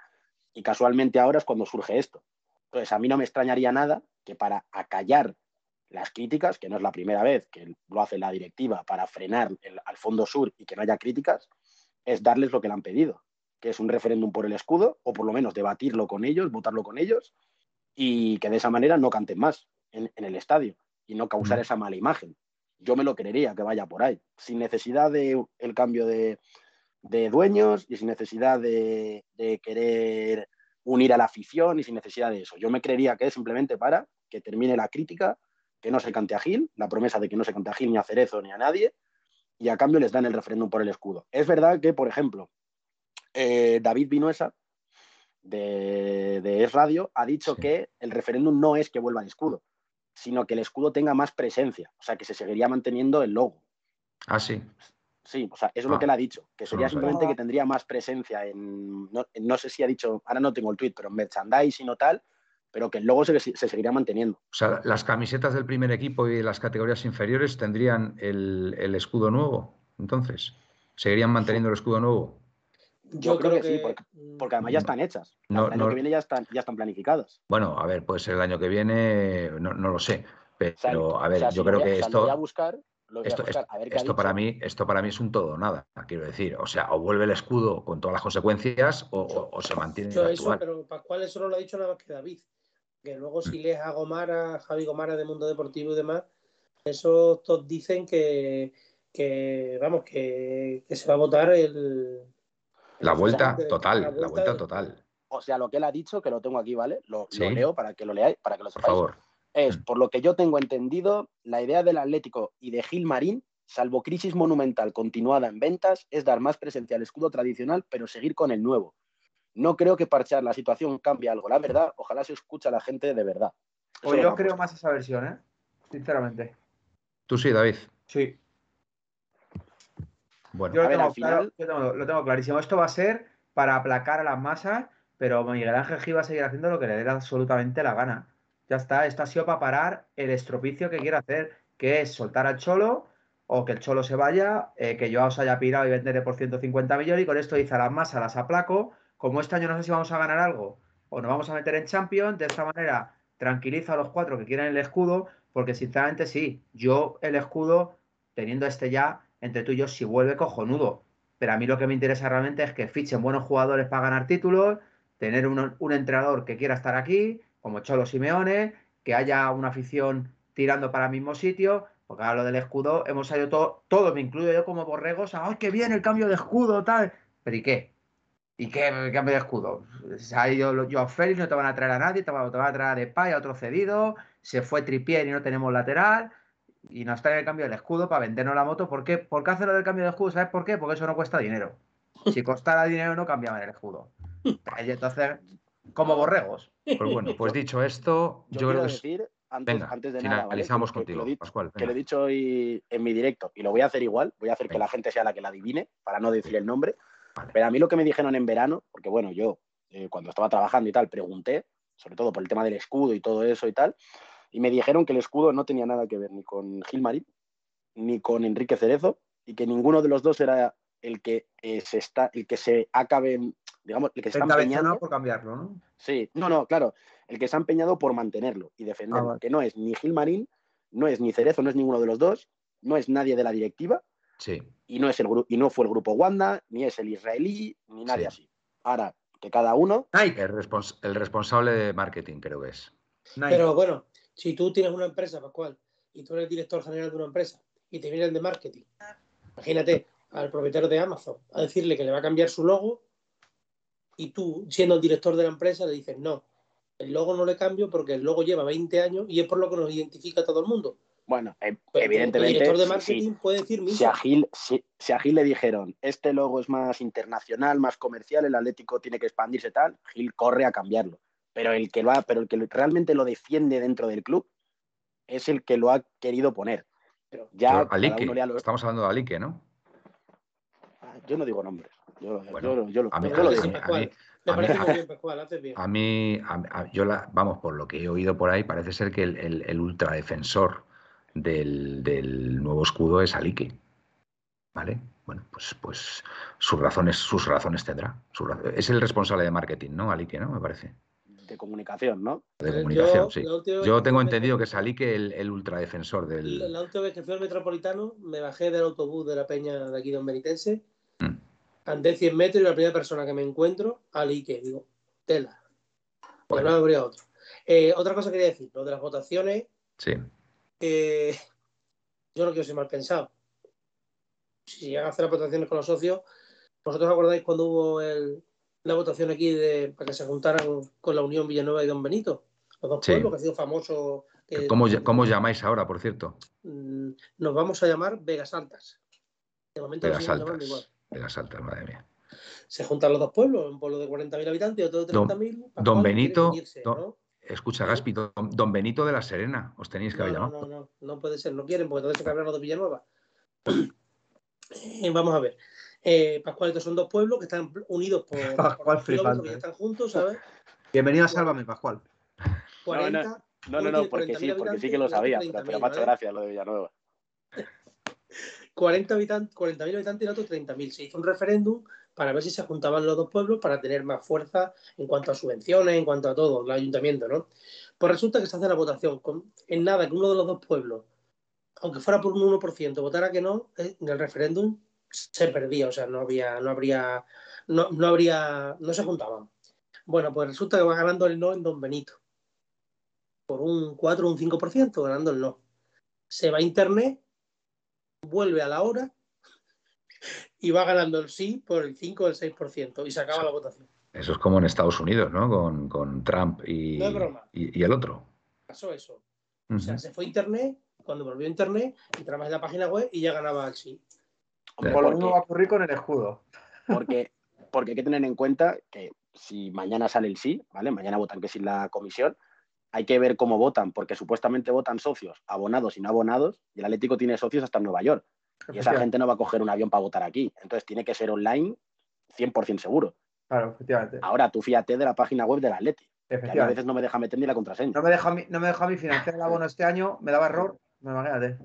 Y casualmente ahora es cuando surge esto. Entonces, a mí no me extrañaría nada que para acallar las críticas, que no es la primera vez que lo hace la directiva para frenar al Fondo Sur y que no haya críticas, es darles lo que le han pedido, que es un referéndum por el escudo, o por lo menos debatirlo con ellos, votarlo con ellos, y que de esa manera no canten más en, el estadio y no causar mm. esa mala imagen. Yo me lo creería que vaya por ahí, sin necesidad de el cambio de, dueños y sin necesidad de, de querer unir a la afición y sin necesidad de eso. Yo me creería que es simplemente para que termine la crítica, que no se cante a Gil, la promesa de que no se cante a Gil ni a Cerezo ni a nadie, y a cambio les dan el referéndum por el escudo. Es verdad que, por ejemplo, eh, David Vinuesa, de, de, Es Radio, ha dicho que el referéndum no es que vuelva el escudo, sino que el escudo tenga más presencia, o sea, que se seguiría manteniendo el logo. Ah, sí. Sí, o sea, eso es lo ah. que él ha dicho, que sería simplemente que tendría más presencia en, no, sé si ha dicho, ahora no tengo el tweet, pero en merchandising o tal, pero que el logo se, se, seguiría manteniendo. O sea, las camisetas del primer equipo y las categorías inferiores tendrían el, el escudo nuevo, entonces, ¿seguirían manteniendo el escudo nuevo? Yo, creo, que, sí, porque, además ya están hechas. el año que viene ya están, ya están planificadas. Bueno, a ver, puede ser el año que viene, no, lo sé. Pero, a ver, yo creo que esto. Esto, para mí, esto para mí es un todo nada, quiero decir. O sea, o vuelve el escudo con todas las consecuencias o, se mantiene. el eso, pero Pascual eso no lo ha dicho nada más que David. Que luego si lees a Gomara, Javi Gomara de Mundo Deportivo y demás, eso todos dicen que, que vamos, que se va a votar el, la vuelta total, la vuelta, total. O sea, lo que él ha dicho, que lo tengo aquí, ¿vale? Lo, leo para que lo leáis, para que lo sepáis. Por favor. Es, mm. por lo que yo tengo entendido, la idea del Atlético y de Gil Marín, salvo crisis monumental continuada en ventas, es dar más presencia al escudo tradicional, pero seguir con el nuevo. No creo que parchear la situación cambie algo. La verdad, ojalá se escuche a la gente de verdad. o pues yo creo más esa versión, ¿eh? Sinceramente. Tú sí, David. Sí. Bueno, yo, lo tengo, clarísimo. Esto va a ser para aplacar a las masas, pero Miguel Ángel Gil va a seguir haciendo lo que le dé absolutamente la gana. Ya está, esto ha sido para parar el estropicio que quiere hacer, que es soltar al Cholo o que el Cholo se vaya, eh, que yo os haya pirado y venderé por 150 millones y con esto dice a las masas, las aplaco. Como este año no sé si vamos a ganar algo o nos vamos a meter en Champions, de esta manera tranquilizo a los cuatro que quieren el escudo, porque sinceramente sí, yo el escudo, teniendo este ya, entre tú y yo, si vuelve cojonudo. Pero a mí lo que me interesa realmente es que fichen buenos jugadores para ganar títulos, tener un, entrenador que quiera estar aquí, como Cholo Simeone, que haya una afición tirando para el mismo sitio, porque ahora lo del escudo hemos salido todo, todo me incluyo yo como borregos, ¡ay, qué bien el cambio de escudo, tal! ¿Pero y qué? ¿Y qué cambio de escudo? Se ha ido yo a Félix, no te van a traer a nadie, te van, a traer a Depay, a otro cedido, se fue Tripier y no tenemos lateral, y nos trae el cambio del escudo para vendernos la moto. ¿Por qué? ¿Por qué hacer lo del cambio de escudo? ¿Sabes por qué? Porque eso no cuesta dinero. Si costara dinero no cambiaban el escudo. Entonces, como borregos. Pues bueno, pues dicho esto, yo, creo que... Decir, antes, antes de finalizamos contigo, que, Pascual. Que lo he dicho hoy en mi directo y lo voy a hacer igual. Voy a hacer que la gente sea la que la adivine para no decir el nombre. Pero a mí lo que me dijeron en verano, porque bueno, yo eh, cuando estaba trabajando y tal, pregunté, sobre todo por el tema del escudo y todo eso y tal, y me dijeron que el escudo no tenía nada que ver ni con Gilmarín ni con Enrique Cerezo y que ninguno de los dos era el que eh, se está, el que se acabe, digamos, el que se está empeñando por cambiarlo, ¿no? Sí, no, no, claro, el que se ha empeñado por mantenerlo y defenderlo, ah, que no es ni Gilmarín, no es ni Cerezo, no es ninguno de los dos, no es nadie de la directiva, sí. y no es el y no fue el grupo Wanda, ni es el israelí, ni nadie así. Ahora, que cada uno. El, responsable de marketing, creo que es. Pero bueno, si tú tienes una empresa, Pascual, y tú eres director general de una empresa y te viene el de marketing, imagínate al propietario de Amazon a decirle que le va a cambiar su logo y tú, siendo el director de la empresa, le dices, no, el logo no le cambio porque el logo lleva 20 años y es por lo que nos identifica a todo el mundo. Bueno, eh, evidentemente. El director de marketing puede decir si a, Gil, si, a Gil le dijeron, este logo es más internacional, más comercial, el Atlético tiene que expandirse tal, Gil corre a cambiarlo pero el que lo ha, pero el que realmente lo defiende dentro del club es el que lo ha querido poner. Pero ya Estamos hablando de Alique, ¿no? Yo no digo nombres. Yo, lo a mí, a mí, me parece muy bien, Pascual, haces bien. A mí, yo la, vamos, por lo que he oído por ahí, parece ser que el, el, ultradefensor del, del, nuevo escudo es Alique. ¿Vale? Bueno, pues, pues sus razones, sus razones tendrá. es el responsable de marketing, ¿no? Alique, ¿no? Me parece. de comunicación, ¿no? De Yo- comunicación, sí. Yo tengo entendido que Metro- salí que el, el ultradefensor del. La última vez que fui al Metropolitano, me bajé del autobús de la Peña de aquí, Don Benitense. Andé 100 metros y la primera persona que me encuentro, al Ike, digo, tela. Bueno. no habría otro. Eh, otra cosa quería decir, lo de las votaciones, Sí, eh, yo no quiero ser mal pensado. Si llegan a hacer las votaciones con los socios, ¿vosotros acordáis cuando hubo el- la votación aquí de, para que se juntaran con la Unión Villanueva y Don Benito? Los dos Sí. pueblos que ha sido famoso. ¿Cómo, ¿Cómo llamáis ahora, por cierto? Mm, Nos vamos a llamar Vegas Altas. De momento Vegas llamando igual. Altas. Vegas Altas, madre mía. Se juntan los dos pueblos, un pueblo de 40.000 habitantes y otro de Don- 30.000. Pascual Don quiere Benito, don- ¿no? Escucha, Gaspi, don, don Benito de la Serena, os tenéis que No, haber no, llamado. no, no, no puede ser, no quieren, porque entonces se hablar los de Villanueva. Eh, vamos a ver. Eh, Pascual, estos son dos pueblos que están unidos por, por Pascual flipante, que ya eh. están juntos, ¿sabes? Bienvenido a Sálvame, Pascual. 40, No, no, no, porque sí, 40.000 porque sí que lo sabía, 30.000, pero, pero me ha hecho ¿vale? gracia lo de Villanueva. 40 habitantes, 40.000 habitantes y el otro 30.000. Se hizo un referéndum para ver si se juntaban los dos pueblos para tener más fuerza en cuanto a subvenciones, en cuanto a todo, el ayuntamiento, ¿no? Pues resulta que se hace la votación con, en nada que uno de los dos pueblos, aunque fuera por un 1%, votara que no, eh, en el referéndum se perdía, o sea, no había, no habría, no, no habría, no se juntaban. Bueno, pues resulta que va ganando el no en Don Benito. Por un 4 o un 5%, ganando el no. Se va a internet, vuelve a la hora y va ganando el sí por el 5 o el 6% y se acaba la votación. Eso es como en Estados Unidos, ¿no? Con, con Trump y, No es broma. y, y el otro. Pasó eso. O sea, se fue a internet, cuando volvió a internet, entrabas en la página web y ya ganaba el sí. Por lo Porque- mismo va a ocurrir con el escudo. Porque, porque hay que tener en cuenta que si mañana sale el sí, ¿vale? Mañana votan que sí la comisión, hay que ver cómo votan, porque supuestamente votan socios, abonados y no abonados, y el Atlético tiene socios hasta en Nueva York. Y esa gente no va a coger un avión para votar aquí. Entonces tiene que ser online 100% seguro. Claro, efectivamente. Ahora tú fíjate de la página web del Atleti, que a veces no me deja meter ni la contraseña. No me deja a mí, no me deja a mí financiar el abono este año, me daba error. No, imagínate.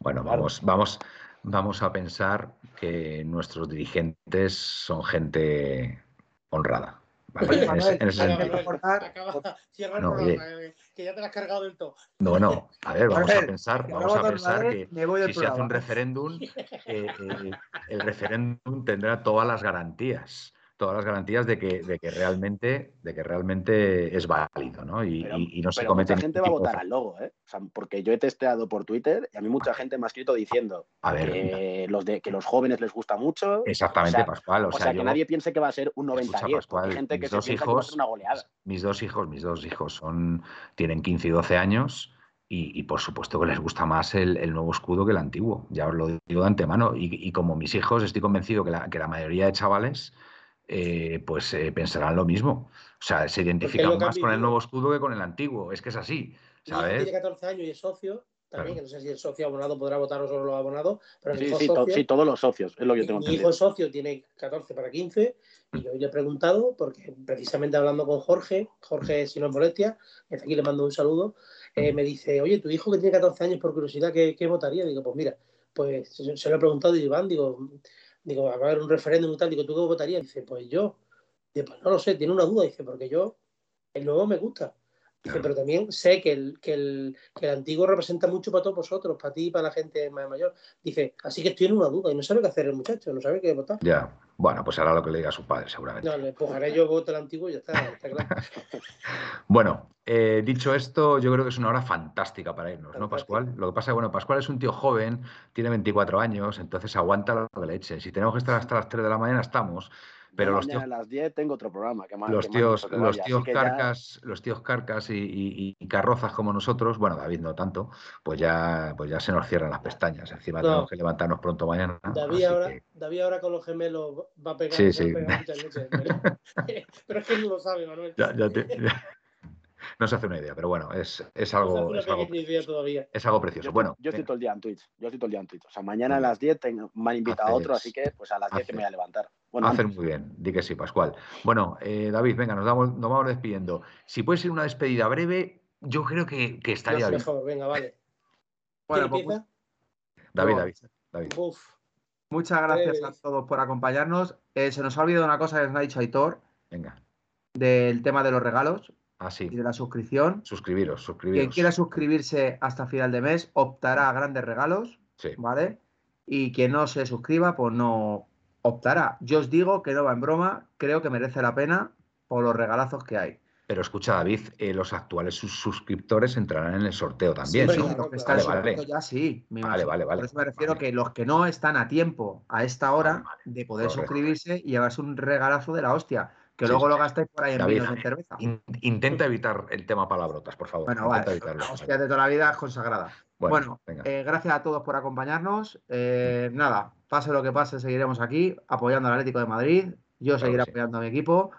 Bueno, vamos, vamos, vamos a pensar que nuestros dirigentes son gente honrada. ¿Vale? Oye, En ese- Manuel, en ese Manuel, sentido. recordar- Acaba, cierra el No, programa, oye. que ya te lo has cargado del todo. No, no, a ver, vamos a pensar, que vamos a pensar que si se hace un referéndum, eh, eh, el referéndum tendrá todas las garantías, todas las garantías de que, de que realmente, de que realmente es válido, ¿no? Y, Pero- y- no se Pero comete mucha gente va a votar al logo, ¿eh? O sea, porque yo he testeado por Twitter y a mí mucha gente me ha escrito diciendo A ver, que los, de, que los jóvenes les gusta mucho. exactamente, o sea, Pascual. O, O sea, que yo- nadie piense que va a ser un 90-10, Escucha, porque Pascual, hay gente que se piensa que va a hijos, ser una goleada. mis dos hijos, mis dos hijos son, tienen 15 y 12 años y, y por supuesto que les gusta más el, el nuevo escudo que el antiguo, ya os lo digo de antemano. Y, y como mis hijos, estoy convencido que la, que la mayoría de chavales eh, pues eh, pensarán lo mismo. O sea, se identifican más con el nuevo escudo que con el antiguo. Es que es así, ¿sabes? tiene 14 años y es socio, también, Claro. que no sé si el socio abonado podrá votar o solo los abonados, pero Sí, sí, socio, sí, todos los socios, es lo que yo tengo mi entendido. hijo socio tiene 14 para 15 y yo hoy le he preguntado, porque precisamente hablando con Jorge, Jorge, si no es molestia, desde aquí le mando un saludo, eh, me dice, oye, tu hijo que tiene 14 años, por curiosidad, ¿qué, qué votaría? Digo, pues mira, pues se, se lo he preguntado y Iván, digo, digo, va a haber un referéndum y tal, digo, ¿tú qué votarías? Dice, pues yo, dice, pues no lo sé, tiene una duda, dice, porque yo, el nuevo me gusta. Dice, Claro. pero también sé que el, que, el, que el antiguo representa mucho para todos vosotros, para ti y para la gente más mayor. Dice, así que estoy en una duda y no sabe qué hacer el muchacho, no sabe qué votar. Ya, bueno, pues hará lo que le diga a su padre, seguramente. No, le empujaré yo voto el antiguo y ya está, está claro. Bueno, eh, dicho esto, yo creo que es una hora fantástica para irnos, ¿no. Pascual? Lo que pasa es que, bueno, Pascual es un tío joven, tiene 24 años, entonces aguanta la de leche. Si tenemos que estar hasta las 3 de la mañana, estamos. Pero los tíos, a las 10 tengo otro programa. Que más, los que más tíos, que los tíos que ya- carcas, los tíos carcas y, y- y carrozas como nosotros, bueno, David no tanto, pues ya, pues ya se nos cierran las pestañas. Encima No. tenemos que levantarnos pronto mañana. David ahora, que- David ahora con los gemelos va a pegar, Sí, va a sí. pegar muchas leches, pero, pero es que él no lo sabe, Manuel. ya- ya te- no se hace una idea, pero bueno, es, es algo, es algo, todavía. es algo Yo precioso. estoy, Bueno, yo estoy todo el día en Twitch. Yo estoy todo el día en Twitch. O sea, mañana a las 10 tengo- me han invitado a otro, así que pues a las 10 que me voy a levantar. Bueno, Hacer muy bien, di que sí, Pascual. Bueno, eh, David, venga, nos, damos, nos vamos despidiendo. Si puede ser una despedida breve, yo creo que, que estaría bien. Mejor, venga, vale. Bueno, ¿Quién pues empieza? David. David, David. Uf, muchas gracias a todos por acompañarnos. Eh, se nos ha olvidado una cosa que nos ha dicho Aitor. Venga. del tema de los regalos Así. y de la suscripción. Suscribiros, Quien suscribiros. quiera suscribirse hasta final de mes optará a grandes regalos, Sí. ¿vale? Y quien no se suscriba, pues no optará. Yo os digo que no va en broma, creo que merece la pena por los regalazos que hay. Pero escucha, David, eh, los actuales sus suscriptores entrarán en el sorteo también, Sí, los que están Vale, vale. ya sí, Vale, vale, vale. Por eso me refiero Vale. que los que no están a tiempo a esta hora de poder Correcto. suscribirse y llevarse un regalazo de la hostia, que Sí, luego lo gastáis por ahí en David, vinos en cerveza. In- intenta evitar el tema palabrotas, por favor. Bueno, vale. hostia de toda la vida es consagrada. Bueno, eh, gracias a todos por acompañarnos. Eh, nada, pase lo que pase, seguiremos aquí apoyando al Atlético de Madrid. Yo seguiré sí. apoyando a mi equipo.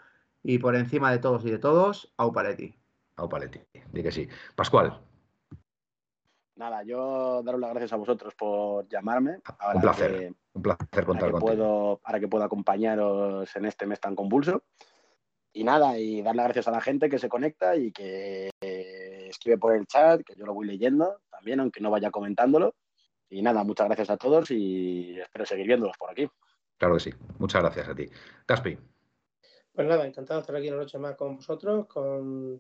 Y por encima de todos y de todos, a Upaletti. Au Paletti, di que sí. Pascual, Nada, yo daros las gracias a vosotros por llamarme. Ahora un placer. que- un placer ahora contar que, contigo. puedo, ahora que puedo acompañaros en este mes tan convulso. Y nada, y dar las gracias a la gente que se conecta y que eh, escribe por el chat, que yo lo voy leyendo también, aunque no vaya comentándolo. Y nada, muchas gracias a todos y espero seguir viéndolos por aquí. Claro que sí. Muchas gracias a ti. Gaspi, Pues nada, encantado de estar aquí una noche más con vosotros, con,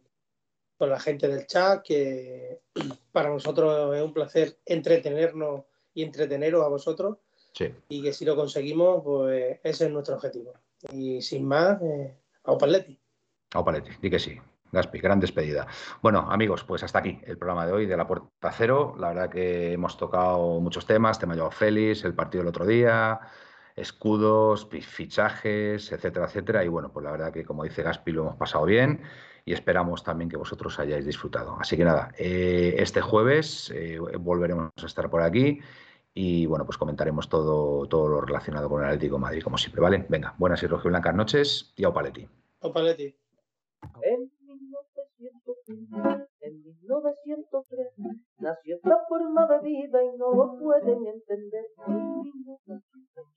con la gente del chat, que para nosotros es un placer entretenernos y entreteneros a vosotros sí. y que si lo conseguimos, pues ese es nuestro objetivo. Y sin más, eh, a Opaletti. Au Paletti, di que sí. Gaspi, gran despedida. Bueno, amigos, pues hasta aquí el programa de hoy de La Puerta Cero. La verdad que hemos tocado muchos temas, tema Joao Félix, el partido del otro día, escudos, fichajes, etcétera, etcétera. Y bueno, pues la verdad que como dice Gaspi lo hemos pasado bien y esperamos también que vosotros hayáis disfrutado. Así que nada, eh, este jueves eh, volveremos a estar por aquí y bueno, pues comentaremos todo, todo lo relacionado con el Atlético de Madrid, como siempre, ¿vale? Venga, buenas y rojiblancas noches y au Paletti. Opaletti. En 1903, en 1903, nació esta forma de vida y no lo pueden entender. En 1903,